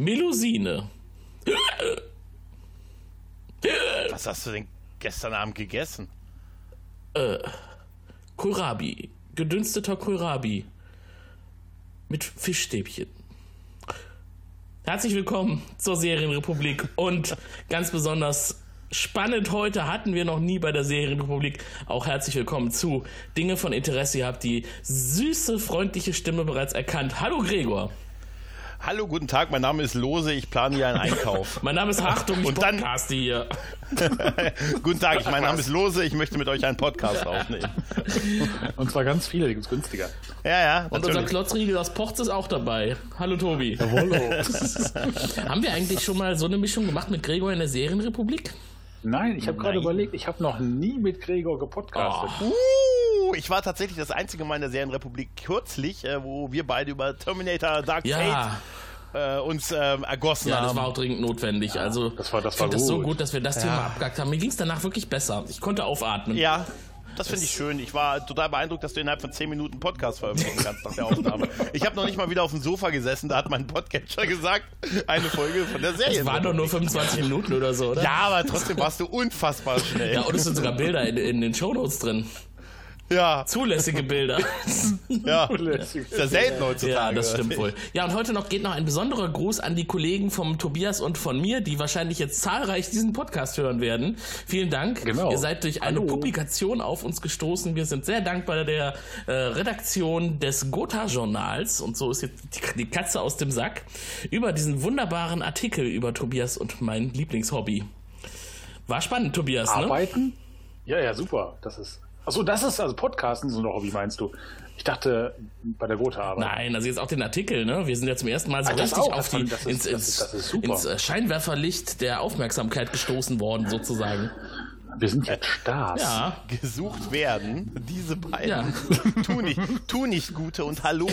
Melusine. Was hast du denn gestern Abend gegessen? Kohlrabi. Gedünsteter Kohlrabi. Mit Fischstäbchen. Herzlich willkommen zur Serienrepublik und ganz besonders spannend heute hatten wir noch nie bei der Serienrepublik. Auch herzlich willkommen zu Dinge von Interesse. Ihr habt die süße, freundliche Stimme bereits erkannt. Hallo Gregor. Hallo, guten Tag, mein Name ist Lose, ich plane hier einen Einkauf. Mein Name ist Achtung, ich Und dann- podcaste hier. guten Tag, mein Name ist Lose, ich möchte mit euch einen Podcast aufnehmen. Und zwar ganz viele, die gibt's günstiger. Ja, ja, Und unser natürlich. Klotzriegel aus Pochts ist auch dabei. Hallo Tobi. Haben wir eigentlich schon mal so eine Mischung gemacht mit Gregor in der Serienrepublik? Nein, ich habe gerade überlegt, ich habe noch nie mit Gregor gepodcastet. Ich war tatsächlich das einzige Mal in der Serienrepublik kürzlich, äh, wo wir beide über Terminator Dark Ja, Fate äh, uns ähm, ergossen ja, haben. das war auch dringend notwendig. also, das war- das ich war finde das so gut. gut, dass wir das Thema abgehakt haben. Mir ging es danach wirklich besser. Ich konnte aufatmen. Ja, das finde ich schön. Ich war total beeindruckt, dass du innerhalb von 10 Minuten Podcast veröffentlichen kannst nach der Aufnahme. Ich habe noch nicht mal wieder auf dem Sofa gesessen, da hat mein Podcatcher gesagt, eine Folge von der Serie. Es waren doch nur 25 Minuten oder so, oder? Ja, aber trotzdem warst du unfassbar schnell. Ja, und es sind sogar Bilder in, in den Shownotes drin. Ja, Zulässige Bilder. ja. Ist ja selten heutzutage. Ja, das stimmt wohl. Ja, und heute noch geht noch ein besonderer Gruß an die Kollegen vom Tobias und von mir, die wahrscheinlich jetzt zahlreich diesen Podcast hören werden. Vielen Dank. Genau. Ihr seid durch eine Hallo. Publikation auf uns gestoßen. Wir sind sehr dankbar der äh, Redaktion des Gotha-Journals, und so ist jetzt die, die Katze aus dem Sack, über diesen wunderbaren Artikel über Tobias und mein Lieblingshobby. War spannend, Tobias, ne? Arbeiten? Ja, ja, super. Das ist. Achso, das ist also Podcasten, so ein Hobby, meinst du? Ich dachte, bei der Gotha arbeiten. Nein, also jetzt auch den Artikel, ne? Wir sind ja zum ersten Mal so Ah, richtig auch, auf die, ist- ins, ist- ist ins äh, Scheinwerferlicht der Aufmerksamkeit gestoßen worden, sozusagen. Wir sind jetzt Stars. Ja. Gesucht werden, diese beiden. Ja. Tu, nicht, tu nicht Gute und Hallo.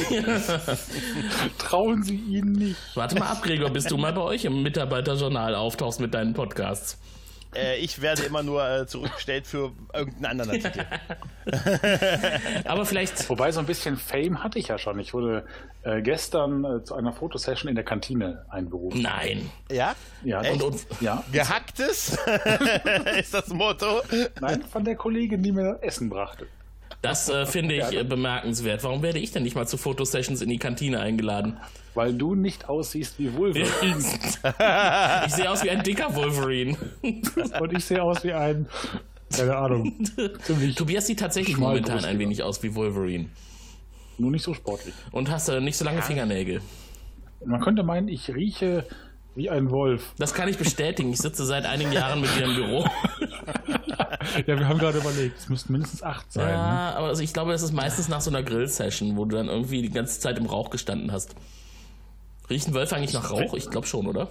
Trauen Sie ihnen nicht. Warte mal ab, Gregor, bis du mal bei euch im Mitarbeiterjournal auftauchst mit deinen Podcasts. Äh, ich werde immer nur äh, zurückgestellt für irgendeinen anderen Artikel. Aber vielleicht, Wobei so ein bisschen Fame hatte ich ja schon. Ich wurde äh, gestern äh, zu einer Fotosession in der Kantine einberufen. nein. Ja? Ja, Echt? und, ja. Gehacktes ist das Motto. Nein, von der Kollegin, die mir Essen brachte. Das äh, finde ich äh, bemerkenswert. Warum werde ich denn nicht mal zu Fotosessions in die Kantine eingeladen? Weil du nicht aussiehst wie Wolverine. Ich sehe aus wie ein dicker Wolverine. und ich sehe aus wie ein, keine Ahnung, Tobias sieht tatsächlich momentan ein wenig aus wie Wolverine. nur nicht so sportlich. Und hast äh, nicht so lange Fingernägel. Man könnte meinen, ich rieche wie ein Wolf. Das kann ich bestätigen. Ich sitze seit einigen Jahren mit dir im Büro. Ja, wir haben gerade überlegt, es müssten mindestens acht sein. ne? Ja, aber also ich glaube, das ist meistens nach so einer Grill-Session, wo du dann irgendwie die ganze Zeit im Rauch gestanden hast. Riechen Wölfe eigentlich nach Rauch? Ich glaube schon, oder?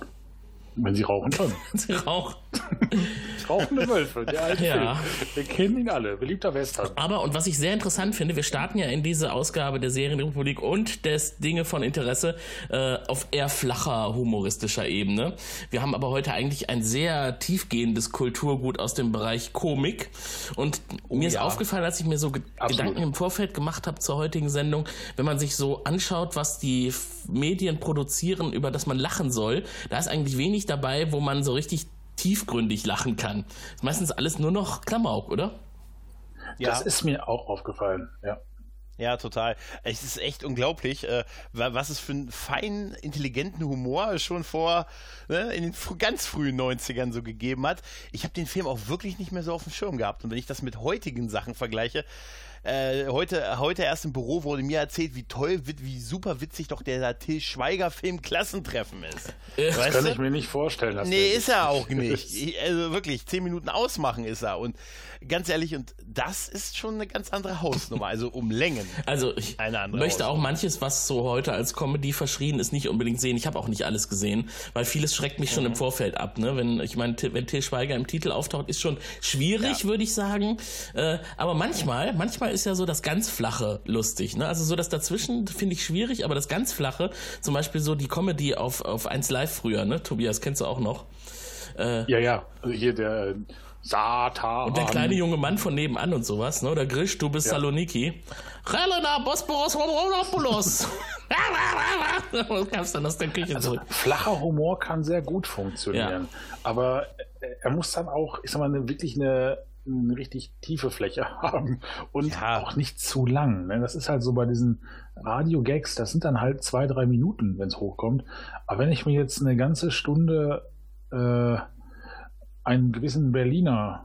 Wenn sie rauchen schon. Rauch. Rauchende Wölfe, der alte Ja. Film. Wir kennen ihn alle. Beliebter Western. Aber, und was ich sehr interessant finde, wir starten ja in diese Ausgabe der Serienrepublik und des Dinge von Interesse äh, auf eher flacher, humoristischer Ebene. Wir haben aber heute eigentlich ein sehr tiefgehendes Kulturgut aus dem Bereich Komik. Und mir ist ja. aufgefallen, als ich mir so Ge Absolut. Gedanken im Vorfeld gemacht habe zur heutigen Sendung, wenn man sich so anschaut, was die Medien produzieren, über das man lachen soll, da ist eigentlich wenig dabei, wo man so richtig tiefgründig lachen kann. Ist meistens alles nur noch Klamauk, oder? Ja. Das ist mir auch aufgefallen. Ja. Ja, total. Es ist echt unglaublich, äh, wa- was es für einen feinen, intelligenten Humor schon vor ne, in den fr ganz frühen 90ern so gegeben hat. Ich habe den Film auch wirklich nicht mehr so auf dem Schirm gehabt. Und wenn ich das mit heutigen Sachen vergleiche, äh, heute, heute erst im Büro wurde mir erzählt, wie toll, wie, super witzig doch der Till Schweiger-Film Klassentreffen ist. Äh, Weißt Kann du? ich mir nicht vorstellen. Nee, ist er auch nicht. Ich, also wirklich, zehn Minuten ausmachen ist er. Und ganz ehrlich, und das ist schon eine ganz andere Hausnummer. Also um Längen. Also ich möchte auch Hausnummer. manches, was so heute als Comedy verschrien ist, nicht unbedingt sehen. Ich habe auch nicht alles gesehen, weil vieles schreckt mich schon Mhm. im Vorfeld ab. Ne? Wenn ich meine, wenn Til Schweiger im Titel auftaucht, ist schon schwierig, würde ich sagen. Äh, aber manchmal, manchmal ist ja so das ganz flache lustig. Ne? Also so das dazwischen finde ich schwierig, aber das ganz flache, zum Beispiel so die Comedy auf auf 1 Live früher. Ne? Tobias kennst du auch noch? Ja, ja. Also hier der äh, Satan. Und der kleine junge Mann von nebenan und sowas, ne? Oder Grisch, du bist Saloniki. Helena Bosporos. Was gab's dann aus der Küche Also zurück? flacher Humor kann sehr gut funktionieren. Aber äh, er muss dann auch, ich sag mal, eine, wirklich eine, eine richtig tiefe Fläche haben und Ja. auch nicht zu lang. Ne? Das ist halt so bei diesen Radio-Gags, das sind dann halt zwei, drei Minuten, wenn es hochkommt. Aber wenn ich mir jetzt eine ganze Stunde äh, einen gewissen Berliner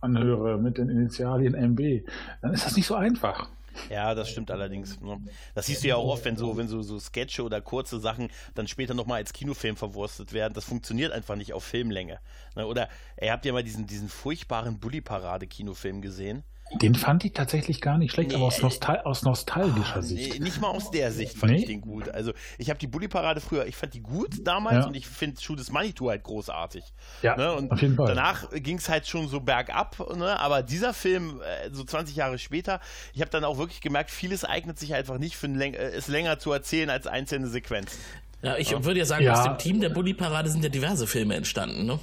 anhöre mit den Initialien MB, dann ist das nicht so einfach. Ja, das stimmt allerdings. ne? Das siehst du ja auch oft, wenn so, wenn so, so Sketche oder kurze Sachen dann später nochmal als Kinofilm verwurstet werden. Das funktioniert einfach nicht auf Filmlänge. Ne? Oder, ey, habt ihr mal diesen, diesen furchtbaren Bully-Parade-Kinofilm gesehen? Den fand ich tatsächlich gar nicht schlecht, Nee. aber aus, Nostal aus nostalgischer Nee, Sicht. nicht mal aus der Sicht fand Nee? ich den gut. Also ich habe die Bully-Parade früher, ich fand die gut damals Ja. und ich finde Schuh des Manitou halt großartig. Ja, ne? und auf jeden Fall. Danach ging es halt schon so bergab, ne? aber dieser Film, äh, so 20 Jahre später, ich habe dann auch wirklich gemerkt, vieles eignet sich einfach nicht, für ein Läng äh, es länger zu erzählen als einzelne Sequenzen. Ja, ich würde ja sagen, Ja. aus dem Team der Bully Parade sind ja diverse Filme entstanden, ne?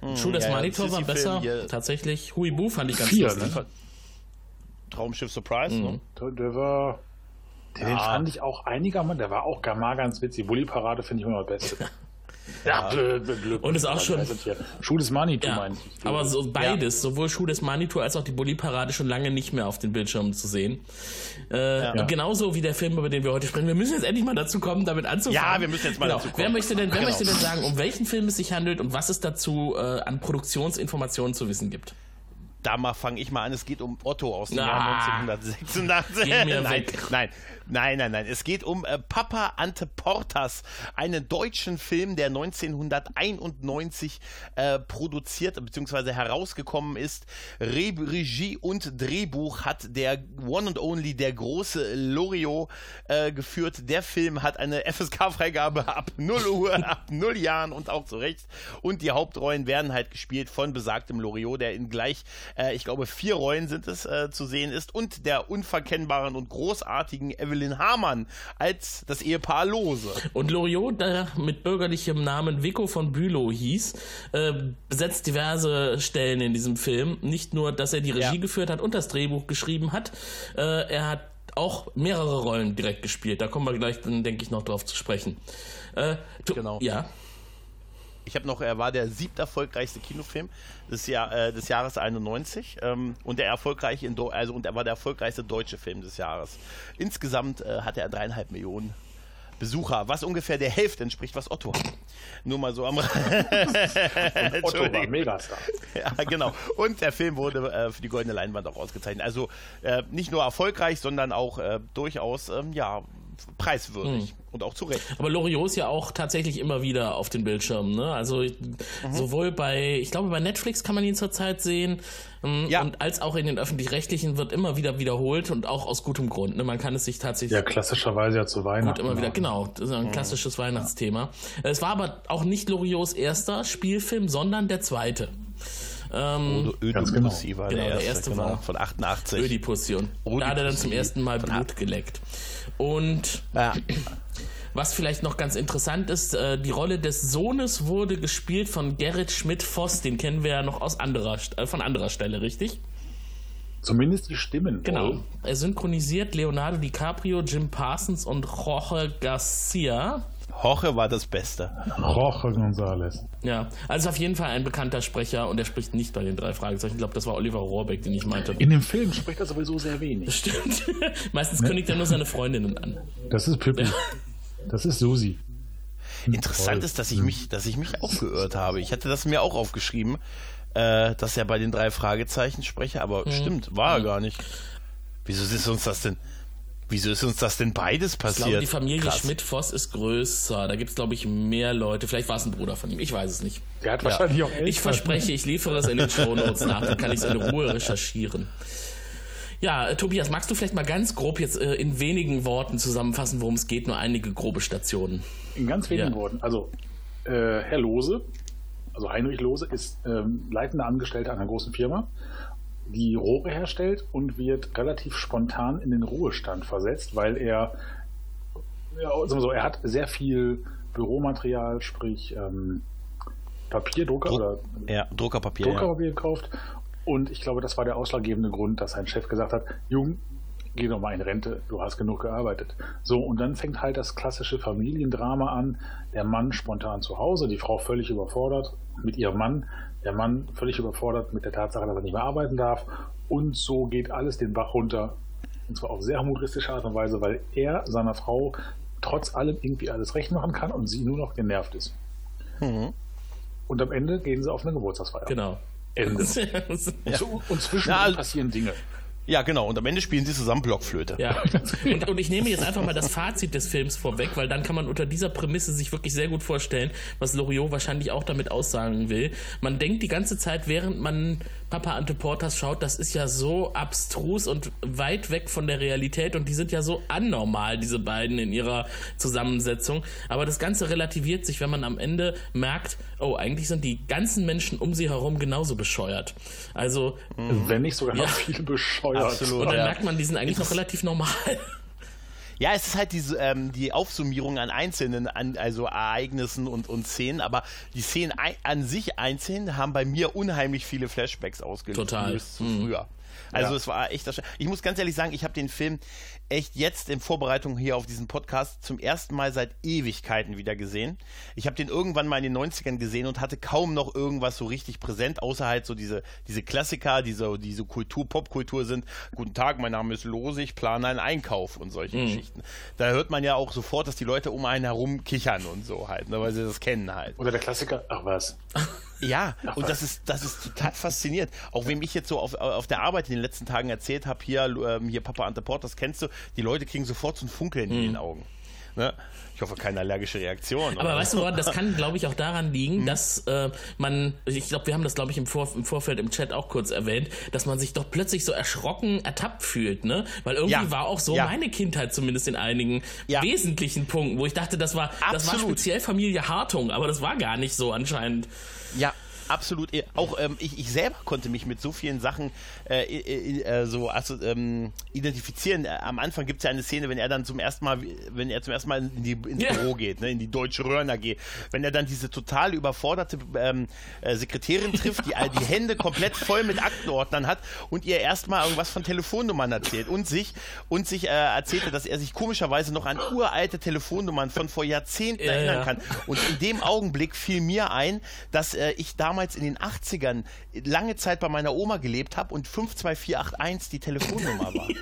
Schuh des Hm, ja, ja, Manitou war besser, hier. tatsächlich. Huibu fand ich ganz Vier, lustig. ne? Traumschiff Surprise, ne? Der, war. Den, den fand ich auch einigermaßen, der war auch gar mal ganz witzig. Bulli-Parade finde ich immer das Beste. Ja, blöd, blöd, blöd. Und ist auch schon- Schuh des Manitou, Ja, meine ich. aber so beides, sowohl Schuh des Manitou als auch die Bully-Parade schon lange nicht mehr auf den Bildschirmen zu sehen. Äh, Ja. Genauso wie der Film, über den wir heute sprechen. Wir müssen jetzt endlich mal dazu kommen, damit anzufangen. Ja, wir müssen jetzt mal genau. dazu kommen. Wer möchte denn, wer Genau. möchte denn sagen, um welchen Film es sich handelt und was es dazu äh, an Produktionsinformationen zu wissen gibt? Da mal fange ich mal an. Es geht um Otto aus dem Ah. Jahr 1986. Geh mir nein, nein, nein, nein, nein. Es geht um äh, Papa Ante Portas, einen deutschen Film, der 1991 äh, produziert bzw. herausgekommen ist. Re Regie und Drehbuch hat der One and Only, der große Loriot äh, geführt. Der Film hat eine FSK-Freigabe ab 0 Uhr, ab 0 Jahren und auch zu Recht. Und die Hauptrollen werden halt gespielt von besagtem Loriot, der in gleich, äh, ich glaube, vier Rollen sind es äh, zu sehen ist und der unverkennbaren und großartigen Evelyn Hamann als das Ehepaar Lose. Und Loriot, der mit bürgerlichem Namen Vico von Bülow hieß, äh, besetzt diverse Stellen in diesem Film. Nicht nur, dass er die Regie Ja. geführt hat und das Drehbuch geschrieben hat, äh, er hat auch mehrere Rollen direkt gespielt. Da kommen wir gleich, denke ich, noch drauf zu sprechen. Äh, Genau. Ja. Ich habe noch, er war der siebt erfolgreichste Kinofilm des, Jahr, äh, des Jahres 91 ähm, und der erfolgreiche in also und er war der erfolgreichste deutsche Film des Jahres. Insgesamt äh, hatte er dreieinhalb Millionen Besucher, was ungefähr der Hälfte entspricht, was Otto hat. Nur mal so am Otto war. Megastar. Ja, genau. Und der Film wurde äh, für die Goldene Leinwand auch ausgezeichnet. Also äh, nicht nur erfolgreich, sondern auch äh, durchaus ähm, ja, preiswürdig. Und auch zu Recht. Aber Loriot ist ja auch tatsächlich immer wieder auf den Bildschirmen. Ne? Also Mhm. sowohl bei, ich glaube, bei Netflix kann man ihn zurzeit sehen. ähm, Ja. Und als auch in den öffentlich-rechtlichen wird immer wieder wiederholt und auch aus gutem Grund. Ne? Man kann es sich tatsächlich Ja, klassischerweise ja zu Weihnachten. Gut, immer wieder, genau. Das ist ein klassisches Weihnachtsthema. Es war aber auch nicht Loriots erster Spielfilm, sondern der zweite. Ähm, Ganz genau. War Genau, der der erste, erste genau, war von 88. Ödipussy. Und da hat er dann zum ersten Mal Blut geleckt. Und Ja. was vielleicht noch ganz interessant ist, äh, die Rolle des Sohnes wurde gespielt von Gerrit Schmidt-Voss. Den kennen wir ja noch aus anderer, äh, von anderer Stelle, richtig? Zumindest die Stimmen. Genau. wohl. Er synchronisiert Leonardo DiCaprio, Jim Parsons und Jorge Garcia. Hoche war das Beste. Jorge González. Ja, also auf jeden Fall ein bekannter Sprecher und er spricht nicht bei den drei Fragezeichen. Ich glaube, das war Oliver Rohrbeck, den ich meinte. In dem Film spricht er sowieso sehr wenig. Stimmt. Meistens kündigt er nur seine Freundinnen an. Das ist Pippi. Das ist Susi. Interessant ist, dass ich mich, dass ich mich auch geirrt habe. Ich hatte das mir auch aufgeschrieben. äh, dass er bei den drei Fragezeichen spreche, aber Mhm. stimmt, war er gar nicht. Wieso ist uns das denn? Wieso ist uns das denn beides Ich passiert? glaube, die Familie. Schmidt-Voss ist größer. Da gibt es, glaube ich, mehr Leute. Vielleicht war es ein Bruder von ihm. Ich weiß es nicht. Der hat wahrscheinlich auch Eltern. Ich verspreche, ich liefere es in den Shownotes nach. Dann kann ich es in Ruhe recherchieren. Ja, äh, Tobias, magst du vielleicht mal ganz grob jetzt äh, in wenigen Worten zusammenfassen, worum es geht? Nur einige grobe Stationen. In ganz wenigen Ja. Worten. Also, äh, Herr Lose, also Heinrich Lose, ist ähm, leitender Angestellter einer großen Firma, die Rohre herstellt und wird relativ spontan in den Ruhestand versetzt, weil er, ja, sagen wir so, er hat sehr viel Büromaterial, sprich ähm, Papierdrucker Druck- oder Ja, Druckerpapier. ja. Druckerpapier gekauft. Und ich glaube, das war der ausschlaggebende Grund, dass sein Chef gesagt hat, Jung, geh doch mal in Rente, du hast genug gearbeitet. So, und dann fängt halt das klassische Familiendrama an. Der Mann spontan zu Hause, die Frau völlig überfordert mit ihrem Mann, der Mann völlig überfordert mit der Tatsache, dass er nicht mehr arbeiten darf. Und so geht alles den Bach runter. Und zwar auf sehr humoristische Art und Weise, weil er seiner Frau trotz allem irgendwie alles recht machen kann und sie nur noch genervt ist. Und am Ende gehen sie auf eine Geburtstagsfeier. Genau. Ende. So, und zwischen Ja, also- passieren Dinge. Ja, genau. Und am Ende spielen sie zusammen Blockflöte. Ja, und, und ich nehme jetzt einfach mal das Fazit des Films vorweg, weil dann kann man unter dieser Prämisse sich wirklich sehr gut vorstellen, was Loriot wahrscheinlich auch damit aussagen will. Man denkt die ganze Zeit, während man Papa Ante Portas schaut, das ist ja so abstrus und weit weg von der Realität und die sind ja so anormal, diese beiden in ihrer Zusammensetzung. Aber das Ganze relativiert sich, wenn man am Ende merkt, oh, eigentlich sind die ganzen Menschen um sie herum genauso bescheuert. Also, Wenn nicht sogar noch Ja. viel bescheuert. Absolut. und dann Ja. merkt man, die sind eigentlich noch relativ normal. Ja, es ist halt diese, ähm, die Aufsummierung an einzelnen an, also Ereignissen und, und Szenen, aber die Szenen ei- an sich einzeln haben bei mir unheimlich viele Flashbacks ausgelöst Total. zu früher. Also Ja. es war echt, ersch- ich muss ganz ehrlich sagen, ich habe den Film echt jetzt in Vorbereitung hier auf diesen Podcast zum ersten Mal seit Ewigkeiten wieder gesehen. Ich habe den irgendwann mal in den 90ern gesehen und hatte kaum noch irgendwas so richtig präsent, außer halt so diese, diese Klassiker, diese, diese Kultur, Popkultur sind, guten Tag, mein Name ist Lose, ich plane einen Einkauf und solche Geschichten. Da hört man ja auch sofort, dass die Leute um einen herum kichern und so halt, ne, weil sie das kennen halt. Oder der Klassiker, ach was. Ja, und das ist, das ist total faszinierend. Auch wem ich jetzt so auf, auf der Arbeit in den letzten Tagen erzählt habe, hier, ähm, hier Papa Ante Port, das kennst du, die Leute kriegen sofort so ein Funkeln in den Augen. Ne? Ich hoffe, keine allergische Reaktion. Aber oder? weißt du, woran, das kann, glaube ich, auch daran Hm. liegen, dass äh, man, ich glaube, wir haben das, glaube ich, im, Vor im Vorfeld im Chat auch kurz erwähnt, dass man sich doch plötzlich so erschrocken ertappt fühlt, ne? Weil irgendwie Ja. war auch so Ja. meine Kindheit zumindest in einigen Ja. wesentlichen Punkten, wo ich dachte, das war, das war speziell Familie Hartung, aber das war gar nicht so anscheinend. Ja, absolut. Auch ähm, ich, ich selber konnte mich mit so vielen Sachen äh, äh, so also, ähm, identifizieren. Äh, Am Anfang gibt es ja eine Szene, wenn er dann zum ersten Mal, wenn er zum ersten Mal in die, ins Ja. Büro geht, ne, in die Deutsche Röhren AG, wenn er dann diese total überforderte ähm, äh, Sekretärin trifft, die die Hände komplett voll mit Aktenordnern hat und ihr erstmal irgendwas von Telefonnummern erzählt und sich und sich äh, erzählte, dass er sich komischerweise noch an uralte Telefonnummern von vor Jahrzehnten Ja, erinnern kann. Und in dem Augenblick fiel mir ein, dass ich damals in den 80ern lange Zeit bei meiner Oma gelebt habe und 52481 die Telefonnummer war.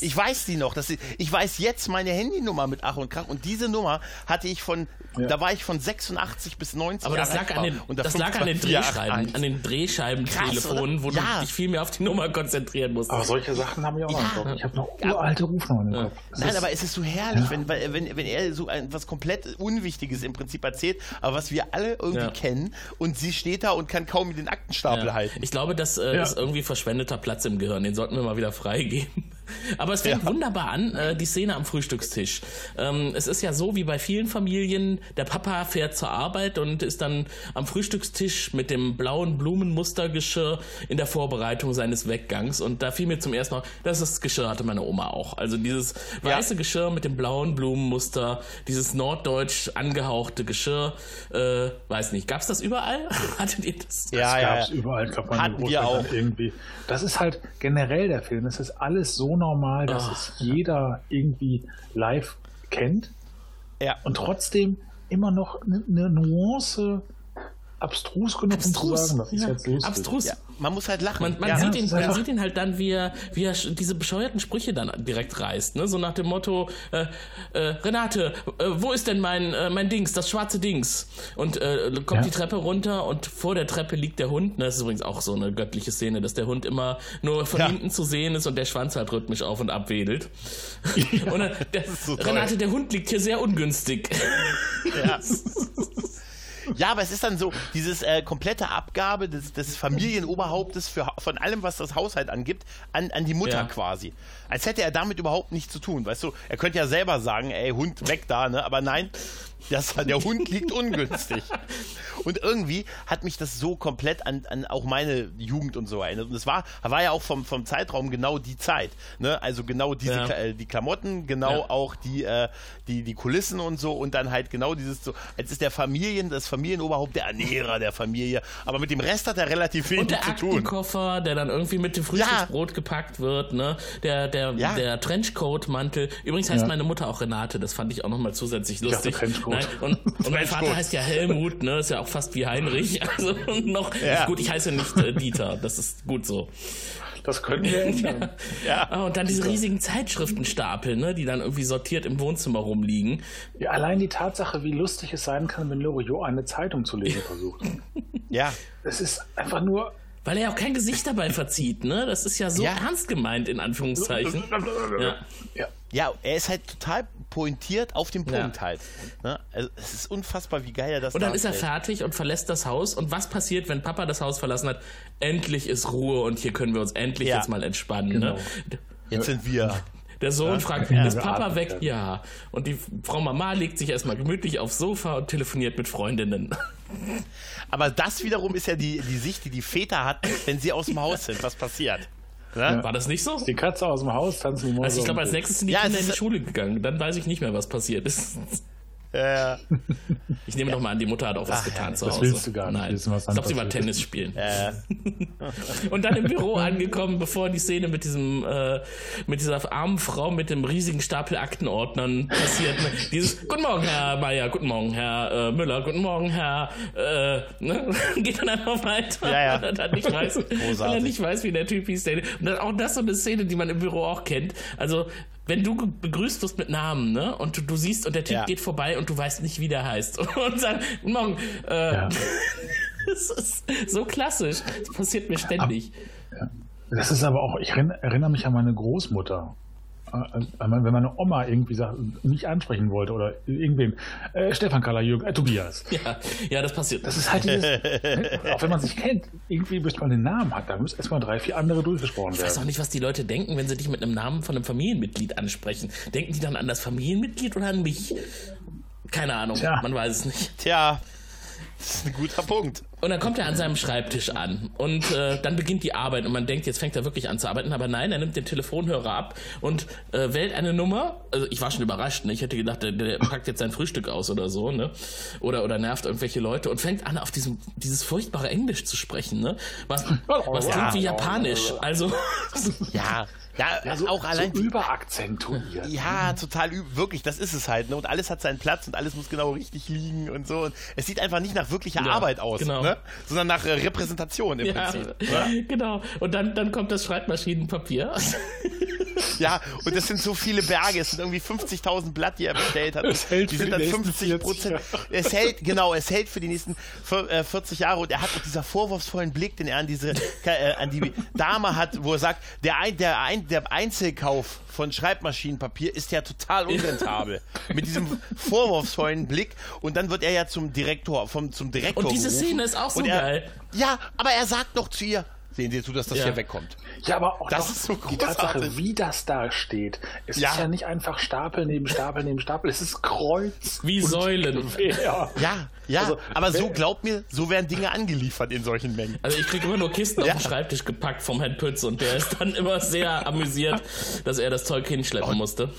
Ich weiß die noch. Das ist, ich weiß jetzt meine Handynummer mit Ach und Krach und diese Nummer hatte ich von, Ja. da war ich von 86 bis 90 Aber das lag an den. Und das lag an den 52481. Drehscheiben, an den Drehscheibentelefonen, wo? Ja. du dich viel mehr auf die Nummer konzentrieren musst. Aber solche Sachen habe ich auch noch im Kopf. Ich habe noch uralte Rufnummern im Kopf. Das Nein, ist- aber es ist so herrlich, wenn, weil- wenn, wenn er so ein, was komplett Unwichtiges im Prinzip erzählt, aber was wir alle irgendwie Ja. kennen und sie steht da und kann kaum den Aktenstapel Ja. halten. Ich glaube, das äh, Ja. ist irgendwie Platz im Gehirn. Den sollten wir mal wieder freigeben. Aber es fängt Ja. wunderbar an, äh, die Szene am Frühstückstisch. Ähm, es ist ja so wie bei vielen Familien, der Papa fährt zur Arbeit und ist dann am Frühstückstisch mit dem blauen Blumenmustergeschirr in der Vorbereitung seines Weggangs. Und da fiel mir zum ersten Mal, das ist das Geschirr hatte meine Oma auch. Also dieses weiße Geschirr mit dem blauen Blumenmuster, dieses norddeutsch angehauchte Geschirr. Äh, weiß nicht, gab's das überall? Hattet ihr das? ja, das ja, gab es ja. überall. Ich glaube, meine Hatten wir auch. irgendwie. Das ist halt generell der Film. Es ist alles so normal, dass Ah. es jeder irgendwie live kennt ja. und trotzdem immer noch eine, eine Nuance abstrus genug, um zu sagen, das ist ja, jetzt lustig. abstrus. Ja, man muss halt lachen. Man, man, ja. sieht ihn, man sieht ihn halt dann, wie er, wie er diese bescheuerten Sprüche dann direkt reißt. Ne? So nach dem Motto, äh, äh, Renate, äh, wo ist denn mein, äh, mein Dings, das schwarze Dings? Und äh, kommt Ja. die Treppe runter und vor der Treppe liegt der Hund. Ne? Das ist übrigens auch so eine göttliche Szene, dass der Hund immer nur von Ja. hinten zu sehen ist und der Schwanz halt rhythmisch auf und ab wedelt. und dann, der, so. Renate, der Hund liegt hier sehr ungünstig. Ja. Ja, aber es ist dann so, dieses äh, komplette Abgabe des, des Familienoberhauptes für, von allem, was das Haushalt angibt, an, an die Mutter Ja. quasi. Als hätte er damit überhaupt nichts zu tun. Weißt du, er könnte ja selber sagen, ey, Hund weg da, ne? Aber nein, das, der Hund liegt ungünstig. Und irgendwie hat mich das so komplett an, an auch meine Jugend und so erinnert. Und es war, war ja auch vom, vom Zeitraum genau die Zeit. Ne? Also genau diese Ja. Äh, die Klamotten, genau Ja. auch die, äh, die, die Kulissen und so und dann halt genau dieses so, jetzt ist der Familien, das Familienoberhaupt der Ernährer der Familie, aber mit dem Rest hat er relativ wenig Und der zu tun. Aktenkoffer, der dann irgendwie mit dem Frühstücksbrot gepackt wird, ne? Der, der, Ja. der Trenchcoat-Mantel. Übrigens heißt Ja. meine Mutter auch Renate, das fand ich auch nochmal zusätzlich lustig. Trenchcoat. Nein, und, und mein Vater Trenchcoat. heißt ja Helmut, ne? Ist ja auch fast wie Heinrich. Also noch Ja. gut, ich heiße nicht äh, Dieter, das ist gut so. Das können wir ändern. Ah, und dann diese riesigen Zeitschriftenstapel, ne, die dann irgendwie sortiert im Wohnzimmer rumliegen. Ja, allein die Tatsache, wie lustig es sein kann, wenn Loriot eine Zeitung zu lesen versucht. Ja, Es ist einfach nur. Weil er ja auch kein Gesicht dabei verzieht, ne? Das ist ja so Ja. ernst gemeint, in Anführungszeichen. Ja. Ja. ja, er ist halt total pointiert auf dem Punkt Ja. halt. Ne? Also, es ist unfassbar, wie geil er das Und dann ist er fertig und verlässt das Haus. Und was passiert, wenn Papa das Haus verlassen hat? Endlich ist Ruhe und hier können wir uns endlich Ja. jetzt mal entspannen. Genau. Ne? Jetzt sind wir. Der Sohn fragt, Ja, ist wir Papa weg? können. Ja. Und die Frau Mama legt sich erstmal gemütlich aufs Sofa und telefoniert mit Freundinnen. Aber das wiederum ist ja die, die Sicht, die die Väter hatten, wenn sie aus dem Haus sind. Was passiert? Ne? War das nicht so? Die Katze aus dem Haus tanzen die Mäuse. Also ich glaube, als nächstes sind die Ja, Kinder in die ist- Schule gegangen. Dann weiß ich nicht mehr, was passiert ist. Äh, Ich nehme doch mal an, die Mutter hat auch was getan zu das Hause. willst du gar nicht Nein. wissen, ich glaube, sie war Tennis spielen. äh, Und dann im Büro angekommen, bevor die Szene mit diesem, äh, mit dieser armen Frau mit dem riesigen Stapel Aktenordnern passiert. Ne? Dieses Guten Morgen, Herr Meier, guten Morgen, Herr äh, Müller, guten Morgen, Herr. Äh, ne? Geht dann einfach weiter, Ja, ja. weil er dann nicht weiß, weil er nicht weiß, wie der Typ hieß. Und dann auch das so eine Szene, die man im Büro auch kennt. Also wenn du begrüßt wirst mit Namen, ne, und du, du siehst und der Typ Ja. geht vorbei und du weißt nicht, wie der heißt und sagt, guten Morgen, äh, Ja. das ist so klassisch. Das passiert mir ständig. Das ist aber auch, ich erinner- erinnere mich an meine Großmutter. Äh, Wenn meine Oma irgendwie sagt, mich ansprechen wollte oder irgendwen, äh, Stefan Kalajürgen, äh, Tobias. Ja, ja, das passiert. Das ist halt dieses, ne, auch wenn man sich kennt, irgendwie bis man den Namen hat, da müssen erstmal drei, vier andere durchgesprochen Ich weiß auch werden. nicht, was die Leute denken, wenn sie dich mit einem Namen von einem Familienmitglied ansprechen. Denken die dann an das Familienmitglied oder an mich? Keine Ahnung, Tja. man weiß es nicht. tja, das ist ein guter Punkt. Und dann kommt er an seinem Schreibtisch an und äh, dann beginnt die Arbeit und man denkt, jetzt fängt er wirklich an zu arbeiten, aber nein, er nimmt den Telefonhörer ab und äh, wählt eine Nummer. Also ich war schon überrascht, ne? ich hätte gedacht, der, der packt jetzt sein Frühstück aus oder so, ne? Oder oder nervt irgendwelche Leute und fängt an, auf diesem dieses furchtbare Englisch zu sprechen, ne? Was was Ja. klingt wie Japanisch. Also Ja, ja, Also auch allein. so überakzentuiert. Ja, total wirklich, das ist es halt. Ne? Und alles hat seinen Platz und alles muss genau richtig liegen und so. Und es sieht einfach nicht nach wirklicher Ja, Arbeit aus, genau. ne? sondern nach äh, Repräsentation im ja, Prinzip. Ne? genau. Und dann dann kommt das Schreibmaschinenpapier. Ja, und das sind so viele Berge. Es sind irgendwie 50.000 Blatt, die er bestellt hat. Es hält die für sind die dann nächsten 50 40 Prozent. Es hält, genau, es hält für die nächsten vier- äh, 40 Jahre. Und er hat auch dieser vorwurfsvollen Blick, den er an diese, äh, an die Dame hat, wo er sagt, der, ein, der, ein, der Einzelkauf von Schreibmaschinenpapier ist ja total unrentabel. Mit diesem vorwurfsvollen Blick. Und dann wird er ja zum Direktor, vom, zum Direktor Und diese gerufen. Szene ist auch so er, geil. Ja, aber er sagt noch zu ihr, sehen Sie zu, dass das Ja. hier wegkommt. Ja, aber auch Das doch ist so die Tatsache, wie das da steht. Es Ja. ist ja nicht einfach Stapel neben Stapel neben Stapel, es ist Kreuz. Wie und Säulen. Ja, ja, Also, aber so glaubt mir, so werden Dinge angeliefert in solchen Mengen. Also ich kriege immer nur Kisten Ja. auf den Schreibtisch gepackt vom Herrn Pütz und der ist dann immer sehr amüsiert, dass er das Zeug hinschleppen musste.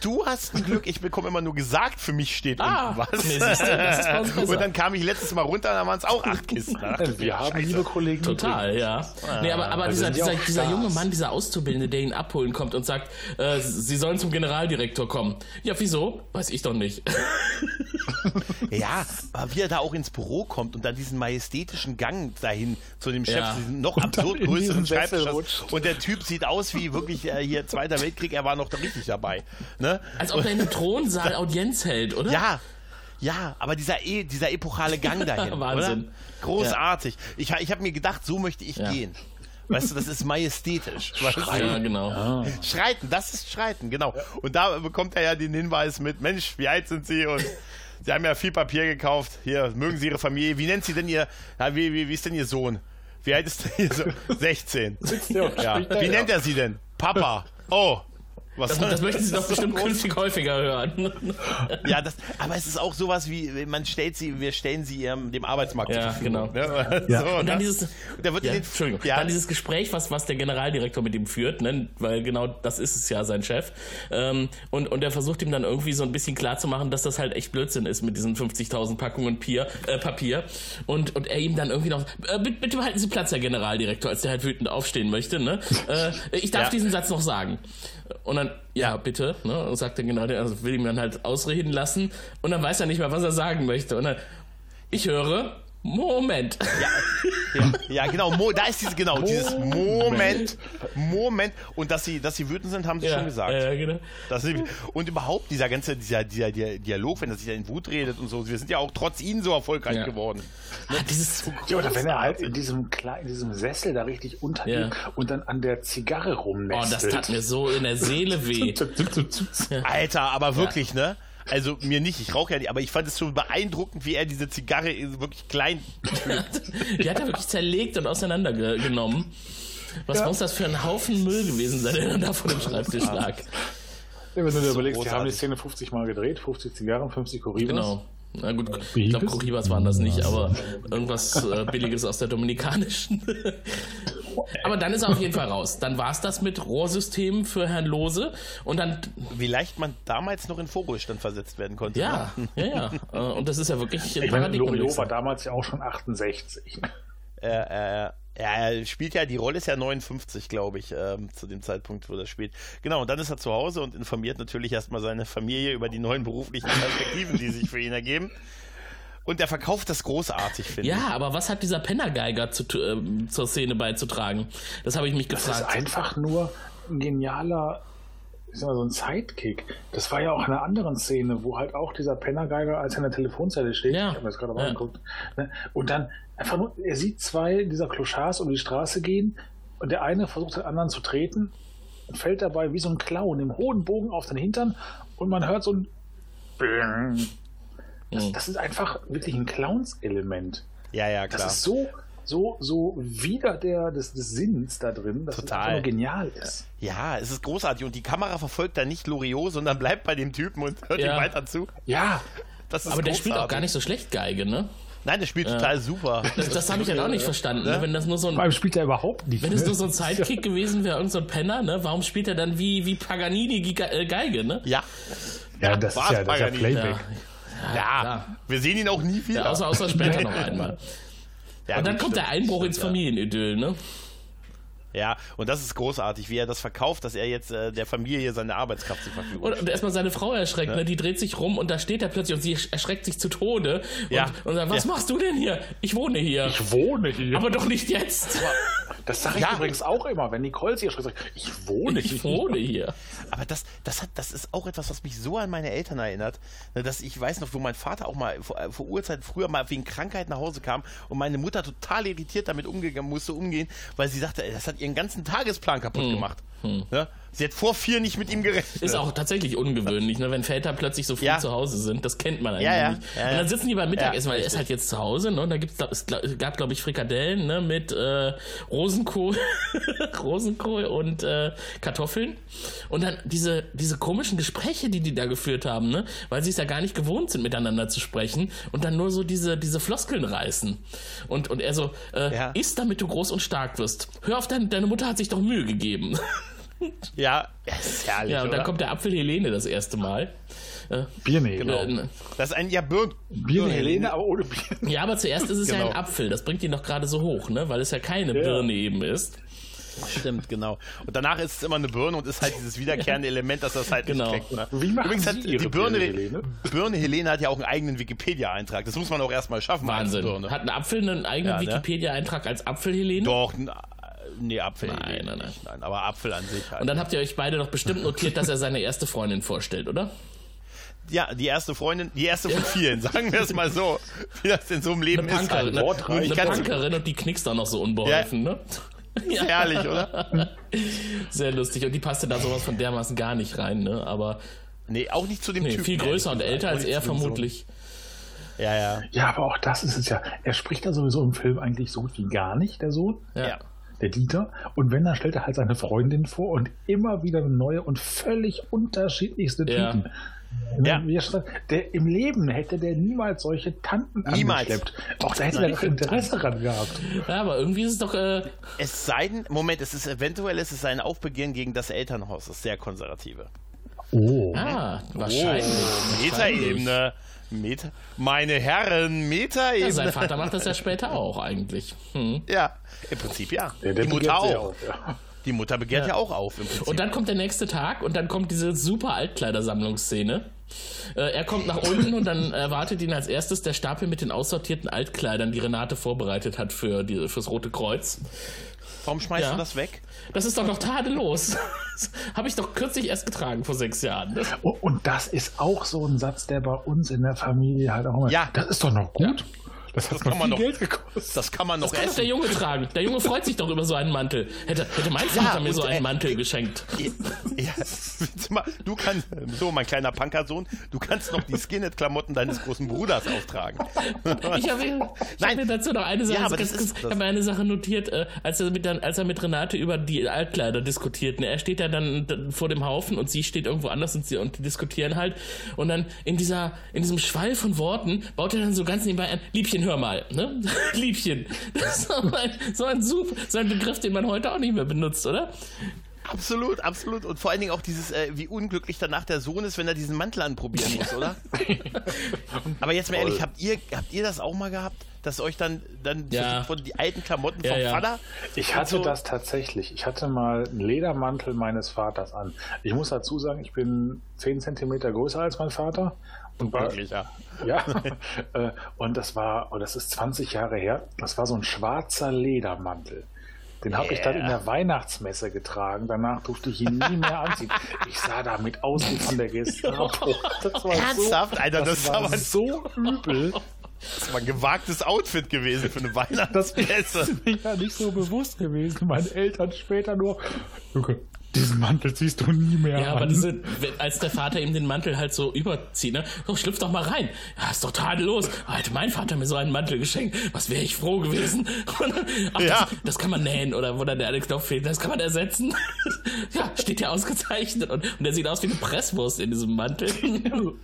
Du hast ein Glück, ich bekomme immer nur gesagt, für mich steht Ah, unten was. nee, du, das und dann kam ich letztes Mal runter, da waren es auch acht Kisten. Da dachte Wir haben, Scheiße. liebe Kollegen, Total, ja. Nee, aber, aber Also dieser, dieser, dieser junge Mann, dieser Auszubildende, der ihn abholen kommt und sagt, äh, sie sollen zum Generaldirektor kommen. Ja, wieso? Weiß ich doch nicht. Ja, aber wie er da auch ins Büro kommt und dann diesen majestätischen Gang dahin zu dem Chef, Ja. diesen noch absurd größeren Schreibtisch. Und der Typ sieht aus wie wirklich äh, hier Zweiter Weltkrieg, er war noch da richtig dabei. Ne? Als ob er in einem Thronsaal Audienz hält, oder? Ja, ja, aber dieser, e dieser epochale Gang dahin, Wahnsinn. oder? Großartig. Ich, ich habe mir gedacht, so möchte ich Ja. gehen. Weißt du, das ist majestätisch. Weißt du? Ja, genau. Schreiten, das ist Schreiten, genau. Und da bekommt er ja den Hinweis mit, Mensch, wie alt sind Sie? Und Sie haben ja viel Papier gekauft. Hier, mögen Sie Ihre Familie? Wie nennt Sie denn Ihr, ja, wie, wie, wie ist denn Ihr Sohn? Wie alt ist denn Ihr Sohn? 16. der und Ja. Wie nennt er Sie denn? Papa. Oh. Was Das, das möchten Sie doch bestimmt so künftig häufiger hören. Ja, das, aber es ist auch sowas wie, man stellt sie, wir stellen sie ihrem, dem Arbeitsmarkt Ja, zur Verfügung. genau. Ne? Ja. So, Und dann ne? dieses, Der wird ja, in den, Entschuldigung, ja, dann dieses Gespräch, was, was der Generaldirektor mit ihm führt, ne? weil genau das ist es ja, sein Chef. Ähm, und, und er versucht ihm dann irgendwie so ein bisschen klarzumachen, dass das halt echt Blödsinn ist mit diesen 50.000 Packungen Pier, äh, Papier. Und, und er ihm dann irgendwie noch, äh, bitte, bitte behalten Sie Platz, Herr Generaldirektor, als der halt wütend aufstehen möchte. Ne? Äh, ich darf Ja. diesen Satz noch sagen. Und dann, ja, bitte, ne? Und sagt der Generaldirektor, also will ihm dann halt ausreden lassen. Und dann weiß er nicht mehr, was er sagen möchte. Und dann, ich höre, Moment. ja, ja, genau, Mo, da ist dieses, genau, dieses Moment, Moment, und dass sie, dass sie wütend sind, haben sie schon gesagt. Ja, genau. Das ist, und überhaupt dieser ganze, dieser, dieser, dieser Dialog, wenn er sich in Wut redet und so, wir sind ja auch trotz ihnen so erfolgreich Ja. geworden. Ah, dieses, Ja, oder wenn er halt in diesem, in diesem Sessel da richtig untergeht Ja. und dann an der Zigarre oh, rumnestelt. das tat mir so in der Seele weh. Alter, aber wirklich, ne? Also mir nicht, ich rauche ja nicht, aber ich fand es schon beeindruckend, wie er diese Zigarre wirklich klein. Die hat er wirklich zerlegt und auseinandergenommen. Was muss das für ein Haufen Müll gewesen sein, der dann da vor dem Schreibtisch lag? Ja, wenn du dir überlegst, die haben die Szene 50 Mal gedreht, 50 Zigarren, 50 Corrivas. Genau. Na gut, Wie ich glaube? Corribas waren das nicht, aber irgendwas äh, Billiges aus der Dominikanischen. aber dann ist er auf jeden Fall raus. Dann war es das mit Rohrsystemen für Herrn Lose und dann, Wie leicht man damals noch in Vorruhestand versetzt werden konnte. ja, ja, ja. Äh, Und das ist ja wirklich Ich meine, Loriot war damals ja auch schon 68. Ne? Äh, äh, er spielt ja, die Rolle ist ja 59, glaube ich, ähm, zu dem Zeitpunkt, wo das spielt. Genau, und dann ist er zu Hause und informiert natürlich erstmal seine Familie über die neuen beruflichen Perspektiven, die sich für ihn ergeben. Und er verkauft das großartig, finde ich. Ja, aber was hat dieser Pennergeiger zu, ähm, zur Szene beizutragen? Das habe ich mich Das ist gefragt. einfach nur ein genialer, ich sag mal, so ein Sidekick. Das war ja auch in einer anderen Szene, wo halt auch dieser Pennergeiger als er in der Telefonzelle steht. Ja. Ich habe mir das gerade mal Ja. angeguckt. Ne? Und dann einfach nur, er sieht zwei dieser Clochards um die Straße gehen und der eine versucht den anderen zu treten und fällt dabei wie so ein Clown im hohen Bogen auf den Hintern und man hört so ein Bling. Das, Mhm. das ist einfach wirklich ein Clowns-Element. Ja, ja, Das klar. ist so, so, so wieder der des, des Sinns da drin, dass es Total. einfach nur genial ist. Ja, es ist großartig. Und die Kamera verfolgt da nicht Loriot, sondern bleibt bei dem Typen und hört Ja. ihm weiter zu. Ja, Das ist aber der spielt auch großartig. gar nicht so schlecht Geige, ne? Nein, der spielt total super. Das, das habe ich dann auch nicht verstanden. Ne? Wenn das nur so ein, beim spielt er überhaupt nicht. wenn es ne? nur so ein Sidekick gewesen wäre, irgend so ein Penner, ne? Warum spielt er dann wie, wie Paganini äh, Geige, ne? Ja. ja, das ist ja, das ist ja Paganini. Playback. Ja, klar. wir sehen ihn auch nie wieder. Ja, außer, außer später noch einmal. Ja, Und dann kommt der stimmt, Einbruch ins stimmt, Familienidyll, ne? Ja. und das ist großartig, wie er das verkauft, dass er jetzt äh, der Familie seine Arbeitskraft zur Verfügung Und, und erstmal seine Frau erschreckt, ne? Die dreht sich rum und da steht er plötzlich und sie erschreckt sich zu Tode. Und, Ja. und sagt, was Ja. machst du denn hier? Ich wohne hier. Ich wohne hier. aber doch nicht jetzt. das sage ich Ja. übrigens auch immer, wenn Nicole sich erschreckt, sagt, ich wohne hier. Ich wohne hier. Aber das, das, hat, das ist auch etwas, was mich so an meine Eltern erinnert, ne, dass ich weiß noch, wo mein Vater auch mal vor, äh, vor Urzeit früher mal wegen Krankheit nach Hause kam und meine Mutter total irritiert damit umgegangen musste umgehen, weil sie sagte, das hat ihren ganzen Tagesplan kaputt gemacht. Ne? Sie hat vor vier nicht mit ihm gerechnet. Hm. Ist auch tatsächlich ungewöhnlich, ne, wenn Väter plötzlich so früh Ja. zu Hause sind. Das kennt man eigentlich Ja, ja. nicht. Ja, und ja. dann sitzen die beim Mittagessen, Ja, weil er ist halt jetzt zu Hause, ne? Und da gibt's, glaub, es gab, glaube ich, Frikadellen, ne, mit äh, Rosenkohl, Rosenkohl und äh, Kartoffeln. Und dann diese, diese komischen Gespräche, die die da geführt haben, ne? Weil sie es ja gar nicht gewohnt sind, miteinander zu sprechen und dann nur so diese, diese Floskeln reißen. Und, und er so, äh, Ja. isst, damit du groß und stark wirst. Hör auf, deine, deine Mutter hat sich doch Mühe gegeben. Ja, das ist herrlich. Ja, und dann oder? kommt der Apfel Helene das erste Mal. Birne, Genau. Äh, Das ist ein ja Birn. Birne Helene, aber ohne Birne. Ja, aber zuerst ist es ja Genau. ein Apfel. Das bringt ihn doch gerade so hoch, ne? Weil es ja keine Ja. Birne eben ist. Stimmt, genau. Und danach ist es immer eine Birne und ist halt dieses wiederkehrende Element, dass das halt Genau. nicht kleckt. Ne? Wie machen Übrigens hat Sie die Birne, Birne, Helene? Birne Helene hat ja auch einen eigenen Wikipedia-Eintrag. Das muss man auch erstmal schaffen. Wahnsinn. Birne. Hat ein Apfel einen eigenen Ja, ne? Wikipedia-Eintrag als Apfel-Helene? Doch, n- nee, Apfel. Nein, nein, nein. nicht, nein. Aber Apfel an sich halt. Und dann habt ihr euch beide doch bestimmt notiert, dass er seine erste Freundin vorstellt, oder? ja, die erste Freundin, die erste von vielen, sagen wir es mal so, wie das in so einem Leben Eine ist. Punkerin, Halt. eine, wortreich. eine Ganz- Punkerin und die knickst auch noch so unbeholfen, ne? Ist herrlich, oder? Sehr lustig. Und die passte da sowas von dermaßen gar nicht rein, ne? Aber Nee, auch nicht zu dem nee, Typen. viel größer und älter als er vermutlich. Ja, ja. Ja, aber auch das ist es ja. Er spricht da sowieso im Film eigentlich so gut wie gar nicht, der Sohn, Ja. Ja. Der Dieter. Und wenn, dann stellt er halt seine Freundin vor und immer wieder neue und völlig unterschiedlichste Ja. Typen. Ja. Sagt, Der, Im Leben hätte der niemals solche Tanten Niemals. angeschleppt. Auch da hätte er doch Interesse dran gehabt. ja, aber irgendwie ist es doch, äh, Es sei denn, Moment, es ist eventuell es ist ein Aufbegehren gegen das Elternhaus, das sehr konservative. Oh. ah, wahrscheinlich. Oh, Metaebene. Meta Meine Herren, Ja, Metaebene. sein Vater macht das ja später auch eigentlich. Hm. Ja, im Prinzip ja. Der, der die Mutter auch. auf, ja. Die Mutter begehrt ja. auch auf im Prinzip. Und dann kommt der nächste Tag und dann kommt diese super Altkleidersammlungsszene. Äh, er kommt nach unten und dann erwartet ihn als erstes der Stapel mit den aussortierten Altkleidern, die Renate vorbereitet hat für die, fürs Rote Kreuz. Warum schmeißt Ja. du das weg? Das ist doch noch tadellos. Habe ich doch kürzlich erst getragen, vor sechs Jahren. Oh, Und das ist auch so ein Satz, der bei uns in der Familie halt auch immer. Ja. Das ist doch noch gut. Das hat kann man viel noch- Geld gekostet. Das kann man noch Das kann doch der essen. Junge tragen. Der Junge freut sich doch über so einen Mantel. Hätte, hätte mein Vater mir so einen äh, Mantel geschenkt. Ja, mal, du kannst, so mein kleiner Punkersohn, du kannst noch die Skinhead-Klamotten deines großen Bruders auftragen. Ich habe ich hab Nein. mir dazu noch eine Sache, Ja, ganz das ist- ich eine Sache notiert, äh, als, er mit, als er mit Renate über die Altkleider diskutiert. Ne? Er steht ja dann, dann vor dem Haufen und sie steht irgendwo anders und sie und die diskutieren halt. Und dann in dieser, in diesem Schwall von Worten baut er dann so ganz nebenbei ein Liebchen, hör mal, ne? Liebchen. Das ist so ein, so ein super, so ein Begriff, den man heute auch nicht mehr benutzt, oder? Absolut, absolut. Und vor allen Dingen auch dieses, äh, wie unglücklich danach der Sohn ist, wenn er diesen Mantel anprobieren muss, oder? Aber jetzt mal ehrlich, habt ihr, habt ihr das auch mal gehabt, dass euch dann, dann Ja. von die alten Klamotten Ja, vom ja. Vater? Ich hatte so- das tatsächlich. Ich hatte mal einen Ledermantel meines Vaters an. Ich muss dazu sagen, ich bin 10 Zentimeter größer als mein Vater. Wirklich, ja. ja. Äh, und das war, oh, das ist 20 Jahre her, das war so ein schwarzer Ledermantel. Den habe ich dann in der Weihnachtsmesse getragen. Danach durfte ich ihn nie mehr anziehen. Ich sah damit aus wie von der Gestapo. Das war Ernsthaft? Alter, das ist war so übel. Das war ein gewagtes Outfit gewesen für eine Weihnachtsmesse. ist mir ja nicht so bewusst gewesen. Meine Eltern später nur, Junge, diesen Mantel ziehst du nie mehr Ja, an. aber diese, als der Vater ihm den Mantel halt so überzieht, ne? So, schlüpf doch mal rein. Ja, ist doch tadellos. Hätte mein Vater mir so einen Mantel geschenkt, was wäre ich froh gewesen. Ach, Ja. das, das kann man nähen oder wo dann der eine Knopf fehlt, das kann man ersetzen. ja, steht ja ausgezeichnet und, und der sieht aus wie eine Presswurst in diesem Mantel.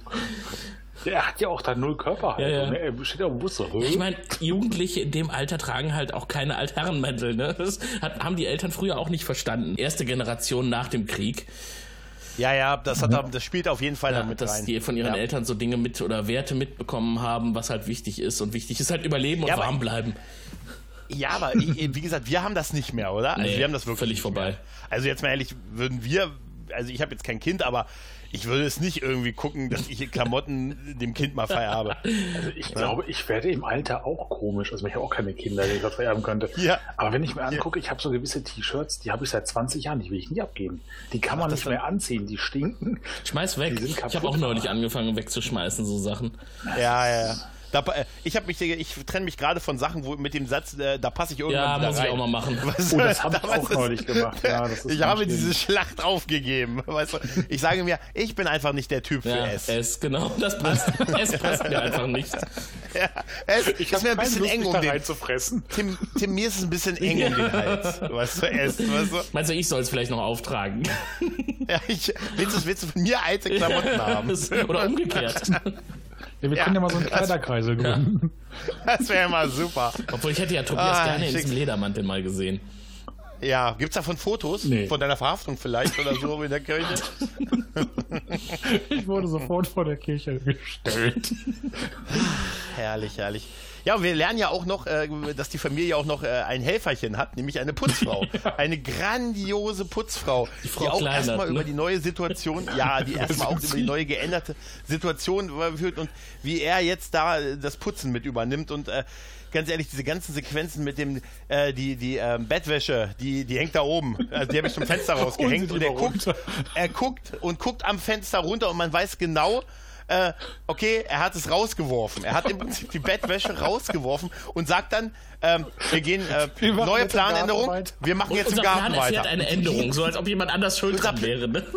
Der hat ja auch da null Körperhaltung. Ja, ja. ne? Er steht ja im Bus so. Ich meine, Jugendliche in dem Alter tragen halt auch keine Altherrenmäntel. Ne? Das hat, haben die Eltern früher auch nicht verstanden. Erste Generation nach dem Krieg. Ja, ja, das, hat, das spielt auf jeden Fall Ja, damit dass rein. die von ihren ja. Eltern so Dinge mit oder Werte mitbekommen haben, was halt wichtig ist. Und wichtig ist halt Überleben und Ja, warm bleiben. Ja, aber wie gesagt, wir haben das nicht mehr, oder? Also Nee, wir haben das wirklich völlig vorbei. Mehr. Also jetzt mal ehrlich, würden wir, also ich habe jetzt kein Kind, aber ich würde es nicht irgendwie gucken, dass ich Klamotten dem Kind mal vererbe. Also ich glaube, ich werde im Alter auch komisch. Also ich habe auch keine Kinder, die ich das vererben könnte. Ja. Aber wenn ich mir angucke, ich habe so gewisse T-Shirts, die habe ich seit 20 Jahren, die will ich nie abgeben. Die kann man das nicht dann- mehr anziehen, die stinken. Schmeiß weg. Die sind Ich habe kaputt. auch neulich angefangen wegzuschmeißen, so Sachen. Ja, ja, ja. Da, äh, ich habe mich, ich trenne mich gerade von Sachen, wo mit dem Satz, äh, da passe ich irgendwann Ja, wieder muss rein. ich auch mal machen. Weißt Oh, du, das habe ich auch ist- neulich gemacht. Ja, das ist ich habe schlimm. diese Schlacht aufgegeben. Weißt du? Ich sage mir, ich bin einfach nicht der Typ für Ja, S. es, genau, das passt. es passt mir einfach nicht. Ja, S Ich ist mir ein bisschen Lust, eng um den. reinzufressen. Tim, Tim, mir ist es ein bisschen eng um den Hals. Weißt du, S. Weißt du? Meinst du, ich soll es vielleicht noch auftragen? Ja, ich, willst, du, willst du von mir alte Klamotten haben? Oder umgekehrt. Ja, wir Ja. können ja mal so einen Kleiderkreisel gründen. Das wäre mal super. Obwohl ich hätte ja Tobias Ah, gerne diesem Ledermantel mal gesehen. Ja, gibt's davon Fotos? Nee. Von deiner Verhaftung vielleicht oder so in der Kirche? Ich wurde sofort vor der Kirche gestellt. herrlich, herrlich. Ja, und wir lernen ja auch noch, äh, dass die Familie auch noch äh, ein Helferchen hat, nämlich eine Putzfrau. Eine grandiose Putzfrau, die, Frau auch Kleinert, erstmal ne? über die neue Situation, ja, die erstmal auch über die neue geänderte Situation führt und wie er jetzt da äh, das Putzen mit übernimmt und äh, ganz ehrlich, diese ganzen Sequenzen mit dem, äh, die, die ähm, Bettwäsche, die, die hängt da oben. Also die habe ich zum Fenster rausgehängt und er guckt, er guckt und guckt am Fenster runter und man weiß genau, äh, okay, er hat es rausgeworfen. Er hat im Prinzip die Bettwäsche rausgeworfen und sagt dann, ähm, wir gehen, äh, Wir neue Planänderung, wir machen jetzt im Unser Garten Plan weiter. eine Änderung, so als ob jemand anders schuld dran wäre. Ne?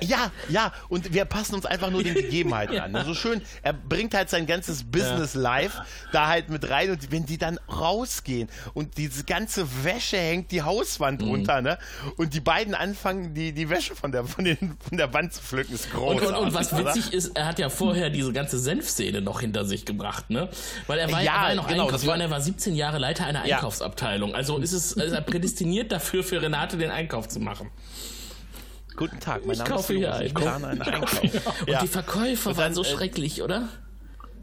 Ja, ja, und wir passen uns einfach nur den Gegebenheiten an. So schön, er bringt halt sein ganzes Business Life da halt mit rein und wenn die dann rausgehen und diese ganze Wäsche hängt die Hauswand Mhm. runter, ne? Und die beiden anfangen, die, die Wäsche von der, von, den, von der Wand zu pflücken, ist Und, großartig. und, und was oder? witzig ist, er hat ja vorher diese ganze Senfszene noch hinter sich gebracht, ne? Weil er war Ja, er war ja noch genau, das Einkaufsmann, war- er war 17 Jahre Leiter einer Ja. Einkaufsabteilung. Also ist es ist er prädestiniert dafür, für Renate den Einkauf zu machen. Guten Tag, mein Ich Name kaufe ist hier Louis, ich plane einen Einkauf. Und Ja. die Verkäufer waren so äh, schrecklich, oder?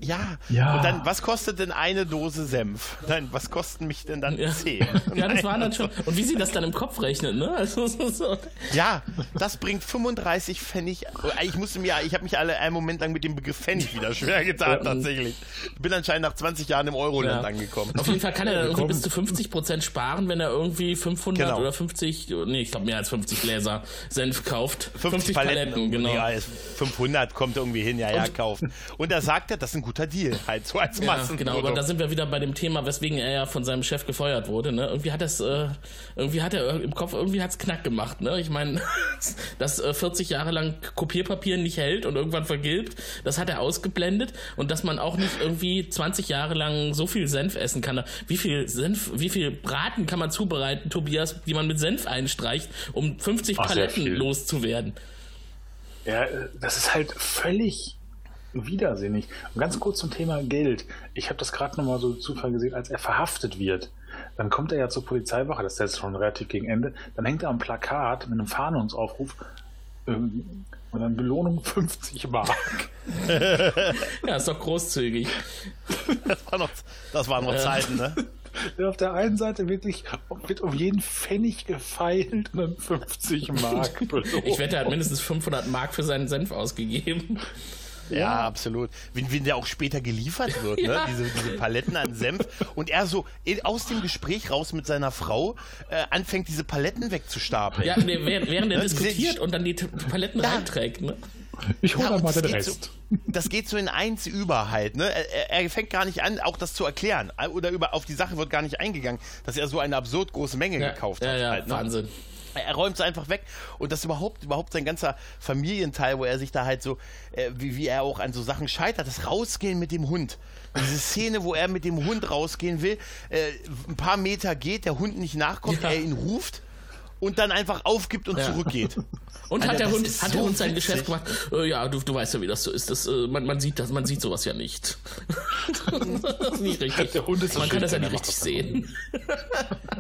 Ja. Ja. Und dann, was kostet denn eine Dose Senf? Nein, was kosten mich denn dann Ja. zehn? ja, das war dann schon. Und wie sie das dann im Kopf rechnet, ne? Also so, so. Ja, das bringt 35 Pfennig. Ich musste mir, ich habe mich alle einen Moment lang mit dem Begriff Pfennig wieder schwer getan, tatsächlich. Ich bin anscheinend nach 20 Jahren im Euroland Ja. angekommen. Auf jeden Fall kann er dann irgendwie bis zu 50 Prozent sparen, wenn er irgendwie 500 Genau. oder 50, nee, ich glaube mehr als 50 Gläser Senf kauft. 50, Paletten, genau. Ja, ist 500 kommt irgendwie hin, ja, ja, kaufen. Und da sagt er, das ein guter Deal, halt so als Ja, Massenprodukt. genau, aber da sind wir wieder bei dem Thema, weswegen er ja von seinem Chef gefeuert wurde. Ne? Irgendwie hat das, äh, irgendwie hat er im Kopf, irgendwie hat's knack gemacht. Ne? Ich meine, dass äh, 40 Jahre lang Kopierpapier nicht hält und irgendwann vergilbt, das hat er ausgeblendet und dass man auch nicht irgendwie 20 Jahre lang so viel Senf essen kann. Wie viel Senf, wie viel Braten kann man zubereiten, Tobias, die man mit Senf einstreicht, um 50 Ach, Paletten loszuwerden? Ja, äh, das ist halt völlig widersinnig. Und ganz kurz zum Thema Geld. Ich habe das gerade nochmal so Zufall gesehen, als er verhaftet wird. Dann kommt er ja zur Polizeiwache, das ist jetzt schon relativ gegen Ende. Dann hängt er am Plakat mit einem Fahndungsaufruf ähm, und dann Belohnung 50 Mark. Ja, ist doch großzügig. Das war noch, das waren noch Zeiten, ne? Auf der einen Seite wirklich wird auf jeden Pfennig gefeilt und dann 50 Mark Belohnung. Ich wette, er hat mindestens 500 Mark für seinen Senf ausgegeben. Ja, absolut. Wie, wie der auch später geliefert wird, ne? Ja. Diese, diese Paletten an Senf. Und er so aus dem Gespräch raus mit seiner Frau äh, anfängt, diese Paletten wegzustapeln. Ja, nee, während, während er Ja, diese- diskutiert und dann die Paletten Ja. reinträgt. Ne? Ich hole Ja, ja, mal das den geht Rest. So, das geht so in eins über halt. Ne? Er, er fängt gar nicht an, auch das zu erklären. Oder über, auf die Sache wird gar nicht eingegangen, dass er so eine absurd große Menge Ja, gekauft ja, hat. ja, halt, ne? Wahnsinn. Er räumt es einfach weg und das überhaupt, überhaupt sein ganzer Familienteil, wo er sich da halt so, äh, wie, wie er auch an so Sachen scheitert, das Rausgehen mit dem Hund. Diese Szene, wo er mit dem Hund rausgehen will, äh, ein paar Meter geht, der Hund nicht nachkommt, Ja. er ihn ruft und dann einfach aufgikt und Ja. zurückgeht. Und Alter, hat der Hund, hat der so Hund sein witzig. Geschäft gemacht? Äh, ja, du, du weißt ja, wie das so ist. Das, äh, man, man sieht das, man sieht sowas ja nicht. das ist nicht richtig. Der Hund ist man kann das ja nicht richtig sehen.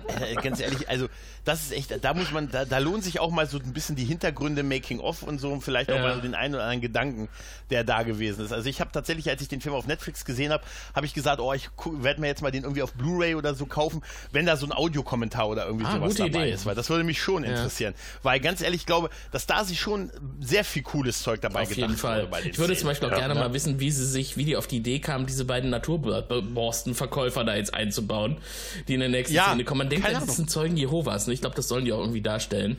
Äh, ganz ehrlich, also das ist echt, da muss man, da, da lohnt sich auch mal so ein bisschen die Hintergründe Making of und so und vielleicht auch Ja. mal so den einen oder anderen Gedanken, der da gewesen ist. Also ich habe tatsächlich, als ich den Film auf Netflix gesehen habe, habe ich gesagt, oh, ich werde mir jetzt mal den irgendwie auf Blu-ray oder so kaufen, wenn da so ein Audiokommentar oder irgendwie Ah, sowas gute dabei Idee. ist, weil das würde mich schon interessieren. Weil ganz ehrlich, ich glaube, dass da sich schon sehr viel cooles Zeug dabei Auf gedacht jeden Fall. Ich würde zum. Beispiel auch Ja, gerne ne? mal wissen, wie sie sich, wie die auf die Idee kamen, diese beiden Naturborstenverkäufer da jetzt einzubauen, die in der nächsten Ja, Szene kommen. Man denkt, ja, das sind Zeugen Jehovas. Ne? Ich glaube, das sollen die auch irgendwie darstellen.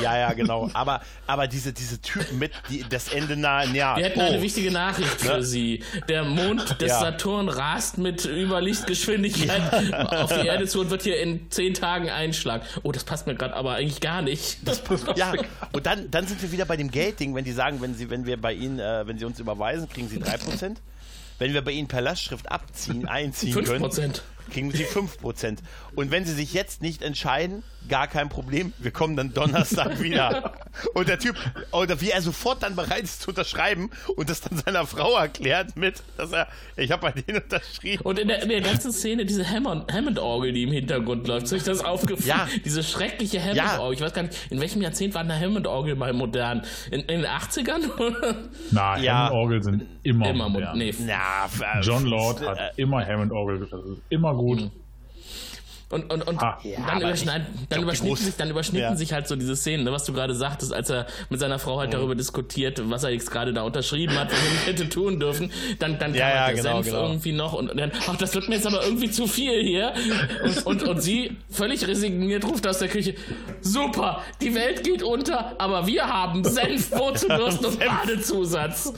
Ja, ja, genau. Aber, aber diese, diese Typen mit, die, das Ende nahe, ja. Wir hätten oh. eine wichtige Nachricht für Sie. Der Mond des Ja. Saturn rast mit Überlichtgeschwindigkeit auf die Erde zu und wird hier in zehn Tagen einschlagen. Oh, das passt mir gerade aber eigentlich gar nicht. Ja, und dann, dann sind wir wieder bei dem Geldding, wenn die sagen, wenn sie, wenn wir bei ihnen, äh, wenn sie uns überweisen, kriegen sie 3%. Wenn wir bei ihnen per Lastschrift abziehen, einziehen 5 können, Prozent. kriegen sie 5%. Und wenn sie sich jetzt nicht entscheiden, gar kein Problem, wir kommen dann Donnerstag wieder. Und der Typ, oder wie er sofort dann bereit ist zu unterschreiben und das dann seiner Frau erklärt mit, dass er, ich habe bei denen unterschrieben. Und in der, in der ganzen Szene diese Hammond- Hammond-Orgel, die im Hintergrund läuft. Ist euch das aufgefallen? Ja. Diese schreckliche Hammond-Orgel. Ich weiß gar nicht, in welchem Jahrzehnt war eine Hammond-Orgel mal modern? In, in den 80ern? Na, Ja. Hemmenorgel sind immer, Immer modern. modern. Nee, Na, äh, John Lord äh, hat immer Hammond-Orgel gespielt. Das ist immer gut. Und, und, und Ah. dann, ich dann überschnitten, sich, dann überschnitten Ja. sich halt so diese Szenen, ne, was du gerade sagtest, als er mit seiner Frau halt darüber diskutiert, was er jetzt gerade da unterschrieben hat, was er nicht hätte tun dürfen. Dann, dann kam Ja, ja, halt der genau, Senf genau. irgendwie noch und dann, ach, das wird mir jetzt aber irgendwie zu viel hier. Und, und, und sie, völlig resigniert, ruft aus der Küche, super, die Welt geht unter, aber wir haben Senf, Wurzelwürsten und Badezusatz.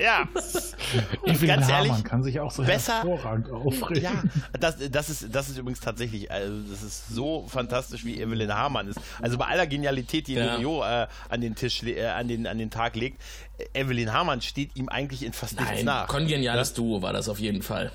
Ja, Evelyn ganz ehrlich, kann sich auch so besser- hervorragend aufregen. ja, das, das, ist, das ist übrigens tatsächlich, also das ist so fantastisch, wie Evelyn Hamann ist. Also bei aller Genialität, die Ja. Loriot äh, an den Tisch, äh, an den, an den Tag legt, äh, Evelyn Hamann steht ihm eigentlich in fast nichts Nein, nach. kongeniales Duo war das auf jeden Fall.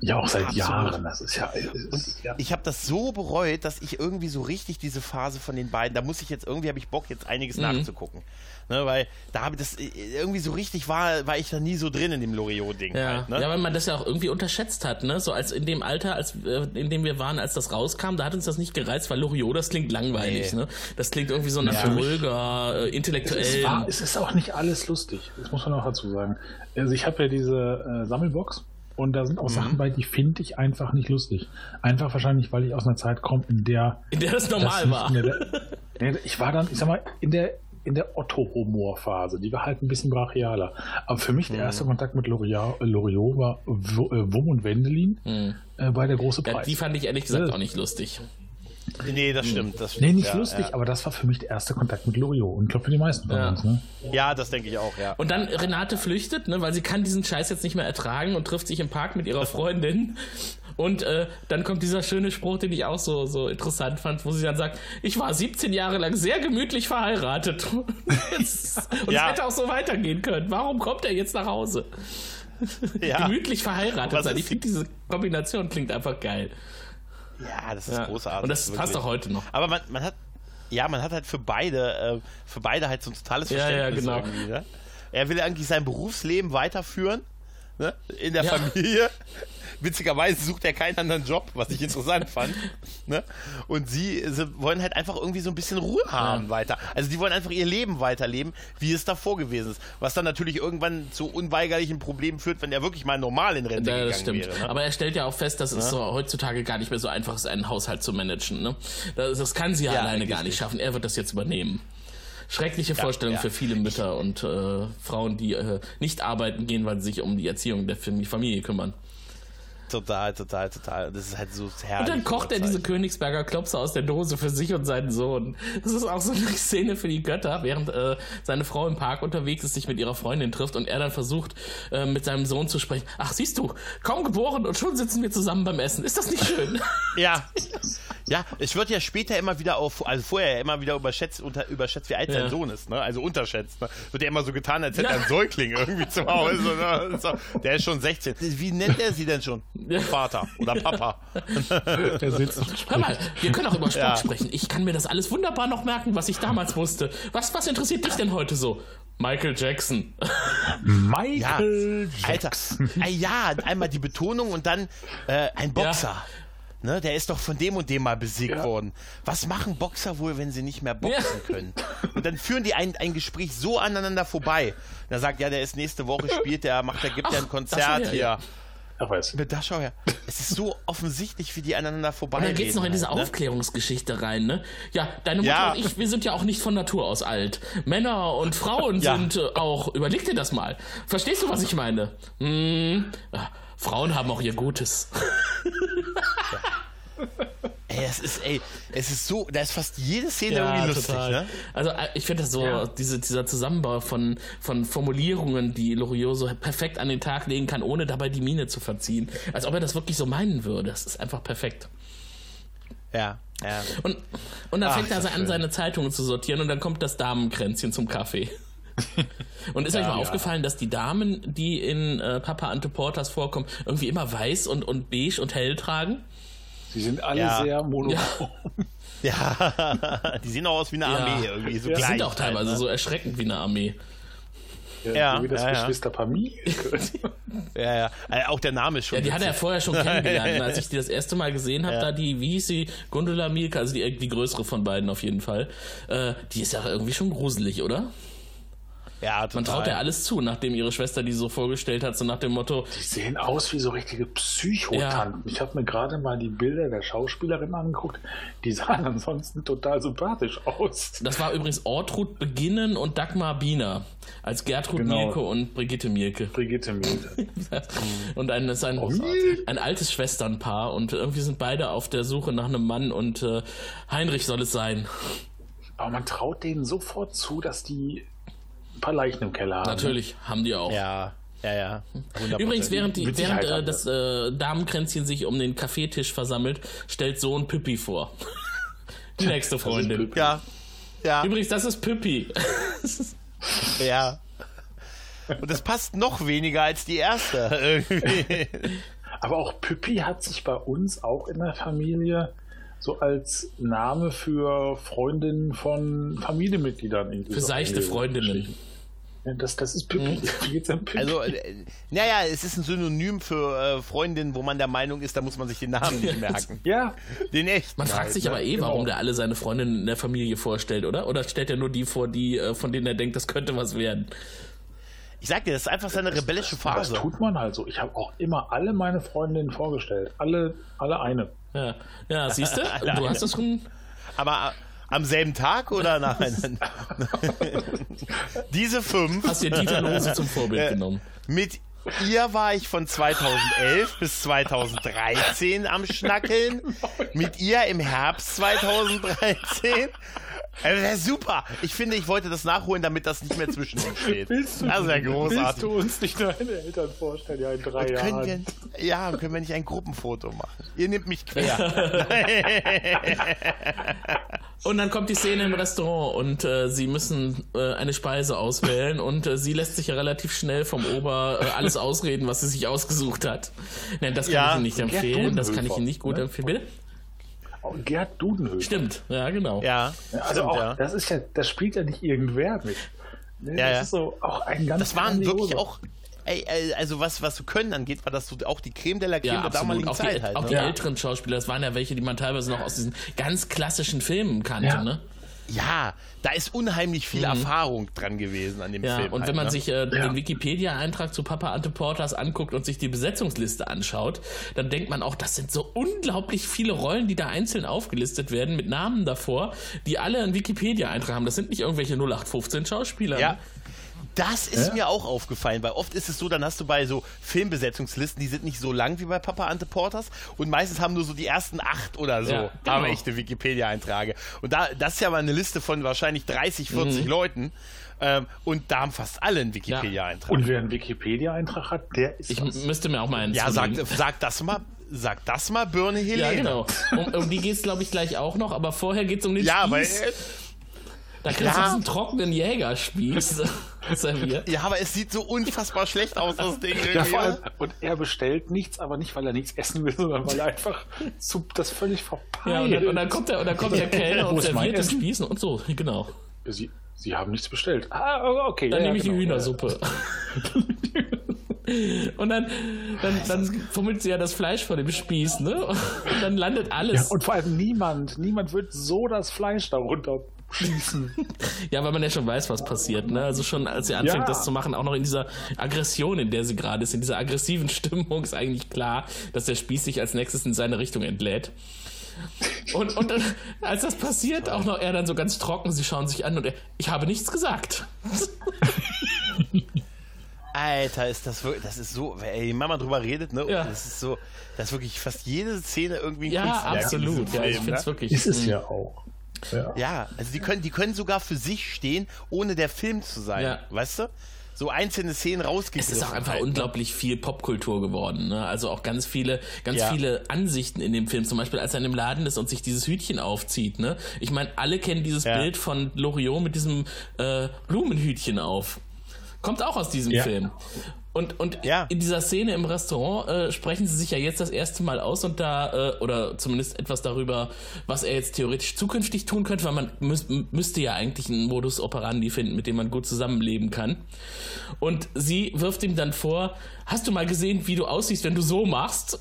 Ja, auch seit Absolut. Jahren. Das ist ja. Ist, ja. Ich habe das so bereut, dass ich irgendwie so richtig diese Phase von den beiden, da muss ich jetzt irgendwie, habe ich Bock, jetzt einiges nachzugucken. Ne, weil da habe ich das äh, irgendwie so richtig war, war ich da nie so drin in dem Loriot-Ding. Ja. Halt, ne? ja, weil man das ja auch irgendwie unterschätzt hat, ne? So als in dem Alter, als äh, in dem wir waren, als das rauskam, da hat uns das nicht gereizt, weil Loriot, das klingt langweilig, Nee. ne? Das klingt irgendwie so nach ruhiger, äh, intellektuell. Es, war, es ist auch nicht alles lustig. Das muss man auch dazu sagen. Also ich habe ja diese äh, Sammelbox und da sind auch Mhm. Sachen bei, die finde ich einfach nicht lustig. Einfach wahrscheinlich, weil ich aus einer Zeit komme, in der in der das normal war. ich war dann, ich sag mal, in der in der Otto-Humor-Phase, die war halt ein bisschen brachialer. Aber für mich der Mhm. erste Kontakt mit Loriot, äh, Loriot war äh, Wum und Wendelin äh, bei der große Mhm. Ja, Preis. die fand ich ehrlich gesagt Ja. auch nicht lustig. Nee, das stimmt. Das stimmt nee, nicht ja, lustig, ja. aber das war für mich der erste Kontakt mit Loriot. Und ich glaube für die meisten von Ja. uns. Ne? Ja, das denke ich auch, ja. Und dann Renate flüchtet, ne, weil sie kann diesen Scheiß jetzt nicht mehr ertragen und trifft sich im Park mit ihrer Freundin. Und äh, dann kommt dieser schöne Spruch, den ich auch so, so interessant fand, wo sie dann sagt, ich war 17 Jahre lang sehr gemütlich verheiratet. Und Ja. es hätte auch so weitergehen können. Warum kommt er jetzt nach Hause? ja. Gemütlich verheiratet sein. Ich finde, diese Kombination klingt einfach geil. Ja, das ist Ja. großartig. Und das passt wirklich. auch heute noch. Aber man, man hat, ja, man hat halt für beide, äh, für beide halt so ein totales Ja, ja, Verständnis genau. irgendwie. Ne? Er will eigentlich sein Berufsleben weiterführen, ne? in der Ja. Familie. Witzigerweise sucht er keinen anderen Job, was ich interessant fand. Ne? Und sie, sie wollen halt einfach irgendwie so ein bisschen Ruhe haben weiter. Also die wollen einfach ihr Leben weiterleben, wie es davor gewesen ist. Was dann natürlich irgendwann zu unweigerlichen Problemen führt, wenn er wirklich mal normal in Rente Ja, gegangen das stimmt. wäre. Ne? Aber er stellt ja auch fest, dass es so heutzutage gar nicht mehr so einfach ist, einen Haushalt zu managen. Ne? Das, das kann sie ja, Ja, alleine gar nicht schaffen. Er wird das jetzt übernehmen. Schreckliche Vorstellung ja. für viele Mütter und äh, Frauen, die äh, nicht arbeiten gehen, weil sie sich um die Erziehung der Fam- Familie kümmern. Total, total, total. Das ist halt so herrlich. Und dann kocht er diese Königsberger Klopse aus der Dose für sich und seinen Sohn. Das ist auch so eine Szene für die Götter, während äh, seine Frau im Park unterwegs ist, sich mit ihrer Freundin trifft und er dann versucht, äh, mit seinem Sohn zu sprechen. Ach, siehst du, kaum geboren und schon sitzen wir zusammen beim Essen. Ist das nicht schön? Ja. Ja, es wird ja später immer wieder auf, also vorher ja immer wieder überschätzt, unter, überschätzt, wie alt Ja. sein Sohn ist, ne? Also unterschätzt. Ne? Wird ja immer so getan, als hätte Ja. er einen Säugling irgendwie zu Hause. Ne? So, der ist schon 16. Wie nennt er sie denn schon? Vater oder Papa. Der sitzt und Hör mal, wir können auch über Sport Ja. sprechen. Ich kann mir das alles wunderbar noch merken, was ich damals wusste. Was, was interessiert dich denn heute so? Michael Jackson. Ja, Michael Alter. Jackson. Ah, ja, einmal die Betonung und dann äh, ein Boxer. Ne, der ist doch von dem und dem mal besiegt worden. Was machen Boxer wohl, wenn sie nicht mehr boxen Ja. können? Und dann führen die ein, ein Gespräch so aneinander vorbei. Da sagt, ja, der ist nächste Woche spielt, der macht, der gibt ja ein Konzert hier. ja. Ach, weiß. Da schau her. Es ist so offensichtlich, wie die aneinander vorbei Und dann geht's noch in diese halt, ne? Aufklärungsgeschichte rein, ne? Ja, deine Mutter Ja. und ich, wir sind ja auch nicht von Natur aus alt. Männer und Frauen Ja. sind äh, auch, überleg dir das mal. Verstehst du, was ich meine? Hm, ja, Frauen haben auch ihr Gutes. Ey, es ist, ey, es ist so, da ist fast jede Szene irgendwie lustig, ne? Also äh, ich finde das so, diese, dieser Zusammenbau von, von Formulierungen, die Loriot so perfekt an den Tag legen kann, ohne dabei die Miene zu verziehen. Als ob er das wirklich so meinen würde. Das ist einfach perfekt. Ja, ja. Und, und dann Ach, fängt er das an, schön. seine Zeitungen zu sortieren und dann kommt das Damenkränzchen zum Kaffee. Und ist euch mal aufgefallen, dass die Damen, die in äh, Papa Ante Porters vorkommen, irgendwie immer weiß und, und beige und hell tragen? Sie sind alle Ja. sehr monochrom. Ja, die sehen auch aus wie eine Armee irgendwie. So die gleich sind auch teilweise halt, so erschreckend wie eine Armee. Ja, so wie das ja, ja. Geschwister Pamir. ne? Ja, ja. Äh, Auch der Name ist schon. Ja, die hat er ja vorher schon kennengelernt. Als ich die das erste Mal gesehen habe, da die, wie hieß sie, Gundula Mielke, also die, die größere von beiden auf jeden Fall, äh, die ist ja irgendwie schon gruselig, oder? Ja, Man total. traut ja alles zu, nachdem ihre Schwester die so vorgestellt hat, so nach dem Motto, Die sehen aus wie so richtige Psychotanten. Ich habe mir gerade mal die Bilder der Schauspielerin angeguckt. Die sahen ansonsten total sympathisch aus. das war übrigens Ortrud Beginnen und Dagmar Biener als Gertrud Genau. Mielke und Brigitte Mielke. Brigitte Mielke. Und ein, das ist ein, ein altes Schwesternpaar und irgendwie sind beide auf der Suche nach einem Mann und äh, Heinrich soll es sein. Aber man traut denen sofort zu, dass die paar Leichen im Keller haben. Natürlich, haben die auch. Ja, ja, ja. Übrigens, während, die, während äh, das äh, Damenkränzchen sich um den Kaffeetisch versammelt, stellt Sohn Püppi vor. Die nächste Freundin. Ja, ja, Übrigens, das ist Püppi. ja. Und das passt noch weniger als die erste. Irgendwie. Aber auch Püppi hat sich bei uns auch in der Familie so als Name für Freundin von Familienmitgliedern Für seichte eingeschrieben. Freundinnen. Das, das ist Püppi. Wie geht's denn Püppi? Also, äh, naja, es ist ein Synonym für äh, Freundin, wo man der Meinung ist, da muss man sich den Namen nicht merken. ja, Den echt. Man fragt sich aber eh, genau. warum der alle seine Freundinnen in der Familie vorstellt, oder? Oder stellt er nur die vor, die, äh, von denen er denkt, das könnte was werden? Ich sag dir, das ist einfach seine rebellische das Phase. tut man halt so. Ich habe auch immer alle meine Freundinnen vorgestellt. Alle, alle eine. Ja, ja siehst du? Du hast das schon. Aber äh, am selben Tag oder nacheinander? Diese fünf. Hast dir Dieter Lose zum Vorbild genommen. Mit ihr war ich von 2011 bis 2013 am Schnackeln. Mit ihr im Herbst 2013. Also, das ist super. Ich finde, ich wollte das nachholen, damit das nicht mehr zwischen uns steht. Willst du, das ist ja willst großartig. du uns nicht deine Eltern vorstellen? Ja, in drei Und können Jahren. wir, ja, können wir nicht ein Gruppenfoto machen? Ihr nehmt mich quer. Und dann kommt die Szene im Restaurant und äh, sie müssen äh, eine Speise auswählen und äh, sie lässt sich ja relativ schnell vom Ober äh, alles ausreden, was sie sich ausgesucht hat. Nein, das kann Ja, ich Ihnen nicht empfehlen. Das kann ich Ihnen nicht gut ne? empfehlen. Bitte? Gerd Dudenhöfer. Stimmt, ja, genau. ja, Ja, also stimmt, auch, ja. das ist ja, das spielt ja nicht irgendwer mit. Ne, Ja, das ja. ist so auch ein ganz Das waren grandiose- wirklich auch, ey, ey, also was, was zu können angeht, war das so auch die Creme de la Creme Ja, der absolut. damaligen Auch, Zeit die, halt. auch ne? die Ja. älteren Schauspieler, das waren ja welche, die man teilweise noch aus diesen ganz klassischen Filmen kannte, Ja. ne? Ja, da ist unheimlich viel Erfahrung dran gewesen an dem Mhm. Ja, Film. und halt, wenn man ne? sich äh, Ja. den Wikipedia-Eintrag zu Papa Ante Portas anguckt und sich die Besetzungsliste anschaut, dann denkt man auch, das sind so unglaublich viele Rollen, die da einzeln aufgelistet werden, mit Namen davor, die alle einen Wikipedia-Eintrag haben. Das sind nicht irgendwelche 0815 Schauspieler. Ja. ne? Das ist Ja? mir auch aufgefallen, weil oft ist es so, dann hast du bei so Filmbesetzungslisten, die sind nicht so lang wie bei Papa Ante Porters und meistens haben nur so die ersten acht oder so, Ja, genau. haben echte Wikipedia-Einträge. Und da, das ist ja mal eine Liste von wahrscheinlich 30, 40 Mhm. Leuten ähm, und da haben fast alle einen Wikipedia-Eintrag. Und wer einen Wikipedia-Eintrag hat, der ist Ich was. müsste mir auch mal einen Ja, sag, sag das mal, sag das mal Birne Helene. Ja, genau. Um, um die geht's glaube ich, gleich auch noch, aber vorher geht's um den Ja, Spieß. äh, da kriegst du ja. diesen trockenen Jägerspieß serviert. ja, aber es sieht so unfassbar schlecht aus, das Ding. Ja, vor allem, und er bestellt nichts, aber nicht, weil er nichts essen will, sondern weil er einfach zu, das völlig verpeilt. Ja, und dann, und dann kommt der, und dann kommt der Kellner und serviert den Essen? Spieß und so, genau. Sie, Sie haben nichts bestellt. Ah, okay. Dann ja, nehme ich genau. die Hühnersuppe. Und dann, dann, dann fummelt sie ja das Fleisch von dem Spieß, ne? Und dann landet Ja, alles. und vor allem niemand, niemand wird so das Fleisch darunter schießen. Ja, weil man ja schon weiß, was passiert, ne? Also schon als sie anfängt, Ja. das zu machen, auch noch in dieser Aggression, in der sie gerade ist, in dieser aggressiven Stimmung, ist eigentlich klar, dass der Spieß sich als nächstes in seine Richtung entlädt. Und, und dann, als das passiert, auch noch er dann so ganz trocken, sie schauen sich an und er, ich habe nichts gesagt. Alter, ist das wirklich, das ist so, ey, mal drüber redet, ne? Ja. Das ist so, das ist wirklich fast jede Szene irgendwie ein Ja, absolut. Ja, ich finde es ne? wirklich. Ist es mh. ja auch. Ja. Ja, also die können, die können sogar für sich stehen, ohne der Film zu sein. Ja. Weißt du? So einzelne Szenen rausgegriffen. Es ist auch einfach halt, ne? unglaublich viel Popkultur geworden. Ne? Also auch ganz viele, ganz Ja. viele Ansichten in dem Film. Zum Beispiel, als er in dem Laden ist und sich dieses Hütchen aufzieht. Ne? Ich meine, alle kennen dieses Ja. Bild von Loriot mit diesem äh, Blumenhütchen auf. Kommt auch aus diesem Ja. Film. Und, und Ja. in dieser Szene im Restaurant äh, sprechen sie sich ja jetzt das erste Mal aus und da, äh, oder zumindest etwas darüber, was er jetzt theoretisch zukünftig tun könnte, weil man müß, müsste ja eigentlich einen Modus operandi finden, mit dem man gut zusammenleben kann. Und sie wirft ihm dann vor, hast du mal gesehen, wie du aussiehst, wenn du so machst?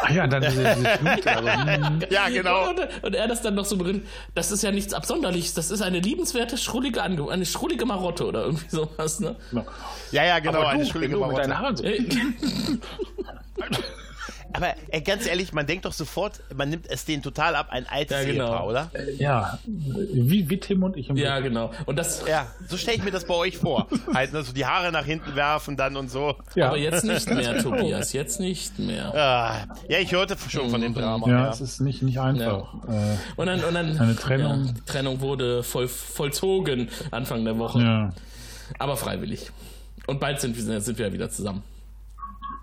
Ah ja, dann diese, also, hm, Ja, genau. Und, und er das dann noch so drin, das ist ja nichts Absonderliches, das ist eine liebenswerte, schrullige, Ange eine schrullige Marotte oder irgendwie sowas, ne? Ja, ja, genau, Aber eine du, du mit Marotte. Aber ey, ganz ehrlich, man denkt doch sofort, man nimmt es denen total ab, ein altes Ja, genau. Ehepaar, oder? ja, wie, wie Tim und ich im Ja, Bett. genau. Und das, Ja, so stelle ich mir das bei euch vor. halt, ne, so die Haare nach hinten werfen dann und so. Ja. aber jetzt nicht mehr, Tobias, jetzt nicht mehr. Ah, ja, ich hörte schon von dem Drama. Ja, Ja, es ist nicht, nicht einfach. Äh, Und dann, und dann Eine Trennung. Ja, die Trennung wurde voll, vollzogen Anfang der Woche, ja. aber freiwillig. Und bald sind wir, sind wir ja wieder zusammen.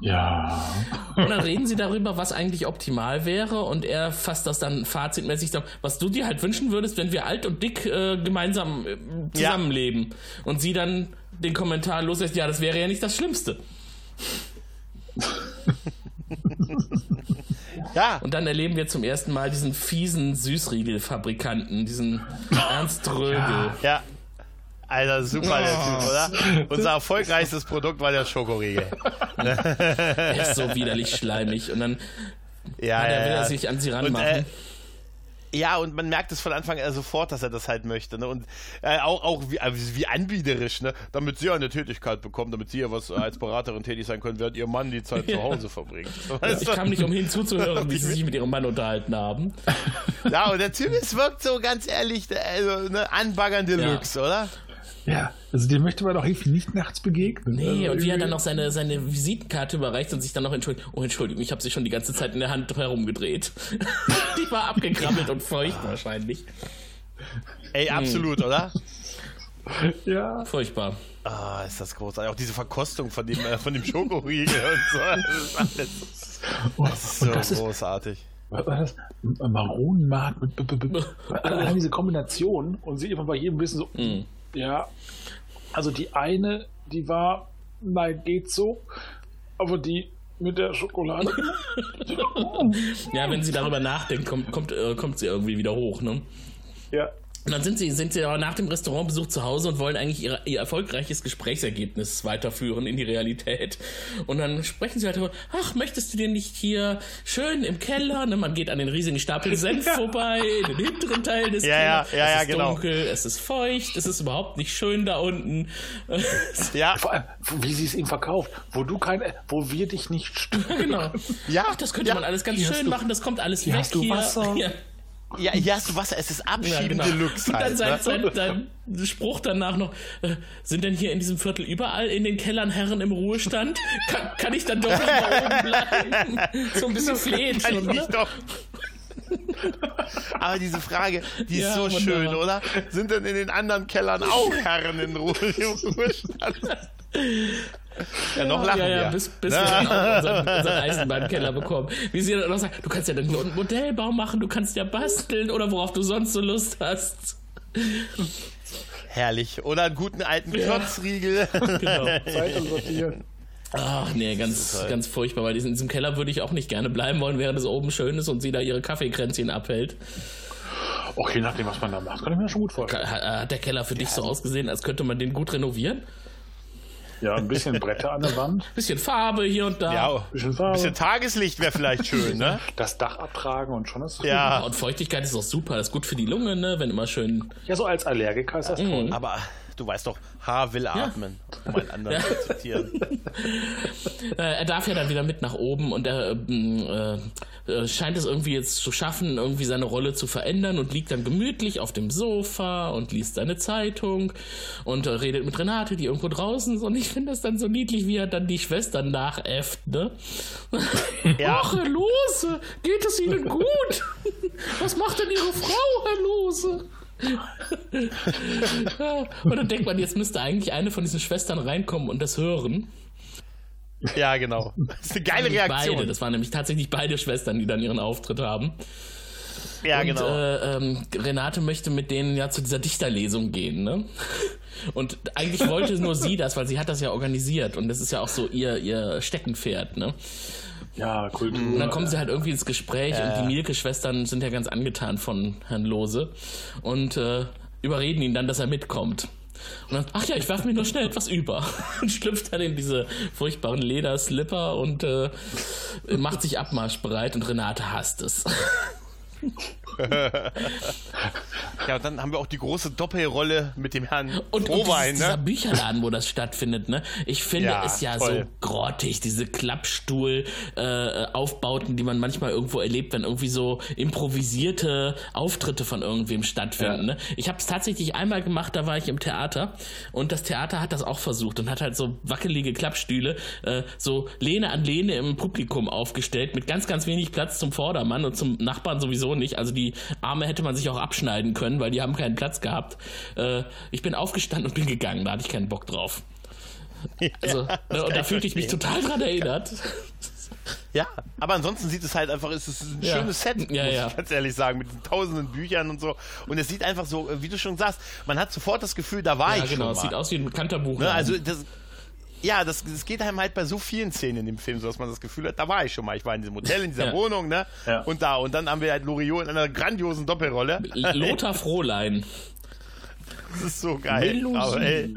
Ja. Und dann reden sie darüber, was eigentlich optimal wäre und er fasst das dann fazitmäßig zusammen, was du dir halt wünschen würdest, wenn wir alt und dick äh, gemeinsam äh, zusammenleben. Und sie dann den Kommentar loslässt, ja, das wäre ja nicht das Schlimmste. ja. Und dann erleben wir zum ersten Mal diesen fiesen Süßriegelfabrikanten, diesen Ernst Rögel. ja. Alter, super der Typ, oder? Unser erfolgreichstes Produkt war der Schokoriegel. Er ist so widerlich schleimig. Und dann Ja, ja, ja, will ja. er sich an sie Und, ranmachen. äh, ja, und man merkt es von Anfang an sofort, dass er das halt möchte. Ne? Und äh, auch, auch wie, äh, wie anbiederisch, ne? damit sie eine Tätigkeit bekommt, damit sie ja was äh, als Beraterin tätig sein können, während ihr Mann die Zeit zu Hause verbringt. Weißt ich du? kam nicht umhin zuzuhören, wie sie sich mit ihrem Mann unterhalten haben. Ja, und der Typ, es wirkt so ganz ehrlich, also, ne, anbaggern Deluxe, oder? Ja, also dem möchte man doch irgendwie nicht nachts begegnen. Nee, also und wie er dann noch seine, seine Visitenkarte überreicht und sich dann noch entschuldigt. Oh, Entschuldigung, ich habe sie schon die ganze Zeit in der Hand herumgedreht. die war abgekrabbelt und feucht wahrscheinlich. Ey, absolut, oder? Ja. Furchtbar. Ah, ist das großartig. Auch diese Verkostung von dem, äh, von dem Schokoriegel und so. Das ist alles Oh, so das ist, großartig. was war das? Maronenmark mit, allein diese Kombination und sie immer bei jedem wissen so, Mhm. Ja, also die eine, die war, nein, geht so, aber die mit der Schokolade, Ja, wenn sie darüber nachdenkt, kommt, kommt, äh, kommt sie irgendwie wieder hoch, ne? ja, Und dann sind sie, sind sie aber nach dem Restaurantbesuch zu Hause und wollen eigentlich ihre, ihr erfolgreiches Gesprächsergebnis weiterführen in die Realität. Und dann sprechen sie halt darüber, ach, möchtest du dir nicht hier schön im Keller, ne, man geht an den riesigen Stapel Senf vorbei, in den hinteren Teil des Ja, Kellers. ja, ja, es ja, ist genau. dunkel, es ist feucht, es ist überhaupt nicht schön da unten. Ja, vor allem, wie sie es ihm verkauft, wo du kein, wo wir dich nicht stören. genau. ja. Ach, das könnte ja. man alles ganz Hier schön du- machen, das kommt alles hier weg hast du hier. Wasser. Ja. Ja, hier hast du Wasser, es ist Ja, Abschieben genau. Deluxe Und dann halt. sein, ne? sein, sein Spruch danach noch, äh, sind denn hier in diesem Viertel überall in den Kellern Herren im Ruhestand? Kann, kann ich dann doch noch mal oben bleiben? So ein bisschen ich schon, nicht doch. Aber diese Frage, die Ja, ist so wunderbar. schön, oder? Sind denn in den anderen Kellern auch Herren in Ruhe im Ruhestand? Ja, noch lachen Ja, ja, wir. bis, bis wir unseren, unseren Eisenbahnkeller bekommen. Wie sie dann auch sagt, du kannst ja dann einen Modellbau machen, du kannst ja basteln oder worauf du sonst so Lust hast. Herrlich. Oder einen guten alten Klotzriegel. Genau. Sortieren. Ach nee, ganz, ganz furchtbar, weil in diesem Keller würde ich auch nicht gerne bleiben wollen, während es oben schön ist und sie da ihre Kaffeekränzchen abhält. Och, je nachdem, was man da macht, kann ich mir schon gut vorstellen. Hat hat der Keller für dich so ausgesehen, als könnte man den gut renovieren? Ja, ein bisschen Bretter an der Wand, Bisschen Farbe hier und da. Ja, ein bisschen Farbe, bisschen Tageslicht wäre vielleicht schön, ne? das Dach abtragen und schon ist es Ja. Und Feuchtigkeit ist auch super, das ist gut für die Lunge, ne? Wenn immer schön. Ja, so als Allergiker ist das toll. Aber du weißt doch, Haar will atmen, um einen anderen zu zitieren. Äh, er darf ja dann wieder mit nach oben und er äh, äh, scheint es irgendwie jetzt zu schaffen, irgendwie seine Rolle zu verändern und liegt dann gemütlich auf dem Sofa und liest seine Zeitung und äh, redet mit Renate, die irgendwo draußen ist. Und ich finde das dann so niedlich, wie er dann die Schwestern nachäfft, ne? Ja. Ach, Herr Lose, geht es Ihnen gut? Was macht denn Ihre Frau, Herr Lose? Und dann denkt man, jetzt müsste eigentlich eine von diesen Schwestern reinkommen und das hören. Ja, genau. Das ist eine geile Reaktion. Beide, das waren nämlich tatsächlich beide Schwestern, die dann ihren Auftritt haben. ja, und genau. äh, ähm, Renate möchte mit denen ja zu dieser Dichterlesung gehen, ne? Und eigentlich wollte nur sie das, weil sie hat das ja organisiert und das ist ja auch so ihr, ihr Steckenpferd, ne? Ja, Kultur. Und dann kommen sie halt irgendwie ins Gespräch und die Mielke-Schwestern sind ja ganz angetan von Herrn Lose und äh, überreden ihn dann, dass er mitkommt. Und dann, ach ja, ich werfe mir nur schnell etwas über. Und schlüpft dann in diese furchtbaren Lederslipper und äh, macht sich abmarschbereit und Renate hasst es. Ja, und dann haben wir auch die große Doppelrolle mit dem Herrn Und, und Frohwein, dieses, dieser ne? Bücherladen, wo das stattfindet, ne? Ich finde Ja, es ja toll. so grottig, diese Klappstuhl-Aufbauten, die man manchmal irgendwo erlebt, wenn irgendwie so improvisierte Auftritte von irgendwem stattfinden. Ne? Ich habe es tatsächlich einmal gemacht, da war ich im Theater und das Theater hat das auch versucht und hat halt so wackelige Klappstühle, äh, so Lehne an Lehne im Publikum aufgestellt, mit ganz, ganz wenig Platz zum Vordermann und zum Nachbarn sowieso nicht. Also die Arme hätte man sich auch abschneiden können, weil die haben keinen Platz gehabt. Äh, ich bin aufgestanden und bin gegangen, da hatte ich keinen Bock drauf. Also, ne, und da fühlte ich mich total dran erinnert. Ja, aber ansonsten sieht es halt einfach, es ist ein Ja. schönes Set, Ja, muss ja. ich ganz ehrlich sagen, mit tausenden Büchern und so. Und es sieht einfach so, wie du schon sagst, man hat sofort das Gefühl, da war Ja, ich genau, schon es mal. sieht aus wie ein bekannter Buch. Ne, also das, ja, das, das geht einem halt bei so vielen Szenen in dem Film, so dass man das Gefühl hat, da war ich schon mal. Ich war in diesem Hotel, in dieser Ja. Wohnung, ne? Ja. Und da. Und dann haben wir halt Loriot in einer grandiosen Doppelrolle. Lothar Frohlein. Das ist so geil. Aber, ey,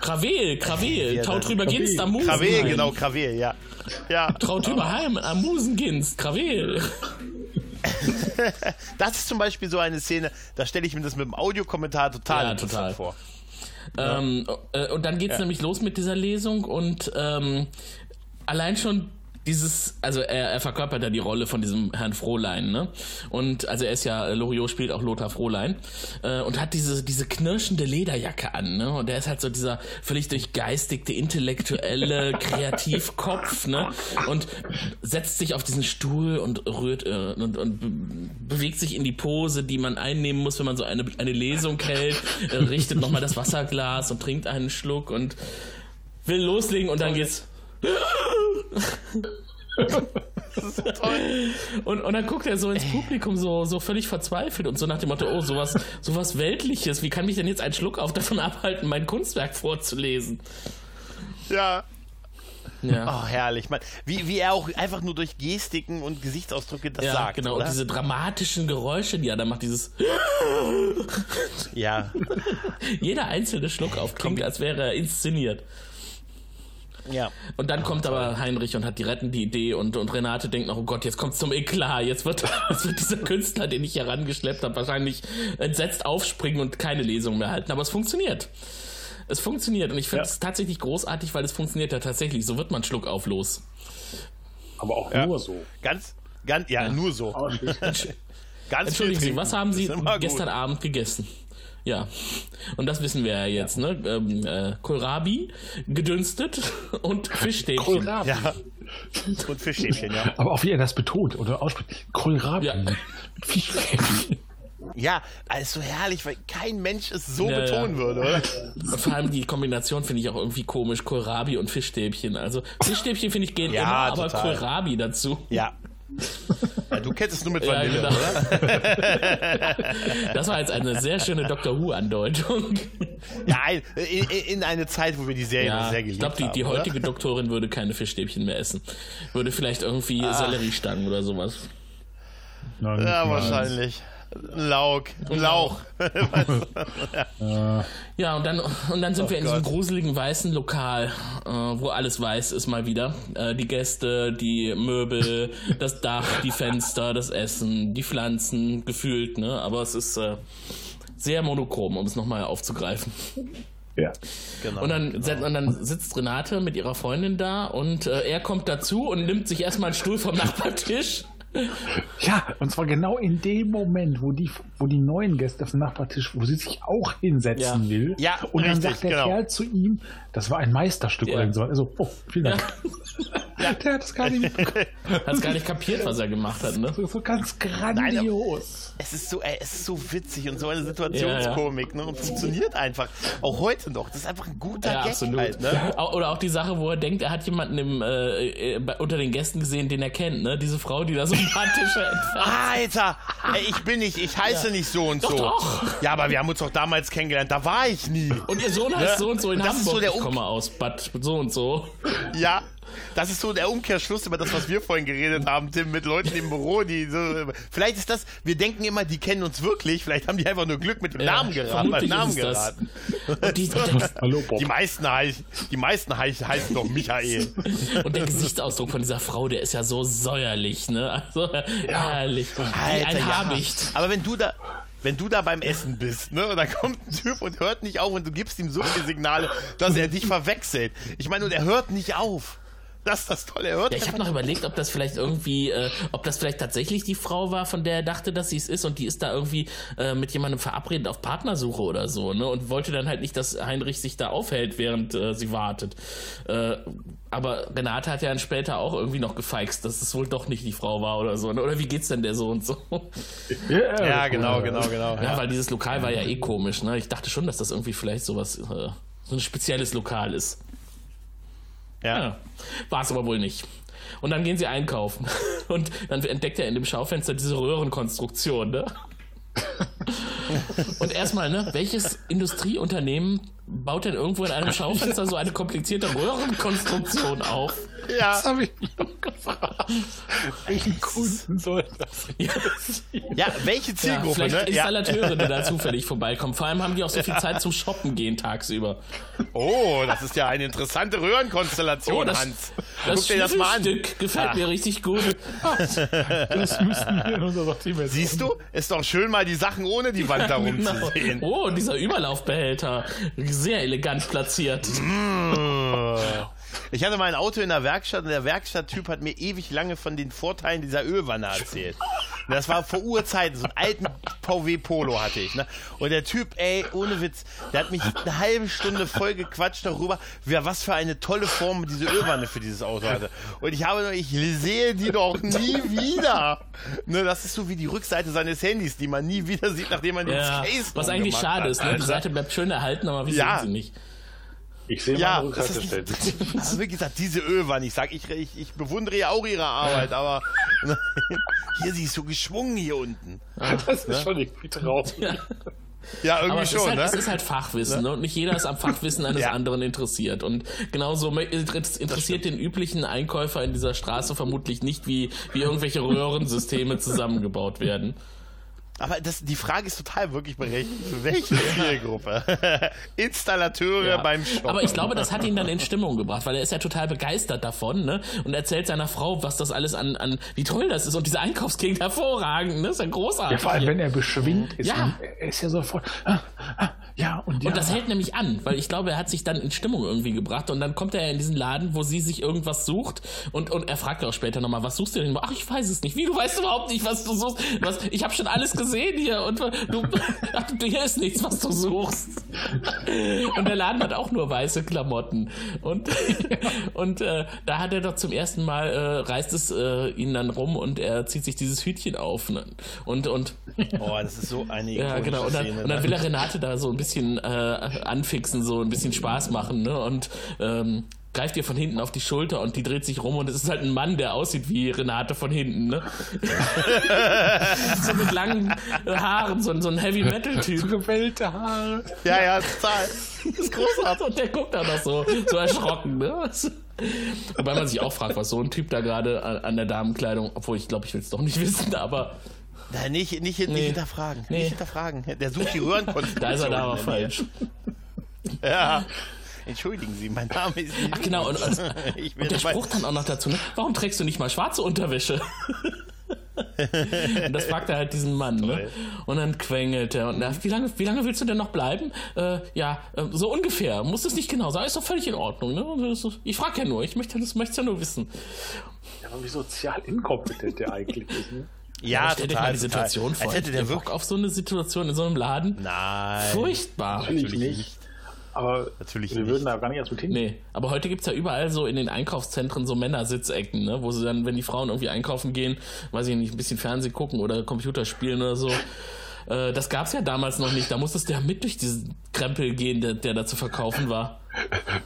Kravel, Kravel, Ja, Taut drüber Ginst am Kravel, Musenheim. genau, Kravel, ja. Ja, Traut drüber Heim am Musenginst, Kravel. das ist zum Beispiel so eine Szene, da stelle ich mir das mit dem Audiokommentar total Ja, total. vor. Ähm, äh, und dann geht's Ja. nämlich los mit dieser Lesung und ähm, allein schon dieses, also er, er verkörpert ja die Rolle von diesem Herrn Frohlein, ne? Und also er ist ja, Loriot spielt auch Lothar Frohlein äh, und hat diese, diese knirschende Lederjacke an, ne? Und er ist halt so dieser völlig durchgeistigte, intellektuelle Kreativkopf, ne? Und setzt sich auf diesen Stuhl und rührt äh, und, und be- bewegt sich in die Pose, die man einnehmen muss, wenn man so eine, eine Lesung hält, äh, richtet nochmal das Wasserglas und trinkt einen Schluck und will loslegen und dann geht's. Und, und dann guckt er so ins Publikum so, so völlig verzweifelt und so nach dem Motto, oh, sowas, sowas Weltliches, wie kann mich denn jetzt ein Schluck auf davon abhalten, mein Kunstwerk vorzulesen? Ja. Ja. Oh, herrlich. Man, wie, wie er auch einfach nur durch Gestiken und Gesichtsausdrücke das ja, sagt. genau. Oder? Und diese dramatischen Geräusche, die er da macht, dieses ja. jeder einzelne Schluck auf klingt, als wäre er inszeniert. Ja. Und dann kommt aber Heinrich und hat die rettende Idee und, und Renate denkt noch, oh Gott, jetzt kommt's zum Eklat. Jetzt wird, jetzt wird dieser Künstler, den ich hier rangeschleppt habe, wahrscheinlich entsetzt aufspringen und keine Lesung mehr halten. Aber es funktioniert. Es funktioniert und ich finde Ja. es tatsächlich großartig, weil es funktioniert ja tatsächlich. So wird man Schluck auf los. Aber auch Ja. nur so. Ganz, ganz, ja, nur so. Ganz Entschuldigen Sie, was haben Sie gestern Abend gegessen? Ja, und das wissen wir ja jetzt, ne? Ähm, äh, Kohlrabi, gedünstet und Fischstäbchen. Kohlrabi. Ja. Und Fischstäbchen, ja. Aber auch wie er das betont oder ausspricht. Kohlrabi. Ja. Fischstäbchen. Ja, also herrlich, weil kein Mensch es so Ja, betonen ja. würde, oder? Vor allem die Kombination finde ich auch irgendwie komisch. Kohlrabi und Fischstäbchen. Also Fischstäbchen finde ich gehen Ja, immer, aber total. Kohlrabi dazu. Ja. Ja. Du kennst es nur mit Ja, Vanille, genau. oder? Das war jetzt eine sehr schöne Doctor Who-Andeutung. Ja, in, in eine Zeit, wo wir die Serie Ja, sehr ich geliebt glaube, die, haben. die oder? heutige Doktorin würde keine Fischstäbchen mehr essen. Würde vielleicht irgendwie Selleriestangen oder sowas. Nein, Ja, nein. wahrscheinlich. Ein Lauch. Ein Lauch. Ja, und dann, und dann sind wir in diesem Gott. gruseligen weißen Lokal, äh, wo alles weiß ist mal wieder. Äh, die Gäste, die Möbel, das Dach, die Fenster, das Essen, die Pflanzen, gefühlt, ne? Aber es ist äh, sehr monochrom, um es nochmal aufzugreifen. Ja. Genau. Und dann, set- und dann sitzt Renate mit ihrer Freundin da und äh, er kommt dazu und nimmt sich erstmal einen Stuhl vom Nachbartisch. Ja, und zwar genau in dem Moment, wo die, wo die neuen Gäste auf dem Nachbartisch, wo sie sich auch hinsetzen Ja. will. Ja, und dann richtig, sagt der genau. Kerl zu ihm, das war ein Meisterstück Ja. oder so. Also, oh, vielen Dank. Der hat es gar nicht mitbekommen. Hat gar nicht kapiert, was er gemacht hat, ne? So, so ganz grandios. Es ist so, ey, es ist so witzig und so eine Situationskomik, ne? Und funktioniert einfach. Auch heute noch. Das ist einfach ein guter Ja, Gag absolut. halt, ne? Oder auch die Sache, wo er denkt, er hat jemanden im, äh, äh, unter den Gästen gesehen, den er kennt, ne? Diese Frau, die da so entfernt. Alter, ey, ich bin nicht, ich heiße nicht so und Doch, so. doch. Ja, aber wir haben uns doch damals kennengelernt, da war ich nie. Und ihr Sohn heißt Ja, so und so in das ist Hamburg. so der ich komme aus Bad so und so. Ja, das ist so der Umkehrschluss über das, was wir vorhin geredet haben, Tim, mit Leuten im Büro, die so. Vielleicht ist das, wir denken immer, die kennen uns wirklich, vielleicht haben die einfach nur Glück mit dem Namen geraten. Beim Namen geraten. Die, Hallo, Bob. Die meisten, heiß, die meisten heiß, heißen doch Michael. und der Gesichtsausdruck von dieser Frau, der ist ja so säuerlich, ne? Also herrlich. Wie Alter, ein ja. Habicht. Aber wenn du da. Wenn du da beim Essen bist, ne, und da kommt ein Typ und hört nicht auf und du gibst ihm so viele Signale, dass er dich verwechselt. Ich meine, und er hört nicht auf. Das ist das Tolle, er hört Ja, ich habe noch überlegt, ob das vielleicht irgendwie, äh, ob das vielleicht tatsächlich die Frau war, von der er dachte, dass sie es ist und die ist da irgendwie äh, mit jemandem verabredet auf Partnersuche oder so, ne? Und wollte dann halt nicht, dass Heinrich sich da aufhält, während äh, sie wartet. Äh, aber Renate hat ja dann später auch irgendwie noch gefeixt, dass es wohl doch nicht die Frau war oder so, ne? Oder wie geht's denn der so und so? Ja, genau, genau, genau. Ja, weil dieses Lokal war ja eh komisch, ne? Ich dachte schon, dass das irgendwie vielleicht sowas, äh, so ein spezielles Lokal ist. Ja. Ja, war es aber wohl nicht. Und dann gehen sie einkaufen. Und dann entdeckt er in dem Schaufenster diese Röhrenkonstruktion, ne? Und erstmal, ne, welches Industrieunternehmen baut denn irgendwo in einem Schaufenster so eine komplizierte Röhrenkonstruktion auf? Ja. Das habe ich mich noch gefragt. Welchen Kunden soll das Ja, Ja, welche ja, Zielgruppe, vielleicht ne? Ja. Installateure, die da zufällig vorbeikommen. Vor allem haben die auch so viel Zeit zum Shoppen gehen tagsüber. Oh, das ist ja eine interessante Röhrenkonstellation, Oh, das, Hans. das Guck dir das mal an. Schnüffelstück gefällt mir richtig gut. Das müssten wir in unser Sortiment Siehst du? Ist doch schön, mal die Sachen ohne die Wand darum Genau. zu sehen. Oh, dieser Überlaufbehälter. Sehr elegant platziert. Ich hatte mal ein Auto in der Werkstatt und der Werkstatttyp hat mir ewig lange von den Vorteilen dieser Ölwanne erzählt. Und das war vor Urzeiten, so einen alten VW Polo hatte ich. Ne? Und der Typ, ey, ohne Witz, der hat mich eine halbe Stunde voll gequatscht darüber, wer was für eine tolle Form diese Ölwanne für dieses Auto hatte. Und ich habe nur, ich sehe die doch nie wieder. Ne, das ist so wie die Rückseite seines Handys, die man nie wieder sieht, nachdem man Ja, den Case was eigentlich schade hat. ist, ne? Die Seite bleibt schön erhalten, aber wir Ja. sehen sie nicht. Ich sehe Ja, mal ist, stellen. also wie gesagt, diese Ölwanne, ich sag, ich, ich, ich bewundere ja auch ihre Arbeit, aber hier, sie ist so geschwungen hier unten. Das ist schon irgendwie traurig. Ja, Aber irgendwie es ist, schon, halt, ne? es ist halt Fachwissen ne? und nicht jeder ist am Fachwissen eines Ja. anderen interessiert. Und genauso interessiert den üblichen Einkäufer in dieser Straße vermutlich nicht, wie, wie irgendwelche Röhrensysteme zusammengebaut werden. Aber das, die Frage ist total wirklich berechtigt. Für welche Zielgruppe? Installateure Ja. beim Shop. Aber ich glaube, das hat ihn dann in Stimmung gebracht, weil er ist ja total begeistert davon, ne? Und erzählt seiner Frau, was das alles an, an wie toll das ist. Und diese Einkaufsgegend hervorragend, ne? Ist ja großartig. Ja, vor allem, wenn er beschwingt ist. Ja. Er ist ja sofort. ah, ah, Ja, und, ja. Und das hält nämlich an, weil ich glaube, er hat sich dann in Stimmung irgendwie gebracht und dann kommt er in diesen Laden, wo sie sich irgendwas sucht und, und er fragt ja auch später nochmal, was suchst du denn? Ach, ich weiß es nicht. Wie, du weißt überhaupt nicht, was du suchst? Was, ich habe schon alles gesehen hier und du, ach, hier ist nichts, was du suchst. Und der Laden hat auch nur weiße Klamotten und, und äh, da hat er doch zum ersten Mal, äh, reißt es äh, ihn dann rum und er zieht sich dieses Hütchen auf ne? und, und oh, das ist so eine ja, genau. Und dann, Szene. und dann ne? will er Renate da so ein bisschen äh, anfixen, so ein bisschen Spaß machen, ne? Und ähm, greift ihr von hinten auf die Schulter und die dreht sich rum und es ist halt ein Mann, der aussieht wie Renate von hinten, ne? so mit langen Haaren, so, ein- so ein Heavy Metal Typ. gewellte Haare. ja, ja, total. Das ist großartig. Und der guckt da noch so, so erschrocken, ne? Wobei man sich auch fragt, was so ein Typ da gerade an, an der Damenkleidung, obwohl ich glaube, ich will es doch nicht wissen, aber Na, nicht, nicht, nicht Nee. hinterfragen. Nee. Nicht hinterfragen. Der sucht die Röhrenkonstruktion. da ist er da aber falsch. Ja. Entschuldigen Sie, mein Name ist. Ach genau, und, und, ich Und der Spruch dann auch noch dazu, ne? Warum trägst du nicht mal schwarze Unterwäsche? und das fragt er halt diesen Mann, ne? Und dann quengelt er. Und na, wie lange, wie lange willst du denn noch bleiben? Äh, ja, äh, so ungefähr. Muss es nicht genau sein. Ist doch völlig in Ordnung, ne? Und das Ich frage ja nur, ich möchte das möchte ja nur wissen. Ja, aber wie sozial inkompetent der eigentlich ist. Ne? Ja, Stell dir total. mal die Situation total. vor. Als hätte der Bock wirklich. auf so eine Situation in so einem Laden. Nein. Furchtbar. Natürlich nicht. Aber Natürlich wir nicht. würden da gar nicht erst mit hin. Nee, aber heute gibt's ja überall so in den Einkaufszentren so Männersitzecken, ne? wo sie dann, wenn die Frauen irgendwie einkaufen gehen, weiß ich nicht, ein bisschen Fernsehen gucken oder Computer spielen oder so. Äh, Das gab's ja damals noch nicht. Da musstest du ja mit durch diesen Krempel gehen, der, der da zu verkaufen war.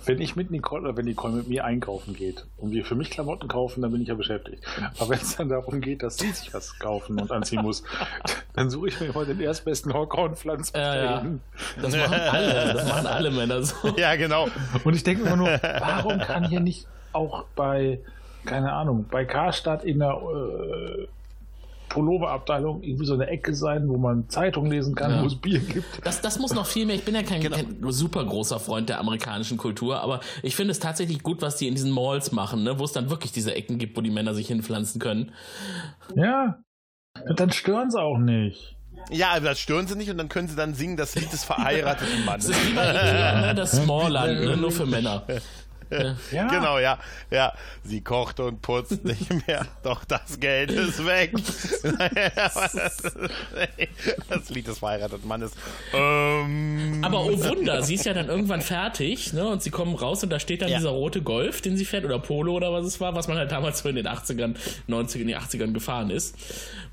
Wenn ich mit Nicole oder wenn Nicole mit mir einkaufen geht und wir für mich Klamotten kaufen, dann bin ich ja beschäftigt. Aber wenn es dann darum geht, dass sie sich was kaufen und anziehen muss, dann suche ich mir immer den erstbesten Hocker und pflanze mich Ja, ja. Das machen alle, das machen alle Männer so. Ja, genau. Und ich denke immer nur, warum kann hier nicht auch bei, keine Ahnung, bei Karstadt in der äh, Pulloverabteilung irgendwie so eine Ecke sein, wo man Zeitung lesen kann, Ja. wo es Bier gibt. Das, das muss noch viel mehr. Ich bin ja kein, kein super großer Freund der amerikanischen Kultur, aber ich finde es tatsächlich gut, was die in diesen Malls machen, ne? wo es dann wirklich diese Ecken gibt, wo die Männer sich hinpflanzen können. Ja. Und dann stören sie auch nicht. Ja, aber das stören sie nicht und dann können sie dann singen das Lied des verheirateten Mannes. Das ist wie bei Ikea, ne? das Smallland, ne? nur für Männer. Ja. Genau, ja, ja. Sie kocht und putzt nicht mehr, doch das Geld ist weg. das Lied des verheirateten Mannes. Ähm, Aber oh Wunder, sie ist ja dann irgendwann fertig, ne? Und sie kommen raus und da steht dann Ja. dieser rote Golf, den sie fährt, oder Polo oder was es war, was man halt damals so in den 80ern, 90ern, in den 80ern gefahren ist.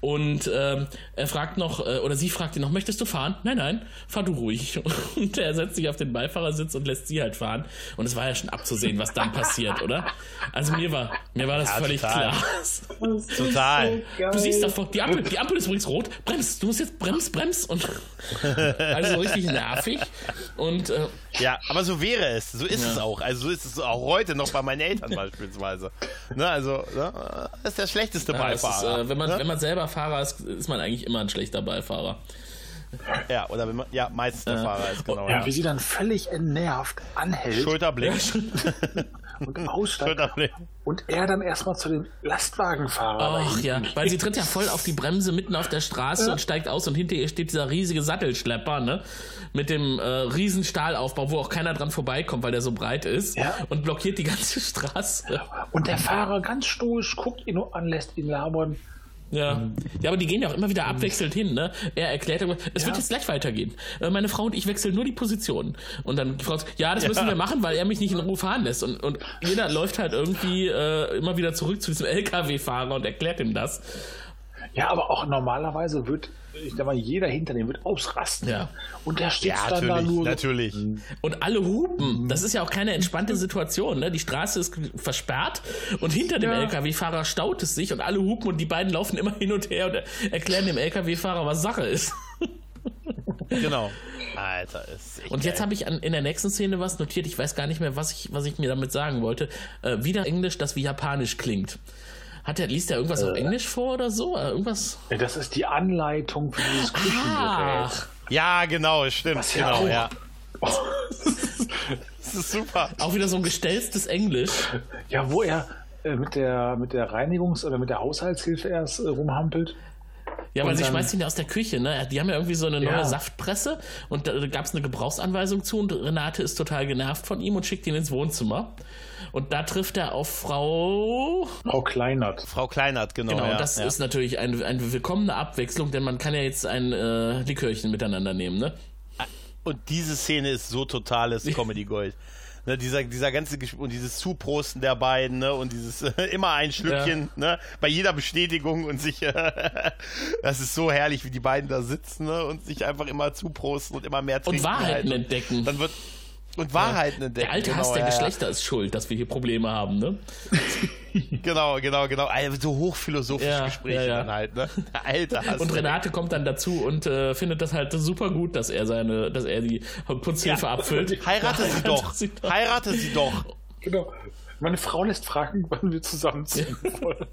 Und ähm, er fragt noch, äh, oder sie fragt ihn noch, möchtest du fahren? Nein, nein, fahr du ruhig. Und er setzt sich auf den Beifahrersitz und lässt sie halt fahren. Und es war ja schon abzusehen, was dann passiert, oder? Also mir war, mir war das Ja, völlig total. klar. total. Du siehst davor, die Ampel, die Ampel ist übrigens rot. Brems, du musst jetzt brems, brems. Und also so richtig nervig. Und äh, Ja, aber so wäre es. So ist es auch. Also so ist es auch heute noch bei meinen Eltern beispielsweise. Ne, also, ne, das ist der schlechteste Ja, es ist, Beifahrer. äh, wenn, man, ne? wenn man selber Fahrer ist, ist man eigentlich immer ein schlechter Beifahrer. ja, oder wenn man, ja, meistens der Fahrer ist, genau. Ja, Ja. wie sie dann völlig entnervt anhält Schulterblick. und aussteigt. Schulterblick. Und er dann erstmal zu dem Lastwagenfahrer. Ach ja, weil sie tritt ja voll auf die Bremse mitten auf der Straße und steigt aus und hinter ihr steht dieser riesige Sattelschlepper, ne? Mit dem äh, riesen Stahlaufbau, wo auch keiner dran vorbeikommt, weil der so breit ist Ja. und blockiert die ganze Straße. Und der Fahrer ganz stoisch guckt ihn nur an, lässt ihn labern. Ja. ja, aber die gehen ja auch immer wieder abwechselnd hin, ne? Er erklärt, immer, es wird jetzt gleich weitergehen. Äh, Meine Frau und ich wechseln nur die Positionen. Und dann die Frau sagt, ja, das müssen wir machen, weil er mich nicht in Ruhe fahren lässt. Und, und jeder läuft halt irgendwie äh, immer wieder zurück zu diesem LKW-Fahrer und erklärt ihm das. Ja, aber auch normalerweise wird, ich sag mal, jeder hinter dem wird ausrasten. Ja. Und der steht Ja, dann da natürlich, nur. natürlich. Und alle hupen. Das ist ja auch keine entspannte Situation. Ne? Die Straße ist versperrt und hinter dem Ja. LKW-Fahrer staut es sich und alle hupen und die beiden laufen immer hin und her und erklären dem LKW-Fahrer, was Sache ist. Genau. Alter, ist echt Und jetzt habe ich an, in der nächsten Szene was notiert. Ich weiß gar nicht mehr, was ich, was ich mir damit sagen wollte. Äh, wieder Englisch, das wie Japanisch klingt. Hat er, liest er irgendwas auf Englisch vor oder so? Äh, irgendwas? Ja, das ist die Anleitung für dieses Küchengerät. Ach, Ja, genau, stimmt. Was genau, auch- ja. Das ist super. auch wieder so ein gestelztes Englisch. Ja, wo er äh, mit der mit der Reinigungs- oder mit der Haushaltshilfe erst äh, rumhampelt. Ja, weil sie schmeißt ihn ja aus der Küche, ne? Die haben ja irgendwie so eine neue Ja. Saftpresse und da gab es eine Gebrauchsanweisung zu und Renate ist total genervt von ihm und schickt ihn ins Wohnzimmer. Und da trifft er auf Frau. Frau Kleinert. Frau Kleinert, genau. Genau, ja, das ja. ist natürlich eine, eine willkommene Abwechslung, denn man kann ja jetzt ein äh, Likörchen miteinander nehmen, ne? Und diese Szene ist so totales Comedy Gold. Ne, dieser, dieser ganze Ges und dieses Zuprosten der beiden, ne, und dieses äh, immer ein Schlückchen, ne, bei jeder Bestätigung und sich, äh, das ist so herrlich, wie die beiden da sitzen, ne, und sich einfach immer zuprosten und immer mehr trinken. Und Wahrheiten halt. Und entdecken. Dann wird, und Wahrheiten entdecken. Der alte genau, Hass der ja. Geschlechter ist schuld, dass wir hier Probleme haben, ne? Genau, genau, genau. Also so hochphilosophische Ja, Gespräche ja, ja. dann halt, ne. Der alte Hass. Und Renate kommt dann dazu und äh, findet das halt super gut, dass er seine, dass er die Putzhilfe abfüllt. Heirate sie doch. sie doch. Heirate sie doch. Genau. Meine Frau lässt fragen, wann wir zusammenziehen wollen.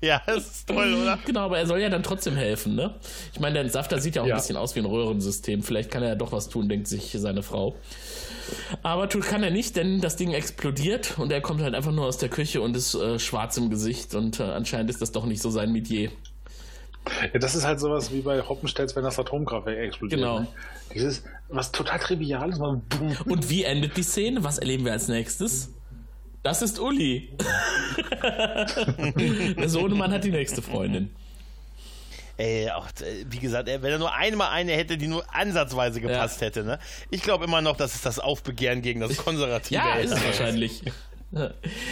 Ja, das ist toll, oder? Genau, aber er soll ja dann trotzdem helfen, ne? Ich meine, der Entsafter sieht ja auch Ja. ein bisschen aus wie ein Röhrensystem. Vielleicht kann er ja doch was tun, denkt sich seine Frau. Aber tut kann er nicht, denn das Ding explodiert und er kommt halt einfach nur aus der Küche und ist äh, schwarz im Gesicht und äh, anscheinend ist das doch nicht so sein Metier. Ja, das ist halt sowas wie bei Hoppenstedt, wenn das Atomkraftwerk explodiert. Genau. Ne? Dieses, was total trivial ist, man boom. Und wie endet die Szene? Was erleben wir als nächstes? Das ist Uli. der Sohnemann hat die nächste Freundin. Ey, auch, äh, wie gesagt, wenn er nur einmal eine hätte, die nur ansatzweise gepasst hätte, ne? Ich glaube immer noch, das ist das Aufbegehren gegen das konservative Ja, ist es wahrscheinlich.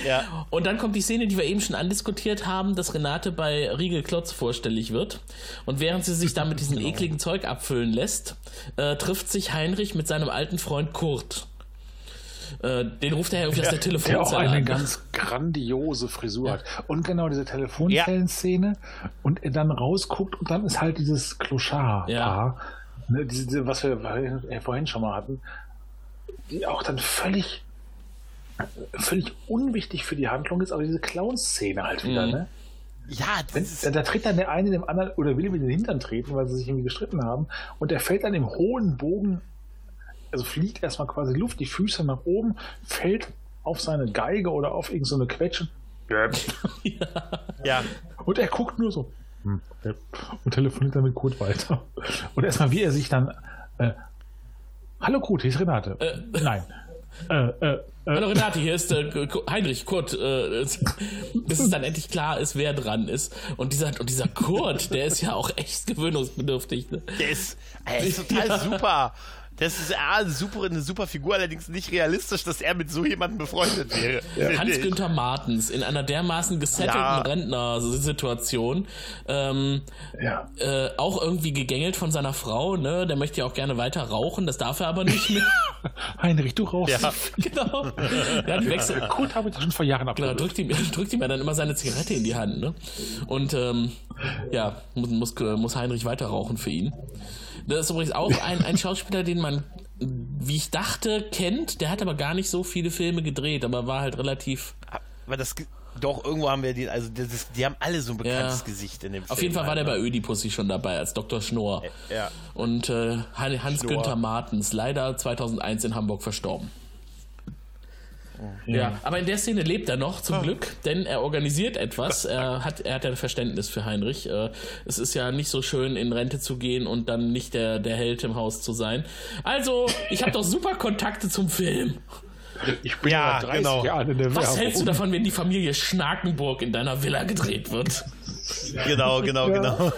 Ja. Und dann kommt die Szene, die wir eben schon andiskutiert haben, dass Renate bei Riegel Klotz vorstellig wird. Und während sie sich da mit diesem ekligen Zeug abfüllen lässt, äh, trifft sich Heinrich mit seinem alten Freund Kurt. Äh, den ruft er ja irgendwie aus der Der auch Telefonzelle eine an. ganz grandiose Frisur hat. Und genau diese Telefonzellenszene und er dann rausguckt und dann ist halt dieses Clochard-Paar, ne, diese, diese, was wir äh, vorhin schon mal hatten, die auch dann völlig völlig unwichtig für die Handlung ist, aber diese Clown-Szene halt wieder, Mhm. ne? Ja, Wenn, das da, ist, da tritt dann der eine dem anderen oder will ihm in den Hintern treten, weil sie sich irgendwie gestritten haben. Und der fällt dann im hohen Bogen, also fliegt erstmal quasi Luft, die Füße nach oben, fällt auf seine Geige oder auf irgendeine so eine Quetsche. ja. Und er guckt nur so. hm, ja, Und telefoniert dann mit Kurt weiter. Und erstmal, wie er sich dann. Äh, Hallo Kurt, hier ist Renate. Nein. Äh, äh, Hallo Renate, hier ist äh, Heinrich, Kurt, äh, bis es dann endlich klar ist, wer dran ist. Und dieser, und dieser Kurt, der ist ja auch echt gewöhnungsbedürftig. Ne? Der ist, er ist total super. Das ist ah, super, eine super Figur, allerdings nicht realistisch, dass er mit so jemandem befreundet wäre. ich. Hans-Günther Martens in einer dermaßen gesettelten Ja. Rentner-Situation, ähm, ja. äh, auch irgendwie gegängelt von seiner Frau, ne? Der möchte ja auch gerne weiter rauchen, das darf er aber nicht mehr. Heinrich, du rauchst. Ja. genau. Ja, die wechselt, Kurt habe ich schon vor Jahren Genau, abgehört. drückt ihm, drückt ihm ja dann immer seine Zigarette in die Hand, ne? Und ähm, ja, muss, muss, muss Heinrich weiter rauchen für ihn. Das ist übrigens auch ein, ein Schauspieler, den man, wie ich dachte, kennt. Der hat aber gar nicht so viele Filme gedreht, aber war halt relativ. Aber das, doch, irgendwo haben wir die, also das ist, die haben alle so ein bekanntes Ja. Gesicht in dem Film. Auf jeden Fall war der bei Ödipussy schon dabei als Dr. Schnorr. Ja. Und äh, Han- Hans-Günther. Martens, leider 2001 in Hamburg verstorben. Ja. aber in der Szene lebt er noch, zum Glück, denn er organisiert etwas. Er hat, er hat ein Verständnis für Heinrich. Äh, Es ist ja nicht so schön, in Rente zu gehen und dann nicht der, der Held im Haus zu sein. Also, ich habe doch super Kontakte zum Film. Ich bin Ja, ja 30 genau. Jahre in der Was Werbung. hältst du davon, wenn die Familie Schnakenburg in deiner Villa gedreht wird? Genau, genau, genau.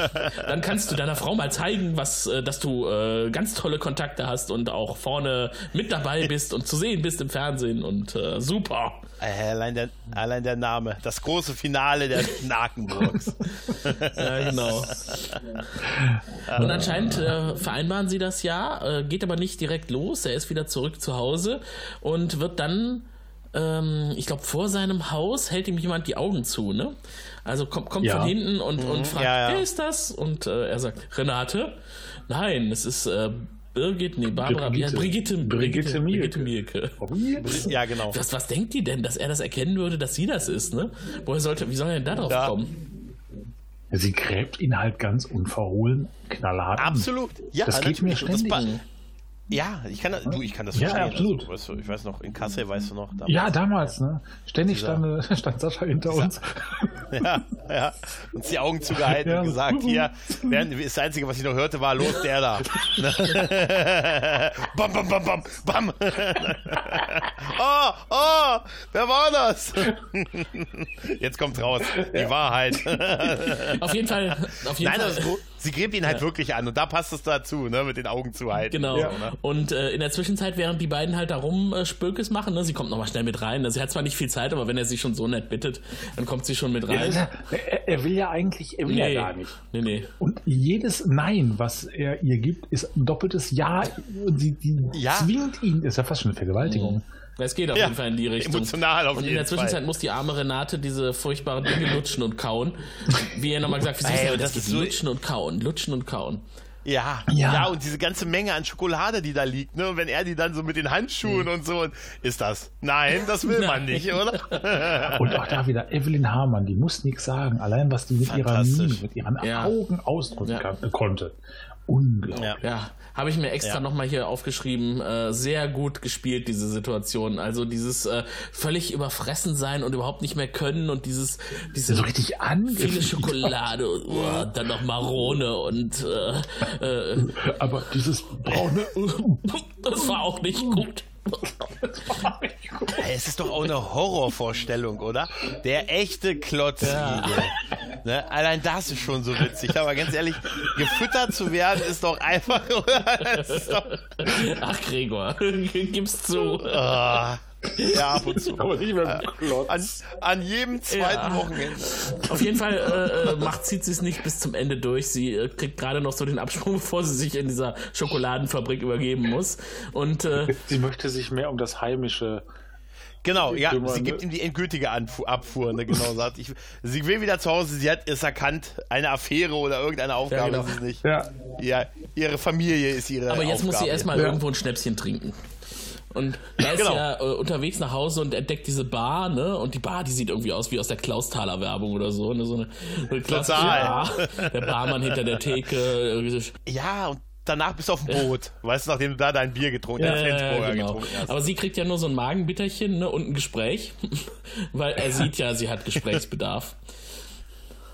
Dann kannst du deiner Frau mal zeigen, was, äh, dass du äh, ganz tolle Kontakte hast und auch vorne mit dabei bist und zu sehen bist im Fernsehen und äh, super. Äh, Allein der, allein der Name. Das große Finale der Schnakenburgs. Ja, genau. Und anscheinend äh, vereinbaren sie das ja, äh, geht aber nicht direkt los. Er ist wieder zurück zu Hause und wird dann, ähm, ich glaube, vor seinem Haus hält ihm jemand die Augen zu, ne? Also kommt, kommt Ja. von hinten und, und fragt, Ja, ja. wer ist das? Und äh, er sagt, Renate? Nein, es ist äh, Birgit, nee, Barbara, Brigitte. ja, Brigitte, Brigitte, Brigitte Brigitte Oh, Mielke. ja, genau. Was, was denkt die denn, dass er das erkennen würde, dass sie das ist, ne? Woher sollte, wie soll er denn da drauf Ja. kommen? Sie gräbt ihn halt ganz unverhohlen knallhart. Absolut. Ja, Das geht mir das ständig. pa- Ja, ich kann, das- du, ich kann das Ja, verstehen. absolut. Also, weißt du, ich weiß noch, in Kassel, weißt du noch. damals. Ja, damals, ne? Ständig stand, äh, stand Sascha hinter uns. Ja, ja. Uns die Augen zugehalten Ja. und gesagt, hier, während, das Einzige, was ich noch hörte, war, los, der da. bam, bam, bam, bam, bam. oh, oh, wer war das? Jetzt kommt raus, die Wahrheit. Auf jeden Fall, auf jeden Nein, Fall. das ist gut. Sie gräbt ihn halt wirklich an und da passt es dazu, ne, mit den Augen zuhalten. Genau. So, ne? Und äh, in der Zwischenzeit, während die beiden halt da rum äh, Spökes machen, ne, sie kommt nochmal schnell mit rein. ne, Sie hat zwar nicht viel Zeit, aber wenn er sie schon so nett bittet, dann kommt sie schon mit rein. Er, er will ja eigentlich, er will nee, ja gar nicht. nee, nee. Und jedes Nein, was er ihr gibt, ist ein doppeltes Ja. Und sie die Ja. zwingt ihn, ist ja fast schon eine Vergewaltigung. Es geht auf Ja, jeden Fall in die Richtung. emotional auf Und in jeden der Zwischenzeit Fall. muss die arme Renate diese furchtbaren Dinge lutschen und kauen. Wie er nochmal gesagt hat, und das ist so- Lutschen und kauen, lutschen und kauen. Ja, ja, Ja. und diese ganze Menge an Schokolade, die da liegt, ne? Und wenn er die dann so mit den Handschuhen und so, ist das? Nein, das will man nicht, oder? Und auch da wieder Evelyn Hamann, die muss nichts sagen. Allein was die mit ihrer. Mimik, mit ihren Ja. Augen ausdrücken Ja. kann, äh, konnte. Unglaublich. Ja. Ja, habe ich mir extra Ja. nochmal hier aufgeschrieben. Äh, sehr gut gespielt, diese Situation. Also dieses äh, völlig überfressen sein und überhaupt nicht mehr können und dieses, diese So richtig viele angefüllt. Schokolade und oh, dann noch Marone und äh, äh, Aber dieses braune. das war auch nicht gut. Es ist doch auch eine Horrorvorstellung, oder? Der echte Klotzigel. Ne? Allein das ist schon so witzig. Aber ganz ehrlich, gefüttert zu werden ist doch einfach. das ist doch, Ach, Gregor, gib's zu. ah, ja, ab und zu. Aber nicht mehr Klotz. An, an jedem zweiten Ja. Wochenende. Auf jeden Fall äh, äh, macht, zieht sie es nicht bis zum Ende durch. Sie äh, kriegt gerade noch so den Absprung, bevor sie sich in dieser Schokoladenfabrik übergeben muss. Und äh, Sie möchte sich mehr um das heimische. Genau, ja, Kümmern, sie ne? gibt ihm die endgültige Anfu Abfuhr, ne, genau, sagt, ich, sie will wieder zu Hause, sie hat es erkannt, eine Affäre oder irgendeine Aufgabe genau. ist es nicht. Ja. Ja, ihre Familie ist ihre aber jetzt muss sie Aufgabe. erstmal Ja. irgendwo ein Schnäpschen trinken. Und er ist Genau. ja äh, unterwegs nach Hause und entdeckt diese Bar, ne? Und die Bar, die sieht irgendwie aus wie aus der Klausthaler Werbung oder so, ne? So eine, so eine. Bar. Der Barmann hinter der Theke. äh, Ja, und danach bist du auf dem Boot, weißt du, nachdem du da dein Bier getrunken, Ja, ja, genau. getrunken hast. Aber sie kriegt ja nur so ein Magenbitterchen ne, und ein Gespräch, weil er sieht ja, sie hat Gesprächsbedarf.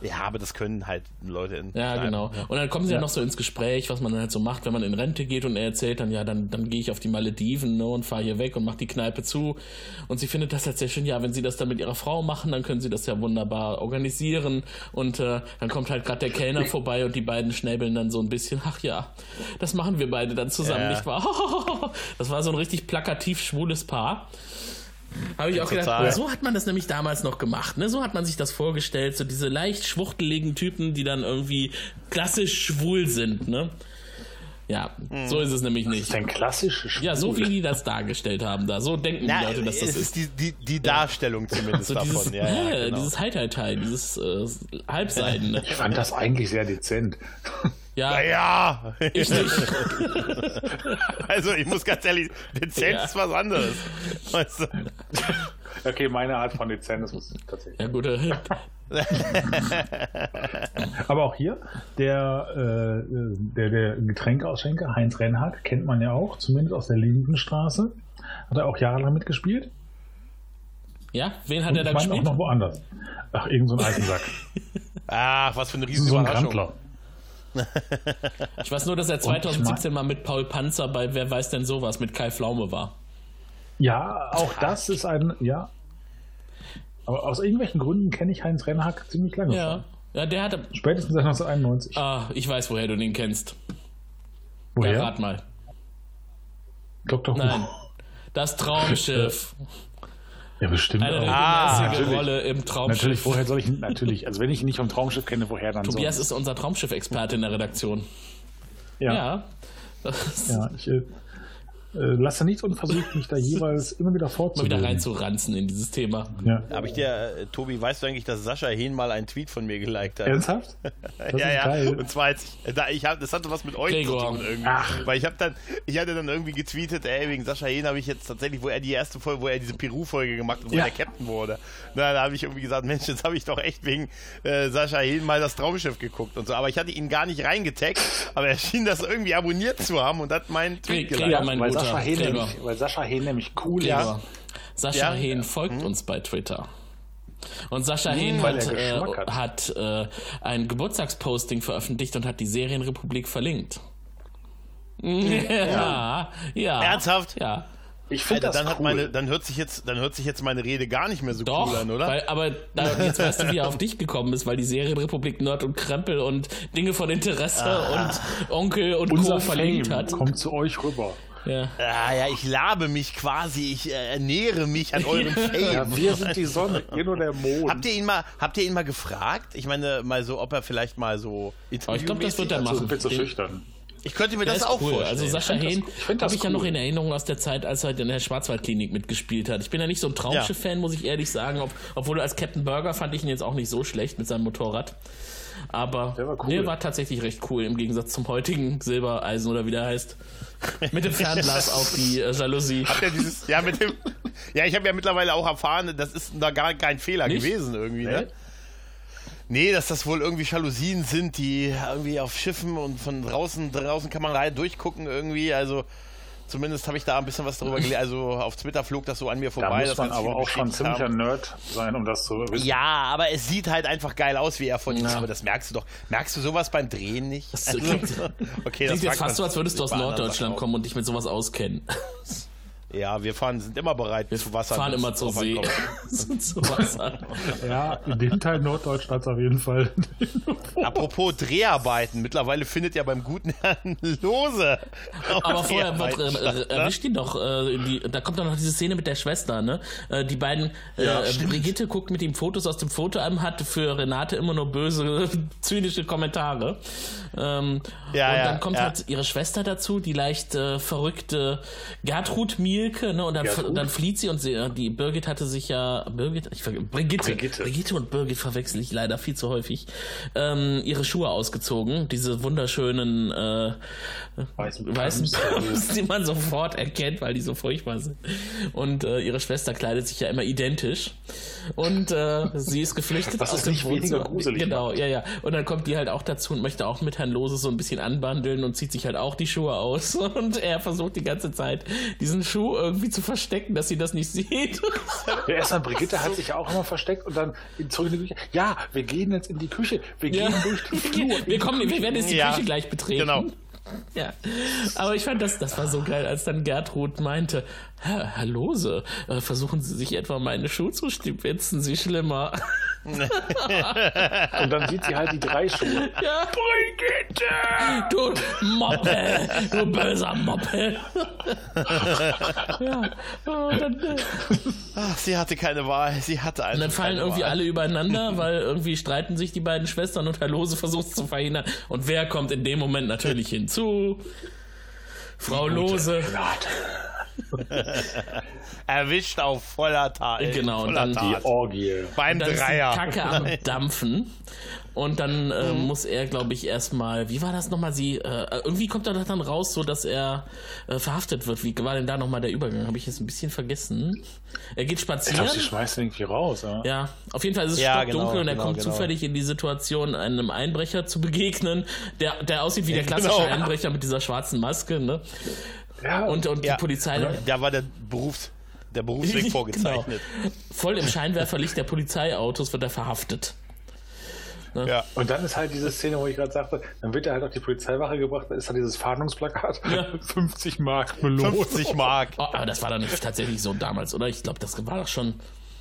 Ja, aber das können halt Leute in. Ja, genau. Und dann kommen sie ja. noch so ins Gespräch, was man dann halt so macht, wenn man in Rente geht und er erzählt dann, ja, dann, dann gehe ich auf die Malediven ne, und fahre hier weg und mache die Kneipe zu. Und sie findet das halt sehr schön, ja, wenn sie das dann mit ihrer Frau machen, dann können sie das ja wunderbar organisieren. Und äh, dann kommt halt gerade der Kellner vorbei und die beiden schnäbeln dann so ein bisschen, ach ja, das machen wir beide dann zusammen, Ja. nicht wahr? Das war so ein richtig plakativ schwules Paar. Habe ich auch Total. gedacht, so hat man das nämlich damals noch gemacht. Ne? So hat man sich das vorgestellt, so diese leicht schwuchteligen Typen, die dann irgendwie klassisch schwul sind. Ne? Ja, Mhm. so ist es nämlich Das nicht. ist ein klassisches Ja, so wie die das dargestellt haben da. So denken Na, die Leute, dass das es ist. ist die, die, die Darstellung zumindest So dieses, davon. Ja, ja, äh, genau. dieses Hai-Tai-Tai, dieses äh, Halbseidene. Ich fand das eigentlich sehr dezent. Ja, ja, ich nicht. also ich muss ganz ehrlich, dezent Ja. ist was anderes. Weißt du? Okay, meine Art von Dezent ist tatsächlich. Ja, gut. Aber auch hier, der, äh, der, der Getränkeausschenker, Heinz Rennhardt, kennt man ja auch, zumindest aus der Lindenstraße. Hat er auch jahrelang mitgespielt. ja, wen hat er da ich meine auch gespielt? noch woanders. Ach, irgend so ein Eisensack. Ach, was für eine riesen so ein Überraschung. Grandler. Ich weiß nur, dass er 2017 mal mit Paul Panzer bei Wer weiß denn sowas mit Kai Pflaume war. Ja, auch das ist ein, ja. Aber aus irgendwelchen Gründen kenne ich Heinz Rennhardt ziemlich lange. Ja, schon. ja der hatte. Spätestens seit 1991. Ah, ich weiß, woher du den kennst. Woher? Ja, rat mal. Dr. Who. Nein. Das Traumschiff. Ja, bestimmt. Eine regelmäßige natürlich. Rolle im Traumschiff. Natürlich, woher soll ich, natürlich, also wenn ich ihn nicht vom Traumschiff kenne, woher dann Tobias sonst? ist unser Traumschiff-Experte in der Redaktion. Ja, Ja. Ja ich äh, lasse nichts unversucht, mich da jeweils immer wieder Mal fortzubilden. wieder reinzuranzen in dieses Thema. Ja. Habe ich dir, äh, Tobi, weißt du eigentlich, dass Sascha Hehn mal einen Tweet von mir geliked hat? Ernsthaft? Das ja, ist ja. geil. Und zwar, als ich, da, ich hab, das hatte was mit euch Gregor. zu tun irgendwie. Weil ich habe dann, ich hatte dann irgendwie getweetet, ey, wegen Sascha Hehn habe ich jetzt tatsächlich, wo er die erste Folge, wo er diese Peru-Folge gemacht hat, wo Ja. er der Captain wurde. Na, da habe ich irgendwie gesagt, Mensch, jetzt habe ich doch echt wegen äh, Sascha Hehn mal das Traumschiff geguckt und so. Aber ich hatte ihn gar nicht reingetaggt, aber er schien das irgendwie abonniert zu haben und hat meinen Tweet geliked. mein weil, guter Sascha Hehn Gregor. nämlich, weil Sascha Hehn nämlich cool Gregor. ist. Sascha Ja. Hehn folgt uns bei Twitter. Und Sascha Hehn weil hat, äh, hat äh, ein Geburtstagsposting veröffentlicht und hat die Serienrepublik verlinkt. Ja, ja. Ernsthaft? Ja. Ich finde dann, hat cool. meine, dann, hört sich jetzt, dann hört sich jetzt meine Rede gar nicht mehr so Doch, cool an, oder? Weil, aber da, jetzt weißt du, wie er auf dich gekommen ist, weil die Serienrepublik Nerd und Krempel und Dinge von Interesse und Onkel und Unser Co. verlinkt hat. kommt zu euch rüber. Ja. Ah, ja, ich labe mich quasi, ich äh, ernähre mich an eurem Fame. Ja, wir sind die Sonne, ihr nur der Mond. Habt ihr ihn mal, habt ihr ihn mal gefragt? Ich meine, mal so, ob er vielleicht mal so. Aber ich glaube, das wird er also, machen. sind wir zu Den- schüchtern. Ich könnte mir Der das ist auch cool. vorstellen. Also Sascha das- Hehn ich das habe ich ja cool. noch in Erinnerung aus der Zeit, als er in der Schwarzwaldklinik mitgespielt hat. Ich bin ja nicht so ein Traumschiff-Fan, muss ich ehrlich sagen. Ob, obwohl als Captain Burger fand ich ihn jetzt auch nicht so schlecht mit seinem Motorrad. Aber Der war cool. nee, war tatsächlich recht cool im Gegensatz zum heutigen Silbereisen oder wie der heißt. Mit dem Fernglas auf die äh, Jalousie. Habt ihr dieses, ja, mit dem. Ja, ich habe ja mittlerweile auch erfahren, das ist da gar kein Fehler Nicht? gewesen irgendwie, ne? Nee, dass das wohl irgendwie Jalousien sind, die irgendwie auf Schiffen und von draußen, draußen kann man rein durchgucken irgendwie. Also zumindest habe ich da ein bisschen was darüber gelesen. Also auf Twitter flog das so an mir Da vorbei. muss dass man aber auch schon ziemlicher haben. Nerd sein, um das zu wissen. Ja, aber es sieht halt einfach geil aus, wie er von ihm Ja. Aber das merkst du doch. Merkst du sowas beim Drehen nicht? Das Also, klingt, okay, klingt jetzt fast so, als würdest du aus Norddeutschland kommen und dich mit sowas auskennen. Ja, wir fahren, sind immer bereit Wir zu Wasser. fahren wenn's immer zur See. zu Wasser. Ja, in dem Teil Norddeutschlands auf jeden Fall. Apropos Dreharbeiten, mittlerweile findet ja beim guten Herrn Lose. Aber vorher wird, äh, ne? erwischt ihn doch, äh, die, da kommt dann noch diese Szene mit der Schwester, ne? Äh, die beiden, äh, Ja, äh. Brigitte guckt mit ihm Fotos aus dem Fotoalbum, hat für Renate immer nur böse, zynische Kommentare. Ähm, Ja, und ja, dann kommt ja. halt ihre Schwester dazu, die leicht äh, verrückte Gertrud Mielke, ne? Und dann, und dann flieht sie und sie, äh, die Birgit hatte sich ja, Birgit, ich Brigitte, Brigitte. Brigitte und Birgit verwechsel ich leider viel zu häufig, ähm, ihre Schuhe ausgezogen, diese wunderschönen äh, Weißen weißen Pumps. Die man sofort erkennt, weil die so furchtbar sind. Und äh, ihre Schwester kleidet sich ja immer identisch. Und äh, sie ist geflüchtet Was aus dem Wohnzimmer. gruselig Genau, macht. ja, ja. Und dann kommt die halt auch dazu und möchte auch mit Herrn Lose so ein bisschen anbandeln und zieht sich halt auch die Schuhe aus. Und er versucht die ganze Zeit, diesen Schuh irgendwie zu verstecken, dass sie das nicht sieht. Ja, erstmal Brigitte hat sich ja auch immer versteckt und dann zurück in die Küche. Ja, wir gehen jetzt in die Küche. Wir Ja. gehen durch den Flur. Wir die kommen, wir werden jetzt die Ja, Küche gleich betreten. genau. Ja, aber ich fand das, das war so geil, als dann Gertrud meinte, Herr, Herr Lose, versuchen Sie sich etwa meine Schuhe zu stibitzen, Sie schlimmer. Und dann sieht sie halt die drei Schuhe. Ja, Brigitte! Du Moppel, du böser Moppel. ja, und dann, äh, Ach, sie hatte keine Wahl. Sie hatte einfach und dann fallen irgendwie Wahl. alle übereinander, weil irgendwie streiten sich die beiden Schwestern und Herr Lose versucht es zu verhindern. Und wer kommt in dem Moment natürlich hinzu? Frau Lose. Erwischt auf voller Tat. Genau, und voller dann Tat. Orgie. Beim dann ist die Dreier. Kacke am Dampfen. Und dann äh, Mhm. muss er, glaube ich, erstmal, wie war das nochmal? Sie, äh, irgendwie kommt er dann raus, so dass er äh, verhaftet wird. Wie war denn da nochmal der Übergang? Habe ich jetzt ein bisschen vergessen. Er geht Ich spazieren. glaube, sie schmeißt irgendwie raus. Ja. Ja, auf jeden Fall ist es Ja, stockdunkel genau, und er genau, kommt genau. zufällig in die Situation, einem Einbrecher zu begegnen, der, der aussieht wie der klassische Genau. Einbrecher mit dieser schwarzen Maske, ne? Ja, Und, und Ja. die Polizei. Da war der Berufs, der Berufsweg vorgezeichnet. Genau. Voll im Scheinwerferlicht der Polizeiautos wird er verhaftet. Ja. Und dann ist halt diese Szene, wo ich gerade sagte, dann wird er halt auf die Polizeiwache gebracht, da ist dann dieses Fahndungsplakat. 50 Mark Belohnung. 50 Mark. Oh, aber das war doch nicht tatsächlich so damals, oder? Ich glaube, das war doch schon.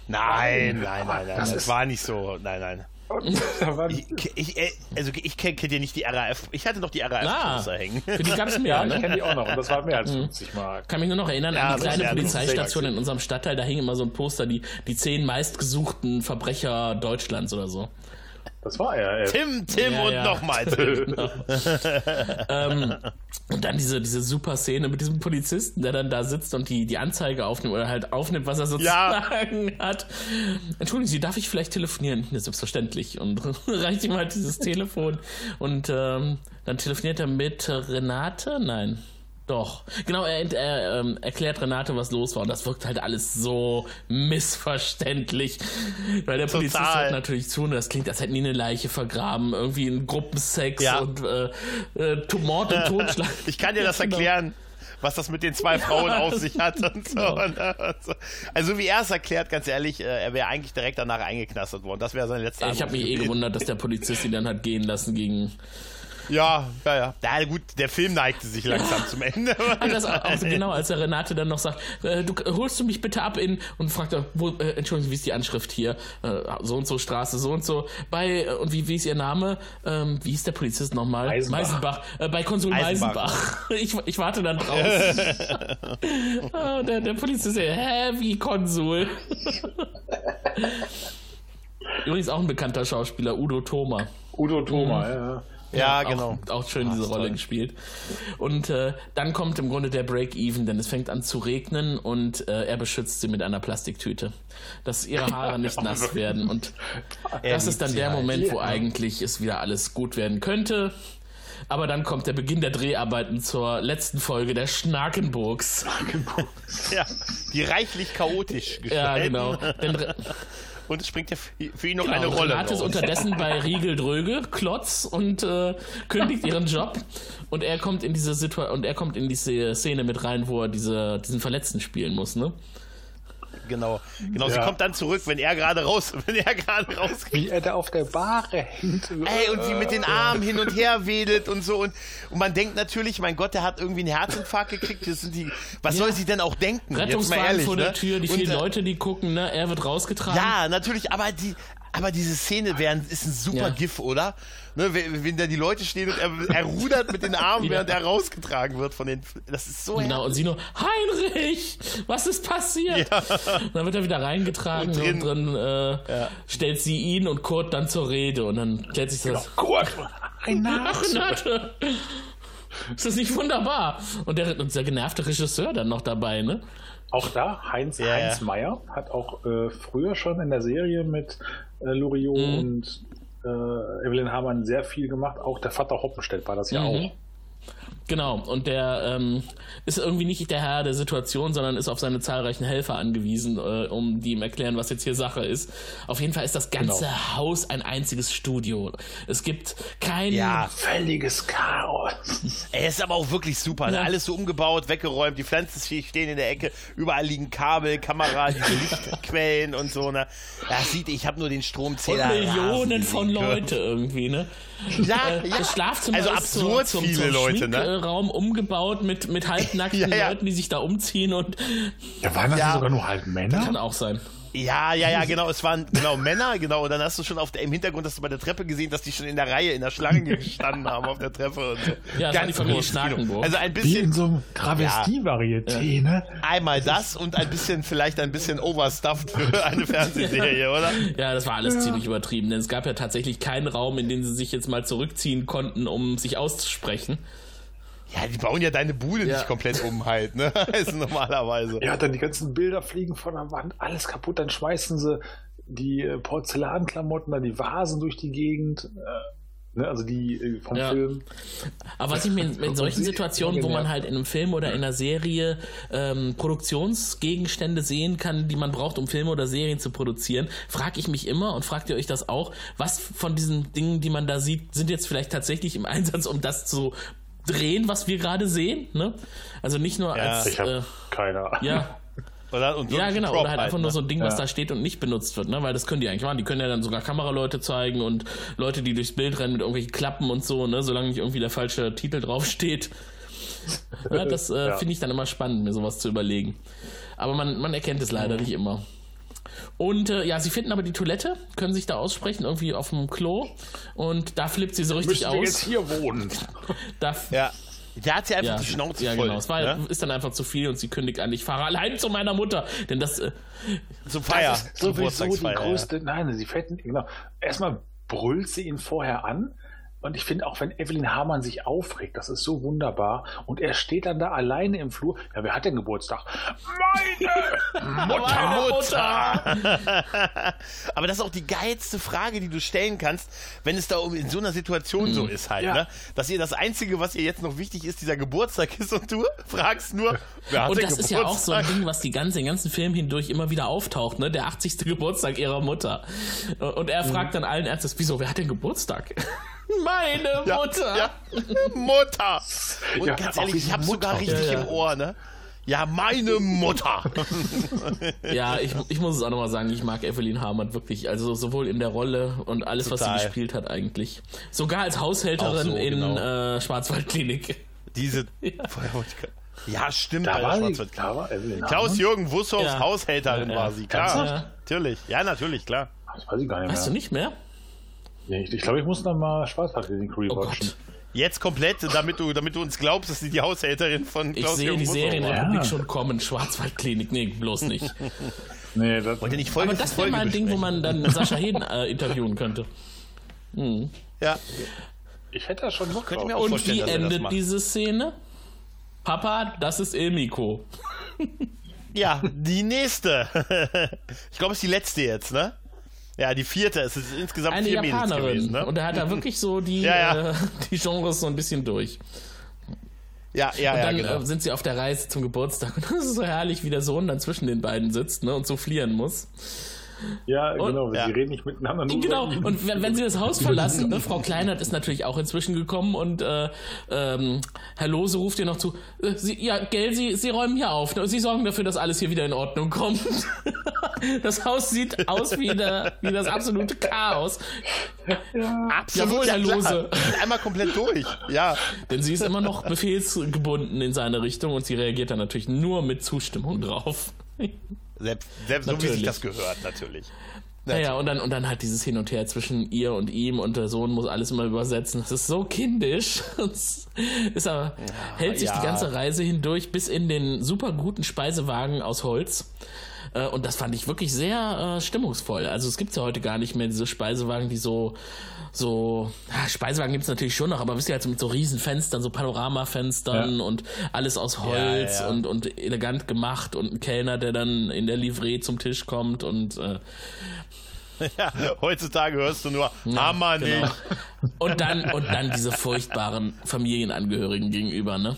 Nein, nein, nein, nein. Das Das, ist- war nicht so. Nein, nein. Ich, ich, äh, also ich kenn, kennt ihr nicht die RAF? Ich hatte noch die RAF Ah, Poster hängen. für die gab es mehr, ja, ich ne? kenne die auch noch. Und das war mehr als 50 Mark. Kann mich nur noch erinnern Ja, an die kleine ist ja Polizeistation in unserem Stadtteil. Da hing immer so ein Poster, die, die zehn meistgesuchten Verbrecher Deutschlands oder so. Das war er. ey. Tim, Tim Ja, und ja. nochmal Tim. ähm, und dann diese, diese super Szene mit diesem Polizisten, der dann da sitzt und die, die Anzeige aufnimmt oder halt aufnimmt, was er sozusagen hat. Entschuldigen Sie, darf ich vielleicht telefonieren? Ja, selbstverständlich. Und reicht ihm halt dieses Telefon. Und ähm, dann telefoniert er mit Renate? Nein. Doch. Genau, er, er ähm, erklärt Renate, was los war. Und das wirkt halt alles so missverständlich. Weil der Polizist Total. hört natürlich zu und das klingt, als hätten die eine Leiche vergraben. Irgendwie ein Gruppensex Ja. und äh, äh, Mord und Totschlag. Ich kann dir das Genau. erklären, was das mit den zwei Frauen auf sich hat und so. Und so. Also wie er es erklärt, ganz ehrlich, äh, er wäre eigentlich direkt danach eingeknastet worden. Das wäre sein letzter Ich habe mich eh gewundert, dass der Polizist ihn dann hat gehen lassen gegen. Ja, ja, ja. Ja gut, der Film neigte sich langsam zum Ende. Ah, das auch, auch so genau, als der Renate dann noch sagt, äh, du holst du mich bitte ab in und fragt er, wo, äh, Entschuldigung, wie ist die Anschrift hier? Äh, so und so Straße, so und so. Bei äh, und wie, wie ist ihr Name? Ähm, wie ist der Polizist nochmal? Eisenbach. Meisenbach. Äh, bei Konsul Eisenbach. Meisenbach. Ich, ich warte dann draußen. ah, der, der Polizist, hä, wie Konsul? Übrigens auch ein bekannter Schauspieler, Udo Thoma. Udo Thoma, ja. Ja, auch, genau. Auch schön diese Rolle gespielt. Und äh, dann kommt im Grunde der Break-Even, denn es fängt an zu regnen und äh, er beschützt sie mit einer Plastiktüte, dass ihre Haare nicht nass werden. Und das ist dann der Moment, wo eigentlich es wieder alles gut werden könnte. Aber dann kommt der Beginn der Dreharbeiten zur letzten Folge der Schnakenburgs. Ja, die reichlich chaotisch Ja, gestalten. genau. Denn Und es springt ja für ihn noch Genau, eine Rolle. Renate ist raus. unterdessen bei Riegel Dröge, Klotz und äh, kündigt ihren Job und er kommt in diese Situation und er kommt in diese Szene mit rein, wo er diese, diesen Verletzten spielen muss, ne? Genau. Genau, sie Ja. kommt dann zurück, wenn er gerade raus, wenn er gerade rausgeht. Wie er da auf der Bahre hängt. Ey, und sie mit den Armen hin und her wedelt und so. Und, und man denkt natürlich, mein Gott, der hat irgendwie einen Herzinfarkt gekriegt. Das sind die, was soll sie denn auch denken? Jetzt mal Rettungswagen ehrlich, vor der ne? Tür, die Und, vielen äh, Leute, die gucken, ne? Er wird rausgetragen. Ja, natürlich, aber die, aber diese Szene wär, ist ein super Ja. GIF, oder? Ne, wenn, wenn da die Leute stehen und er, er rudert mit den Armen, Ja. während er rausgetragen wird von den, das ist so Genau, und sie nur, Heinrich, was ist passiert? Dann wird er wieder reingetragen Und und drin- drin, äh, stellt sie ihn und Kurt dann zur Rede und dann klärt sich das. Kurt, Renate. Ist das nicht wunderbar? Und der, und der genervte Regisseur dann noch dabei, ne? Auch da, Heinz, Ja, Heinz ja. Meyer hat auch äh, früher schon in der Serie mit äh, Loriot Mhm. und äh, Evelyn Hamann sehr viel gemacht. Auch der Vater Hoppenstedt war das ja Mhm. auch. Genau, und der ähm, ist irgendwie nicht der Herr der Situation, sondern ist auf seine zahlreichen Helfer angewiesen, äh, um die ihm erklären, was jetzt hier Sache ist. Auf jeden Fall ist das ganze Genau. Haus ein einziges Studio. Es gibt kein Ja, Völliges Chaos. er ist aber auch wirklich super. Ne? Ja. Alles so umgebaut, weggeräumt, die Pflanzen stehen in der Ecke, überall liegen Kabel, Kamera, diese Lichtquellen und so. Ne? Ja, sieht, ich habe nur den und Stromzähler. Millionen rasen von. Leute irgendwie, ne? Ja, Äh, ja. Das Schlafzimmer also ist so absurd zum, viele zum Leute, ne? Raum umgebaut mit, mit halbnackten Ja, ja. Leuten, die sich da umziehen und Ja, waren das Ja. sogar nur halt Männer? kann auch sein. Ja, ja, ja, genau. Es waren genau Männer, genau. Und dann hast du schon auf der, im Hintergrund hast du bei der Treppe gesehen, dass die schon in der Reihe, in der Schlange gestanden haben auf der Treppe und so. Ja, das war die Familie. Schnakenburg. Also ein Wie in bisschen, so einem Travestie-Varieté, ne? einmal das und ein bisschen, vielleicht ein bisschen overstuffed für eine Fernsehserie, oder? Ja, das war alles ziemlich übertrieben, denn es gab ja tatsächlich keinen Raum, in den sie sich jetzt mal zurückziehen konnten, um sich auszusprechen. Ja, die bauen ja deine Bude Ja. nicht komplett um halt, ne? Also normalerweise. Ja, dann die ganzen Bilder fliegen von der Wand, alles kaputt, dann schmeißen sie die äh, Porzellanklamotten, dann die Vasen durch die Gegend. Äh, ne, also die äh, vom Ja. Film. Aber was ich mir in, in solchen Situationen, wo man halt in einem Film oder in einer Serie ähm, Produktionsgegenstände sehen kann, die man braucht, um Filme oder Serien zu produzieren, frage ich mich immer und fragt ihr euch das auch, was von diesen Dingen, die man da sieht, sind jetzt vielleicht tatsächlich im Einsatz, um das zu drehen, was wir gerade sehen? Ne? Also nicht nur Ja. als Ich habe äh, keine Ahnung. ja, Oder? Und so Ja, genau. Prop Oder halt einfach nur ne? so ein Ding, was Ja. da steht und nicht benutzt wird, ne? Weil das können die eigentlich machen. Die können ja dann sogar Kameraleute zeigen und Leute, die durchs Bild rennen mit irgendwelchen Klappen und so, ne? Solange nicht irgendwie der falsche Titel draufsteht. Ja, das äh, Ja. finde ich dann immer spannend, mir sowas zu überlegen. Aber man, man erkennt es leider nicht immer. Und äh, ja, sie finden aber die Toilette, können sich da aussprechen, irgendwie auf dem Klo. Und da flippt sie so richtig Müssen wir jetzt aus. hier wohnen? Da, Ja. Da hat sie einfach ja, die Schnauze ja, voll. genau. Es war, ne? ist dann einfach zu viel und sie kündigt an, ich fahre allein zu meiner Mutter. Denn das, äh, Zum Feier. Das ist sowieso die ja. größte. Nein, sie fällt genau. Erstmal brüllt sie ihn vorher an. Und ich finde auch, wenn Evelyn Hamann sich aufregt, das ist so wunderbar. Und er steht dann da alleine im Flur. Ja, wer hat denn Geburtstag? Meine Mutter, Mutter! Aber das ist auch die geilste Frage, die du stellen kannst, wenn es da um- in so einer Situation so ist halt, Ja. ne? Dass ihr das Einzige, was ihr jetzt noch wichtig ist, dieser Geburtstag ist und du fragst nur, wer hat Und denn das ist ja auch so ein Geburtstag? Ding, was die ganze, den ganzen Film hindurch immer wieder auftaucht, ne? Der 80. Geburtstag ihrer Mutter. Und er fragt dann allen Ernstes, wieso, wer hat denn Geburtstag? Meine Ja, Mutter! Ja. Mutter! Und Ja, ganz ehrlich, ich hab's sogar Mutter. richtig Ja, ja. im Ohr, ne? Ja, meine Mutter! Ja, ich, ich muss es auch nochmal sagen, ich mag Evelyn Hamann wirklich. Also sowohl in der Rolle und alles, was Total. sie gespielt hat eigentlich. Sogar als Haushälterin so, in genau. äh, Schwarzwaldklinik. Diese. Ja, stimmt, Da war sie, da war Evelyn. Klaus-Jürgen Wusshoffs Ja. Haushälterin Ja, ja. war sie, klar. Natürlich. Ja, natürlich, klar. Das weiß ich gar nicht Weißt du mehr. nicht mehr? Nee, ich ich glaube, ich muss noch mal Schwarzwaldklinik Oh rewatchen. Gott. Jetzt komplett, damit du, damit du uns glaubst, dass sie die Haushälterin von Ich Klaus sehe Jürgen die Serienrepublik Ja. schon kommen. Schwarzwaldklinik. Nee, bloß nicht. nee, das, Wollt ihr nicht Folge Aber das wäre mal ein Ding, wo man dann Sascha Heden äh, interviewen könnte. Ja. ich hätte da schon Bock mir drauf. auch Und wie endet diese Szene? Papa, das ist Ilmiko. Ja, die nächste. ich glaube, es ist die letzte jetzt, ne? Ja, die vierte. Es ist insgesamt Eine vier Mädels Japanerin. gewesen, ne? Und er hat da wirklich so die, Ja, ja. Äh, die Genres so ein bisschen durch. Ja, ja, Und ja, dann genau. äh, sind sie auf der Reise zum Geburtstag. Und das ist so herrlich, wie der Sohn dann zwischen den beiden sitzt ne, und soufflieren muss. Ja, Und- genau. Ja. Sie reden nicht miteinander. Nur Genau, und wenn, wenn sie das Haus verlassen, ne, Frau Kleinert ist natürlich auch inzwischen gekommen und äh, ähm, Herr Lose ruft ihr noch zu, äh, sie, ja, gell, sie, sie räumen hier auf ne, und sie sorgen dafür, dass alles hier wieder in Ordnung kommt. das Haus sieht aus wie, der, wie das absolute Chaos, Absolut, Jawohl, Herr. Lose. Einmal komplett durch. Ja. denn sie ist immer noch befehlsgebunden in seine Richtung und sie reagiert dann natürlich nur mit Zustimmung drauf. Selbst, selbst so wie sich Natürlich. das gehört, natürlich. Naja, und dann, und dann halt dieses Hin und Her zwischen ihr und ihm und der Sohn muss alles immer übersetzen. Das ist so kindisch. Das ist aber, hält sich ja. die ganze Reise hindurch bis in den super guten Speisewagen aus Holz. Äh, Und das fand ich wirklich sehr äh, stimmungsvoll. Also es gibt ja heute gar nicht mehr diese Speisewagen, die so, so, ah, Speisewagen gibt's natürlich schon noch, aber wisst ihr, halt so mit so riesen Fenstern, so Panoramafenstern Ja. und alles aus Holz ja. Und, und elegant gemacht und ein Kellner, der dann in der Livree zum Tisch kommt und äh, Ja, heutzutage hörst du nur Hammer genau. nicht. Und dann, und dann diese furchtbaren Familienangehörigen gegenüber, ne?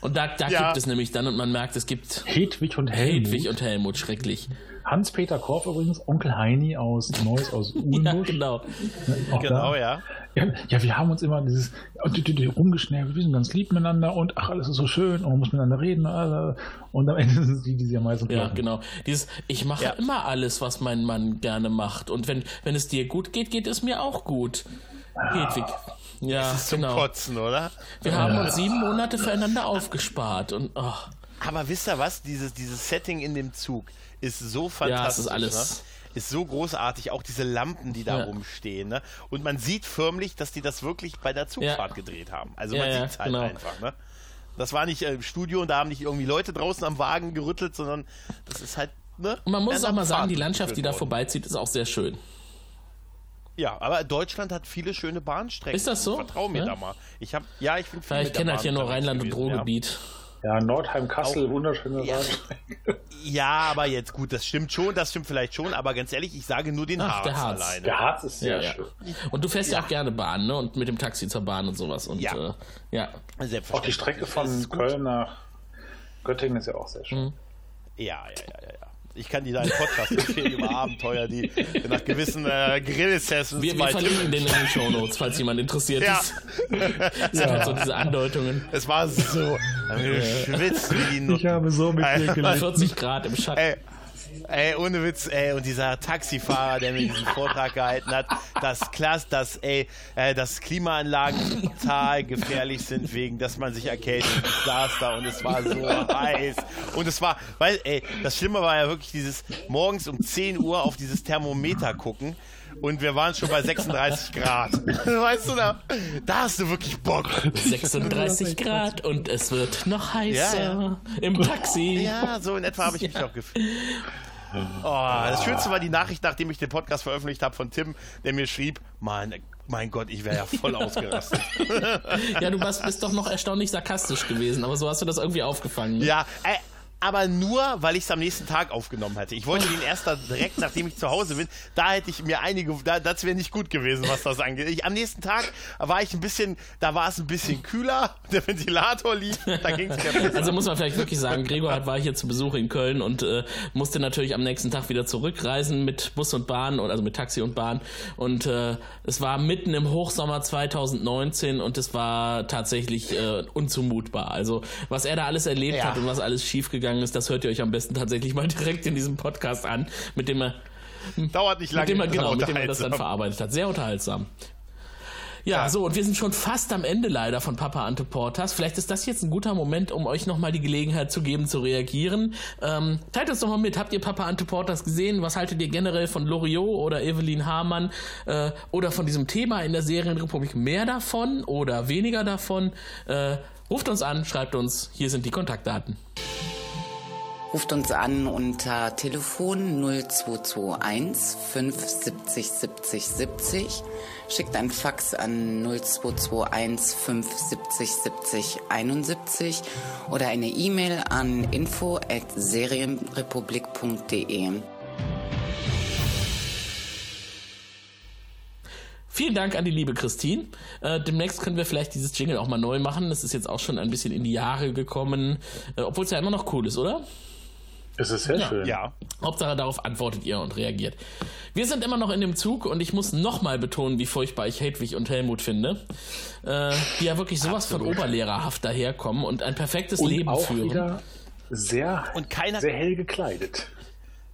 Und da, da Ja. gibt es nämlich dann, und man merkt, es gibt Hedwig und Helmut. Hedwig und Helmut, schrecklich. Hans-Peter Korf übrigens, Onkel Heini aus Neuss aus Ja, Uhlenbusch. genau. Auch Genau, ja. Ja, ja, wir haben uns immer dieses rumgeschnäbelt, wir sind ganz lieb miteinander und ach, alles ist so schön und man muss miteinander reden äh, und am Ende sind es die, die sie am meisten Ja, genau. Dieses, ich mache Ja. immer alles, was mein Mann gerne macht. Und wenn, wenn es dir gut geht, geht es mir auch gut. Hedwig. Ja, Zum genau. Kotzen, oder? Wir haben uns sieben Monate füreinander aufgespart und oh, Aber wisst ihr was? Dieses, dieses Setting in dem Zug ist so fantastisch. Ja, es ist alles- Ne? Ist so großartig, auch diese Lampen, die da Ja. rumstehen. Ne? Und man sieht förmlich, dass die das wirklich bei der Zugfahrt gedreht haben. Also Ja, man ja, sieht es halt genau. einfach. Ne? Das war nicht äh, im Studio und da haben nicht irgendwie Leute draußen am Wagen gerüttelt, sondern das ist halt. Ne? Und man muss auch mal sagen, die Landschaft, die da vorbeizieht, ist auch sehr schön. Ja, aber Deutschland hat viele schöne Bahnstrecken. Ist das so? Vertrau mir Ja? da mal. Ich hab, ja, ich bin viel Ja, mit ich kenne halt hier nur Rheinland und Ruhrgebiet. Ja, Nordheim, Kassel, wunderschöne Ja. Bahnstrecke. Ja, aber jetzt gut, das stimmt schon, das stimmt vielleicht schon, aber ganz ehrlich, ich sage nur den Ach, Harz, der Harz. alleine. Der Harz ist sehr Ja, ja. schön. Und du fährst ja. auch gerne Bahn, ne? Und mit dem Taxi zur Bahn und sowas. Und Ja. Äh, ja. Auch die Strecke von. Köln nach Göttingen ist ja auch sehr schön. Mhm. Ja, ja, ja, ja. Ich kann dir da einen Podcast empfehlen über Abenteuer, die nach gewissen äh, Grill-Sessions Wir, wir bei verlinken den in den Show Notes, falls jemand interessiert Ja. ist. Es sind halt so diese Andeutungen. Es war so geschwitzt wie die Nutten. Ich habe so mit dir gelitten. 40 Grad im Schatten. Ey, ey, ohne Witz, ey, und dieser Taxifahrer, der mir diesen Vortrag gehalten hat, dass klasse, dass, ey, äh, dass Klimaanlagen total gefährlich sind, wegen, dass man sich erkältet und saß da und es war so heiß. Und es war, weil, ey, das Schlimme war ja wirklich dieses morgens um 10 Uhr auf dieses Thermometer gucken. Und wir waren schon bei 36 Grad. Weißt du, da, da hast du wirklich Bock. 36 Grad und es wird noch heißer Ja, im Taxi. Ja, so in etwa habe ich mich auch gefühlt. Oh, das Schönste war die Nachricht, nachdem ich den Podcast veröffentlicht habe von Tim, der mir schrieb, Mann, mein Gott, ich wäre ja voll ausgerastet. Ja, du warst, bist doch noch erstaunlich sarkastisch gewesen, aber so hast du das irgendwie aufgefangen. ne? ja, ey, aber nur, weil ich es am nächsten Tag aufgenommen hatte. Ich wollte den erst da direkt, nachdem ich zu Hause bin, da hätte ich mir einige, da, das wäre nicht gut gewesen, was das angeht. Ich, am nächsten Tag war ich ein bisschen, da war es ein bisschen kühler, der Ventilator lief, da ging es mir besser. Also muss man vielleicht wirklich sagen, Gregor hat- war hier zu Besuch in Köln und äh, musste natürlich am nächsten Tag wieder zurückreisen mit Bus und Bahn, also mit Taxi und Bahn. Und äh, es war mitten im Hochsommer 2019 und es war tatsächlich äh, unzumutbar. Also was er da alles erlebt Ja. hat und was alles schiefgegangen ist, das hört ihr euch am besten tatsächlich mal direkt in diesem Podcast an, mit dem er Dauert nicht lange. mit dem er, aber genau, mit dem er das dann verarbeitet hat. Sehr unterhaltsam. Ja, Ja. so, und wir sind schon fast am Ende leider von Papa Ante Portas. Vielleicht ist das jetzt ein guter Moment, um euch nochmal die Gelegenheit zu geben, zu reagieren. Ähm, teilt uns doch mal mit. Habt ihr Papa Ante Portas gesehen? Was haltet ihr generell von Loriot oder Evelyn Hamann äh, oder von diesem Thema in der Serienrepublik? Mehr davon oder weniger davon? Äh, ruft uns an, schreibt uns. Hier sind die Kontaktdaten. Ruft uns an unter Telefon 0221 570 70 70. Schickt ein Fax an 0221 570 70 71 oder eine E-Mail an info at serienrepublik.de. Vielen Dank an die liebe Christine. Äh, demnächst können wir vielleicht dieses Jingle auch mal neu machen. Das ist jetzt auch schon ein bisschen in die Jahre gekommen, äh, obwohl es ja immer noch cool ist, oder? Es ist sehr Ja. schön. Ja. Hauptsache darauf antwortet ihr und reagiert. Wir sind immer noch in dem Zug und ich muss nochmal betonen, wie furchtbar ich Hedwig und Helmut finde, äh, die ja wirklich sowas von oberlehrerhaft daherkommen und ein perfektes Und Leben auch führen. wieder sehr, Und keiner- sehr hell gekleidet.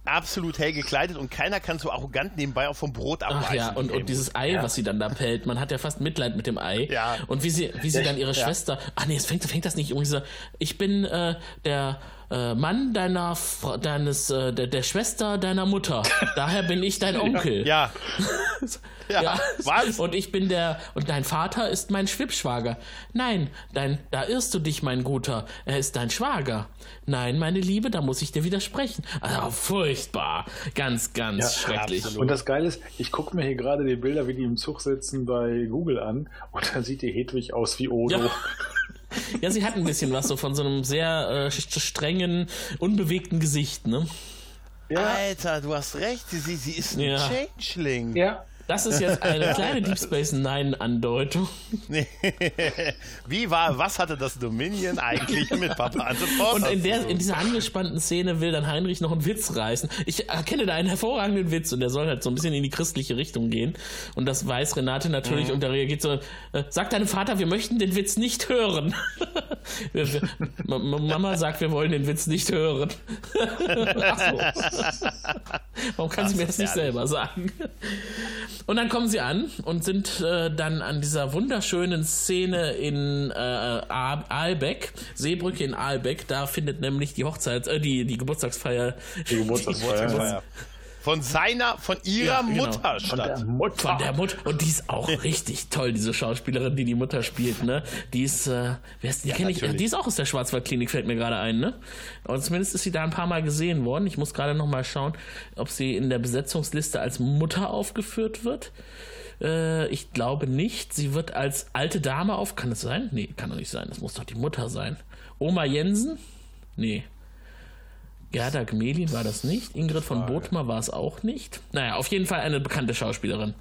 Absolut hell gekleidet und keiner kann so arrogant nebenbei auch vom Brot abreißen. Ach ja, und, und dieses Ei, was sie dann da pellt, man hat ja fast Mitleid mit dem Ei. Ja. Und wie sie, wie sie Ja, dann ihre Schwester, ach nee, es fängt, fängt das nicht irgendwie so, ich bin äh, der äh, Mann deiner, Fra- deines, äh, der, der Schwester deiner Mutter. Daher bin ich dein Onkel. Ja. ja. Ja. Was? Und ich bin der, und dein Vater ist mein Schwippschwager. Nein, dein, da irrst du dich, mein Guter. Er ist dein Schwager. Nein, meine Liebe, da muss ich dir widersprechen. Also, furchtbar. Ganz, ganz Ja, schrecklich. absolut. Und das Geile ist, ich gucke mir hier gerade die Bilder, wie die im Zug sitzen, bei Google an und da sieht die Hedwig aus wie Odo. Ja. Ja, sie hat ein bisschen was so von so einem sehr äh, st- strengen, unbewegten Gesicht, ne? Alter, du hast recht. Sie, sie, sie ist ein Ja. Changeling. Ja. Das ist jetzt eine kleine Deep Space Nine-Andeutung. Wie war, was hatte das Dominion eigentlich mit Papa Anteport? Und in, der, in dieser angespannten Szene will dann Heinrich noch einen Witz reißen. Ich erkenne da einen hervorragenden Witz und der soll halt so ein bisschen in die christliche Richtung gehen. Und das weiß Renate natürlich und da reagiert so, äh, sag deinem Vater, wir möchten den Witz nicht hören. Mama sagt, wir wollen den Witz nicht hören. Ach so. Warum kann sie mir das nicht selber sagen? Und dann kommen sie an und sind äh, dann an dieser wunderschönen Szene in äh, Aalbeck, Seebrücke in Aalbeck. Da findet nämlich die Hochzeits-, äh, die, die Geburtstagsfeier, Die Geburtstagsfeier. Von seiner, von ihrer Ja, genau. Mutter Von der statt. Mutter. von der Mutter. Und die ist auch richtig toll, diese Schauspielerin, die die Mutter spielt, ne? Die ist, äh, wer ist die? kenn ich, die ist auch aus der Schwarzwaldklinik, fällt mir gerade ein, ne? Und zumindest ist sie da ein paar Mal gesehen worden. Ich muss gerade noch mal schauen, ob sie in der Besetzungsliste als Mutter aufgeführt wird. Äh, ich glaube nicht. Sie wird als alte Dame auf. Kann es sein? Nee, kann doch nicht sein. Das muss doch die Mutter sein. Oma Jensen? Nee. Gerda Gmelin war das nicht. Ingrid von Bothmer war es auch nicht. Naja, auf jeden Fall eine bekannte Schauspielerin.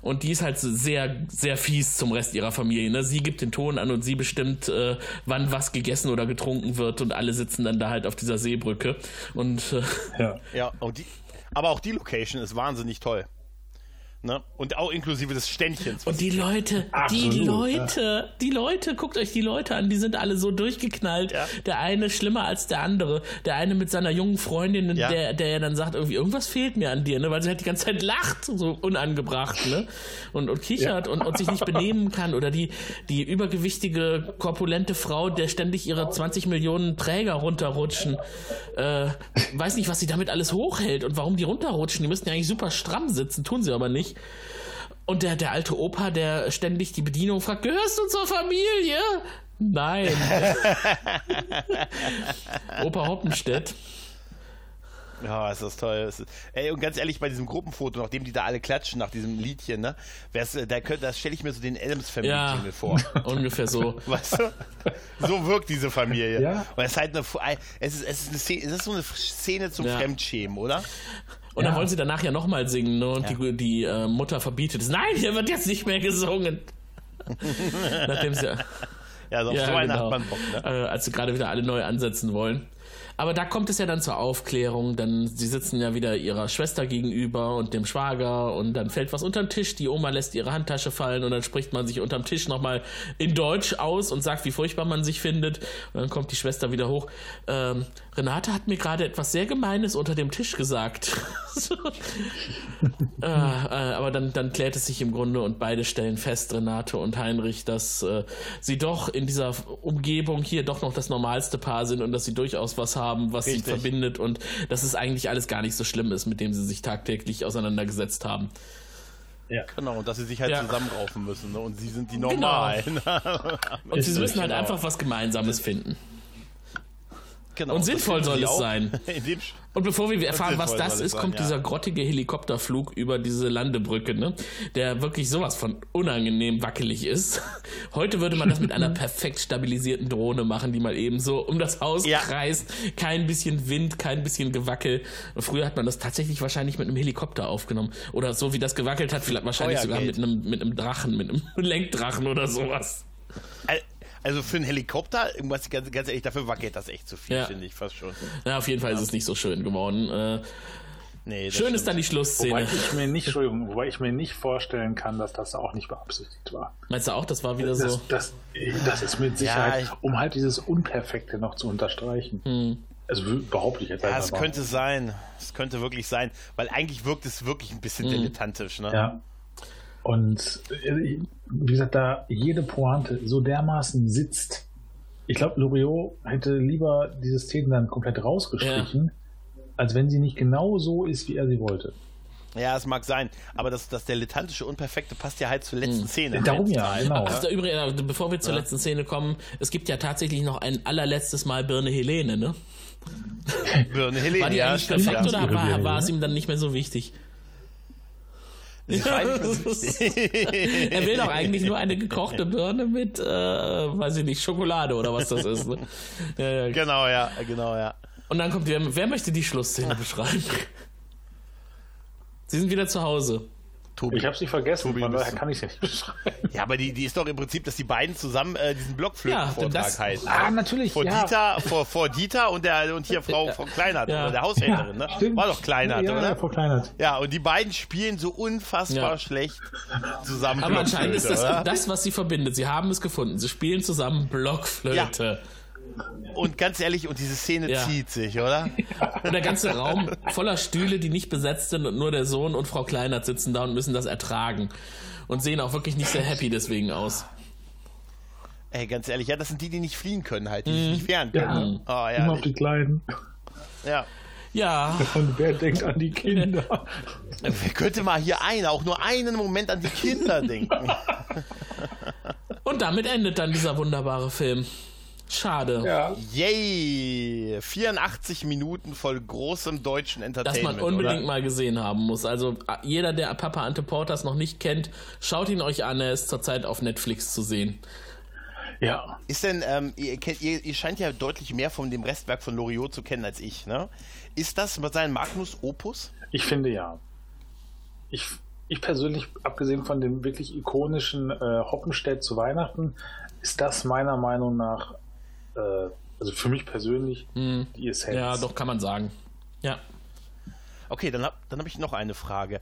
Und die ist halt sehr, sehr fies zum Rest ihrer Familie. Ne? Sie gibt den Ton an und sie bestimmt, äh, wann was gegessen oder getrunken wird. Und alle sitzen dann da halt auf dieser Seebrücke. Und äh, Ja. Ja, und die, aber auch die Location ist wahnsinnig toll. Ne? Und auch inklusive des Ständchens. Und die Leute, die Absolut, Leute, die Leute, guckt euch die Leute an, die sind alle so durchgeknallt. Ja. Der eine schlimmer als der andere. Der eine mit seiner jungen Freundin, Ja. der, der ja dann sagt, irgendwie, irgendwas fehlt mir an dir, ne? Weil sie halt die ganze Zeit lacht, so unangebracht, ne? Und, und kichert und, und sich nicht benehmen kann. Oder die, die übergewichtige, korpulente Frau, der ständig ihre 20 Millionen Träger runterrutschen. Äh, weiß nicht, was sie damit alles hochhält und warum die runterrutschen. Die müssten ja eigentlich super stramm sitzen, tun sie aber nicht. Und der, der alte Opa, der ständig die Bedienung fragt, gehörst du zur Familie? Nein. Opa Hoppenstedt. Ja, ist das toll. Es ist, ey, und ganz ehrlich, bei diesem Gruppenfoto, nachdem die da alle klatschen nach diesem Liedchen, ne? Wär's, äh, da könnt, das stelle ich mir so den Adams Family Ja, vor. ungefähr so. Weißt du? So wirkt diese Familie. Ja. Weil es halt eine, es ist, es ist eine Szene, es ist so eine Szene zum Ja. Fremdschämen, oder? Und dann Ja. wollen sie danach ja nochmal singen, ne? Und die, die äh, Mutter verbietet es. Nein, hier wird jetzt nicht mehr gesungen. Nachdem sie. Ja, so auf Ja, so einen genau. hat man Bock, ne? äh, als sie gerade wieder alle neu ansetzen wollen. Aber da kommt es ja dann zur Aufklärung, dann sie sitzen ja wieder ihrer Schwester gegenüber und dem Schwager und dann fällt was unter den Tisch, die Oma lässt ihre Handtasche fallen und dann spricht man sich unterm Tisch nochmal in Deutsch aus und sagt, wie furchtbar man sich findet und dann kommt die Schwester wieder hoch. Ähm, Renate hat mir gerade etwas sehr Gemeines unter dem Tisch gesagt. So. äh, äh, aber dann, dann klärt es sich im Grunde und beide stellen fest, Renate und Heinrich, dass äh, sie doch in dieser Umgebung hier doch noch das normalste Paar sind und dass sie durchaus was haben, was Richtig. sie verbindet und dass es eigentlich alles gar nicht so schlimm ist, mit dem sie sich tagtäglich auseinandergesetzt haben. Genau, und dass sie sich halt Ja. zusammenraufen müssen, ne? Und sie sind die Genau. Normalen. Und sie müssen halt genau. einfach was Gemeinsames finden. Genau. Und sinnvoll soll es sein. Und bevor wir erfahren, was das ist, sein, kommt ja. dieser grottige Helikopterflug über diese Landebrücke, ne? der wirklich sowas von unangenehm wackelig ist. Heute würde man das mit einer perfekt stabilisierten Drohne machen, die mal eben so um das Haus Ja. kreist. Kein bisschen Wind, kein bisschen Gewackel. Früher hat man das tatsächlich wahrscheinlich mit einem Helikopter aufgenommen. Oder so wie das gewackelt hat, vielleicht wahrscheinlich sogar mit einem, mit einem Drachen, mit einem Lenkdrachen oder sowas. Al- Also für einen Helikopter, irgendwas ganz, ganz ehrlich, dafür wackelt das echt zu viel, Ja. finde ich fast schon. Ja, auf jeden Fall ist es nicht so schön geworden. Äh, Nee, das schön stimmt. ist dann die Wobei Schlussszene. ich mir nicht, wobei ich mir nicht vorstellen kann, dass das auch nicht beabsichtigt war. Meinst du auch, das war wieder so? Das, das, das ist mit Sicherheit, ich- um halt dieses Unperfekte noch zu unterstreichen. Hm. Also behaupte ich jetzt Ja, einfach es könnte sein. Es könnte wirklich sein, weil eigentlich wirkt es wirklich ein bisschen Mhm. dilettantisch, ne? Ja. Und äh, wie gesagt, da jede Pointe so dermaßen sitzt. Ich glaube, Loriot hätte lieber diese Szene dann komplett rausgestrichen, als wenn sie nicht genau so ist, wie er sie wollte. Ja, es mag sein, aber das, das dilettantische Unperfekte passt ja halt zur letzten Mhm. Szene. Darum halt ja, genau. Ach, da übrigens, bevor wir zur letzten Szene kommen, es gibt ja tatsächlich noch ein allerletztes Mal Birne Helene, ne? Birne Helene, War die ja, perfekt ja. oder war, war es ihm dann nicht mehr so wichtig? Sie war eigentlich nicht so wichtig. er will doch eigentlich nur eine gekochte Birne mit, äh, weiß ich nicht, Schokolade oder was das ist. Ne? Ja. Genau, ja, genau, ja. Und dann kommt wer, wer möchte die Schlussszene beschreiben? Sie sind wieder zu Hause. Tobi. Ich habe sie vergessen, Tobi, von daher kann ich es ja nicht beschreiben. Ja, aber die, die ist doch im Prinzip, dass die beiden zusammen äh, diesen Blockflötenvortrag Ja, das- halten. Ah, natürlich, Vor ja. Dieter, vor, vor Dieter und der und hier Frau, Frau Kleinert, Ja. der Haushälterin, ne? stimmt. War doch Kleinert, ja, oder? Ja, Frau Kleinert. Ja, und die beiden spielen so unfassbar Ja. schlecht zusammen. Aber anscheinend ist das oder? das, was sie verbindet. Sie haben es gefunden. Sie spielen zusammen Blockflöte. Und ganz ehrlich, und diese Szene Ja. zieht sich, oder? Und der ganze Raum voller Stühle, die nicht besetzt sind und nur der Sohn und Frau Kleinert sitzen da und müssen das ertragen. Und sehen auch wirklich nicht sehr happy deswegen aus. Ey, ganz ehrlich, ja, das sind die, die nicht fliehen können halt, die sich nicht wehren können. Ja, ne? Oh, immer auf ja, die Kleinen. ja. Ja, Und wer denkt an die Kinder? Wer könnte mal hier einer, auch nur einen Moment an die Kinder denken? und damit endet dann dieser wunderbare Film. Schade. ja. Yay! 84 Minuten voll großem deutschen dass Entertainment. man unbedingt oder? mal gesehen haben muss. Also jeder, der Papa Ante Portas noch nicht kennt, schaut ihn euch an. Er ist zurzeit auf Netflix zu sehen. ja. Ist denn, ähm, ihr, kennt, ihr, ihr scheint ja deutlich mehr von dem Restwerk von Loriot zu kennen als ich, ne? Ist das sein Magnus Opus? Ich finde ja. Ich, ich persönlich, abgesehen von dem wirklich ikonischen äh, Hoppenstedt zu Weihnachten, ist das meiner Meinung nach, äh, also für mich persönlich, die Essenz. Ja, doch, kann man sagen. Ja. Okay, dann habe dann hab ich noch eine Frage.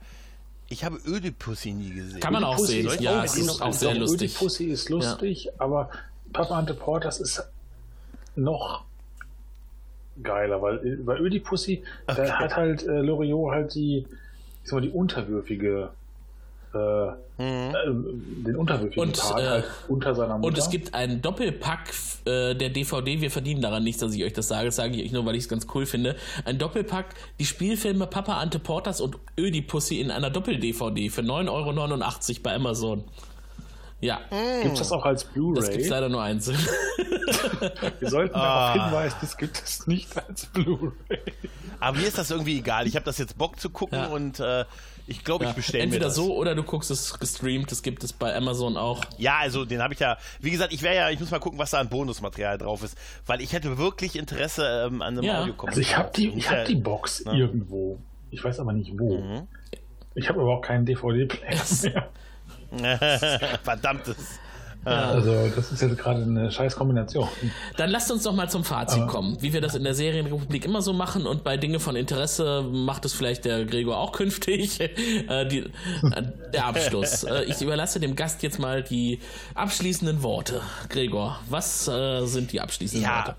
Ich habe Ödipussy nie gesehen. Kann man auch sehen. ist Ja, auch- es ist noch- auch sehr lustig. Die Pussy ist lustig, aber Papa Ante Portas ist noch geiler, weil bei Ödipussy, Okay. da hat halt äh, Loriot halt die, ich sag mal, die unterwürfige äh, äh, den unterwürfigen Und, Part äh, halt unter seiner Mutter. Und es gibt einen Doppelpack äh, der DVD. Wir verdienen daran nichts, dass ich euch das sage. Das sage ich euch nur, weil ich es ganz cool finde. Ein Doppelpack, die Spielfilme Papa Ante Portas und Ödipussy in einer Doppel-DVD für 9,89 Euro bei Amazon. Ja, Gibt's das auch als das gibt es Blu-ray? leider nur einzeln. Wir sollten Ah. darauf hinweisen, das gibt es nicht als Blu-ray. Aber mir ist das irgendwie egal. Ich habe das jetzt Bock zu gucken Ja. und äh, ich glaube, ich Ja, bestelle mir Entweder das. so oder du guckst es gestreamt. Das gibt es bei Amazon auch. Ja, also den habe ich ja. Wie gesagt, ich wäre ja, ich muss mal gucken, was da an Bonusmaterial drauf ist, weil ich hätte wirklich Interesse ähm, an einem Ja. Audiokommentar. Also ich habe die, ich hab Ja. die Box Ne? irgendwo. Ich weiß aber nicht wo. Mhm. Ich habe aber auch keinen DVD-Player mehr. Verdammtes. Also das ist jetzt gerade eine scheiß Kombination. Dann lasst uns doch mal zum Fazit Aber- kommen, wie wir das in der Serienrepublik immer so machen und bei Dinge von Interesse macht es vielleicht der Gregor auch künftig. äh, die, äh, der Abschluss. äh, ich überlasse dem Gast jetzt mal die abschließenden Worte. Gregor, was äh, sind die abschließenden Ja. Worte?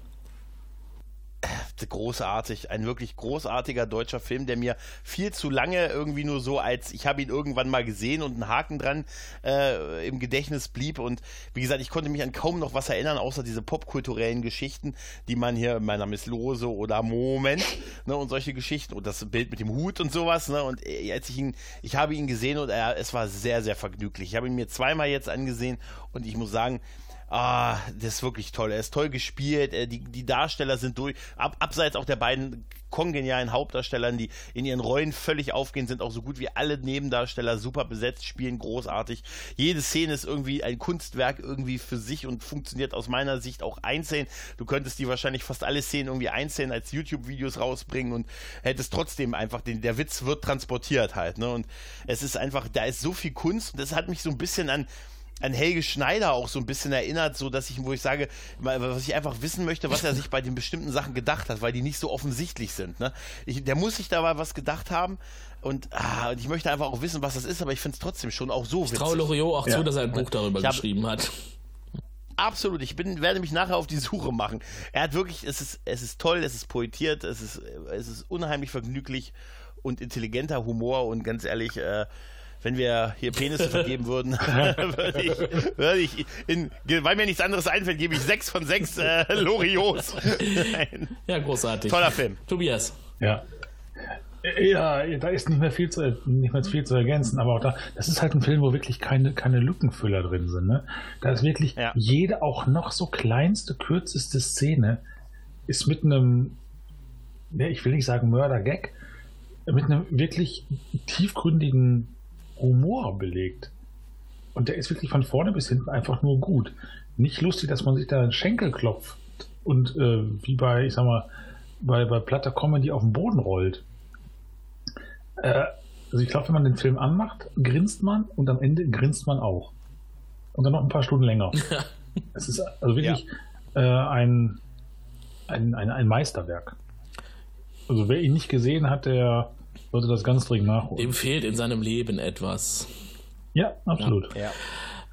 Großartig, ein wirklich großartiger deutscher Film, der mir viel zu lange irgendwie nur so als ich habe ihn irgendwann mal gesehen und einen Haken dran äh, im Gedächtnis blieb und wie gesagt, ich konnte mich an kaum noch was erinnern, außer diese popkulturellen Geschichten, die man hier, mein Name ist Lose oder Moment ne, und solche Geschichten und das Bild mit dem Hut und sowas ne, und äh, als ich ihn, ich habe ihn gesehen und er, es war sehr, sehr vergnüglich. Ich habe ihn mir zweimal jetzt angesehen und ich muss sagen, Ah, das ist wirklich toll. Er ist toll gespielt. äh, Die, die Darsteller sind durch. Ab, abseits auch der beiden kongenialen Hauptdarstellern, die in ihren Rollen völlig aufgehen, sind auch so gut wie alle Nebendarsteller super besetzt, spielen großartig. Jede Szene ist irgendwie ein Kunstwerk irgendwie für sich und funktioniert aus meiner Sicht auch einzeln. Du könntest die wahrscheinlich fast alle Szenen irgendwie einzeln als YouTube-Videos rausbringen und hättest trotzdem einfach den, der Witz wird transportiert halt, ne? Und es ist einfach, da ist so viel Kunst und das hat mich so ein bisschen an an Helge Schneider auch so ein bisschen erinnert, so dass ich, wo ich sage, was ich einfach wissen möchte, was er sich bei den bestimmten Sachen gedacht hat, weil die nicht so offensichtlich sind. Ne? Ich, der muss sich dabei was gedacht haben und, ah, und ich möchte einfach auch wissen, was das ist, aber ich finde es trotzdem schon auch so witzig. Ich traue Loriot auch ja. zu, dass er ein Buch darüber hab, geschrieben hat. Absolut, ich bin, werde mich nachher auf die Suche machen. Er hat wirklich, es ist, es ist toll, es ist poetiert, es ist, es ist unheimlich vergnüglich und intelligenter Humor und ganz ehrlich, äh, wenn wir hier Penisse vergeben würden, würde ich, würde ich in, weil mir nichts anderes einfällt, gebe ich sechs von sechs äh, Loriots. ja, großartig. Toller Film. Tobias. Ja. Ja, da ist nicht mehr viel zu, nicht mehr viel zu ergänzen, aber auch da, das ist halt ein Film, wo wirklich keine, keine Lückenfüller drin sind. Ne? Da ist wirklich ja. jede auch noch so kleinste, kürzeste Szene ist mit einem, ne, ich will nicht sagen Mörder-Gag, mit einem wirklich tiefgründigen Humor belegt. Und der ist wirklich von vorne bis hinten einfach nur gut. Nicht lustig, dass man sich da einen Schenkel klopft und äh, wie bei, ich sag mal, bei, bei platter Comedy auf den Boden rollt. Äh, also ich glaube, wenn man den Film anmacht, grinst man und am Ende grinst man auch. Und dann noch ein paar Stunden länger. es ist also wirklich ja. äh, ein, ein, ein, ein Meisterwerk. Also wer ihn nicht gesehen hat, der sollte das ganz dringend nachholen. Dem fehlt in seinem Leben etwas. Ja, absolut. Ja.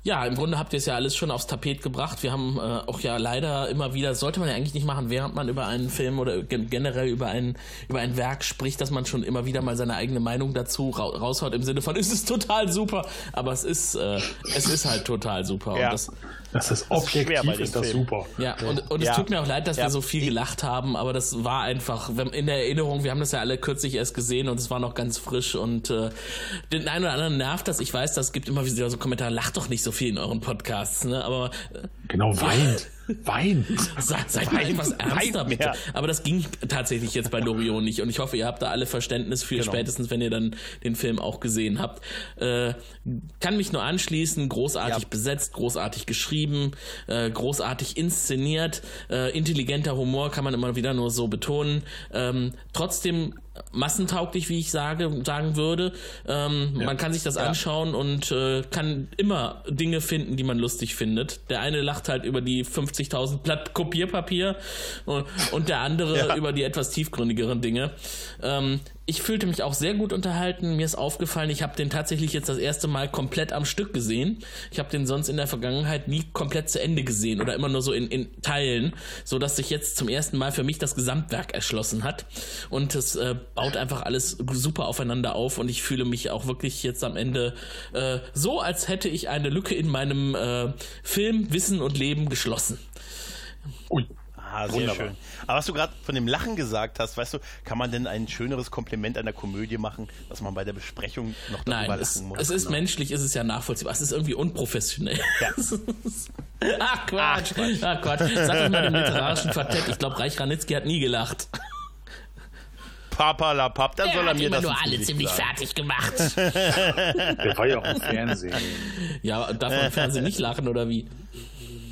Ja, im Grunde habt ihr es ja alles schon aufs Tapet gebracht. Wir haben äh, auch ja leider immer wieder, sollte man ja eigentlich nicht machen, während man über einen Film oder generell über ein, über ein Werk spricht, dass man schon immer wieder mal seine eigene Meinung dazu ra raushaut im Sinne von, es ist total super, aber es ist, äh, es ist halt total super. Ja. Und das, das ist objektiv, das ist, ist das super. Ja, und, und ja. es tut mir auch leid, dass ja. wir so viel gelacht haben, aber das war einfach, in der Erinnerung, wir haben das ja alle kürzlich erst gesehen und es war noch ganz frisch und äh, den einen oder anderen nervt das. Ich weiß, das gibt immer wieder so Kommentare, lacht doch nicht so viel in euren Podcasts, ne? aber... Äh, genau, weint. Wein. Seid, mal etwas ernster, bitte. Aber das ging tatsächlich jetzt bei Loriot nicht. Und ich hoffe, ihr habt da alle Verständnis für, genau. spätestens wenn ihr dann den Film auch gesehen habt. Äh, kann mich nur anschließen. Großartig ja. besetzt, großartig geschrieben, äh, großartig inszeniert. Äh, intelligenter Humor kann man immer wieder nur so betonen. Ähm, trotzdem massentauglich, wie ich sage, sagen würde. Ähm, ja. Man kann sich das ja. anschauen und äh, kann immer Dinge finden, die man lustig findet. Der eine lacht halt über die 50.000 Blatt Kopierpapier und, und der andere ja. über die etwas tiefgründigeren Dinge. Ähm, ich fühlte mich auch sehr gut unterhalten. Mir ist aufgefallen, ich habe den tatsächlich jetzt das erste Mal komplett am Stück gesehen. Ich habe den sonst in der Vergangenheit nie komplett zu Ende gesehen oder immer nur so in, in Teilen, so dass sich jetzt zum ersten Mal für mich das Gesamtwerk erschlossen hat. Und es äh, baut einfach alles super aufeinander auf und ich fühle mich auch wirklich jetzt am Ende äh, so, als hätte ich eine Lücke in meinem äh, Film Wissen und Leben geschlossen. Ui. Ah, sehr Wunderbar. schön. Aber was du gerade von dem Lachen gesagt hast, weißt du, kann man denn ein schöneres Kompliment einer Komödie machen, dass man bei der Besprechung noch darüber Nein, es, lachen muss? Es ist genau. menschlich, es ist ja nachvollziehbar. Es ist irgendwie unprofessionell. Ja. Ach Quatsch. Ach Quatsch. Ach Quatsch. Sag doch mal dem literarischen Quartett. Ich glaube, Reich Ranitzky hat nie gelacht. Papa la Papp, dann Der soll er mir das nur alle ziemlich sagen. fertig gemacht. Der war ja auch im Fernsehen. Ja, darf man im Fernsehen nicht lachen oder wie?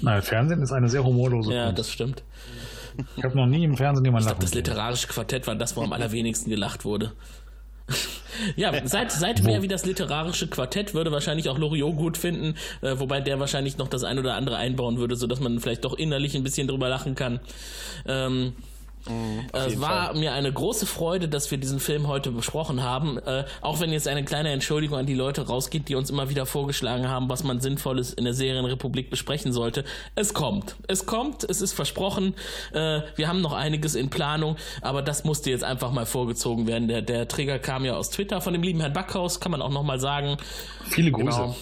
Nein, Fernsehen ist eine sehr humorlose Ja, Kunst. das stimmt. Ich habe noch nie im Fernsehen jemanden lachen. Ich glaube, das literarische Quartett war das, wo am allerwenigsten gelacht wurde. ja, seit, seit wer wie das literarische Quartett würde wahrscheinlich auch Loriot gut finden, äh, wobei der wahrscheinlich noch das ein oder andere einbauen würde, sodass man vielleicht doch innerlich ein bisschen drüber lachen kann. Ähm, Mhm, es war Fall. mir eine große Freude, dass wir diesen Film heute besprochen haben. Äh, auch wenn jetzt eine kleine Entschuldigung an die Leute rausgeht, die uns immer wieder vorgeschlagen haben, was man Sinnvolles in der Serienrepublik besprechen sollte. Es kommt. Es kommt. Es ist versprochen. Äh, wir haben noch einiges in Planung, aber das musste jetzt einfach mal vorgezogen werden. Der, der Trigger kam ja aus Twitter von dem lieben Herrn Backhaus, kann man auch nochmal sagen. Viele Grüße. Genau.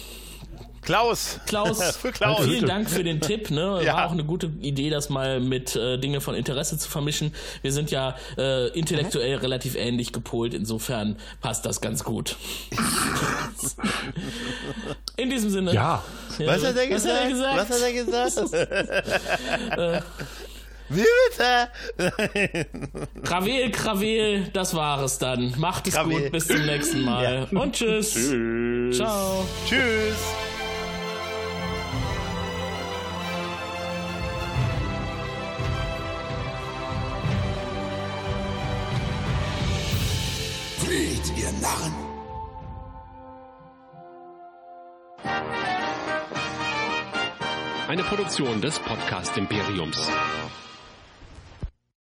Klaus. Klaus, für Klaus. vielen Dank für den Tipp. Ne? Ja. War auch eine gute Idee, das mal mit äh, Dinge von Interesse zu vermischen. Wir sind ja äh, intellektuell mhm. relativ ähnlich gepolt, insofern passt das ganz gut. In diesem Sinne. Ja. ja was, hat er gesagt? Was hat er gesagt? äh, Wie bitte? Krawel, Krawel, das war es dann. Macht es Krawel. gut, bis zum nächsten Mal. Ja. Und tschüss. Tschüss. Ciao. Tschüss. Spielt, ihr Narren! Eine Produktion des Podcast Imperiums.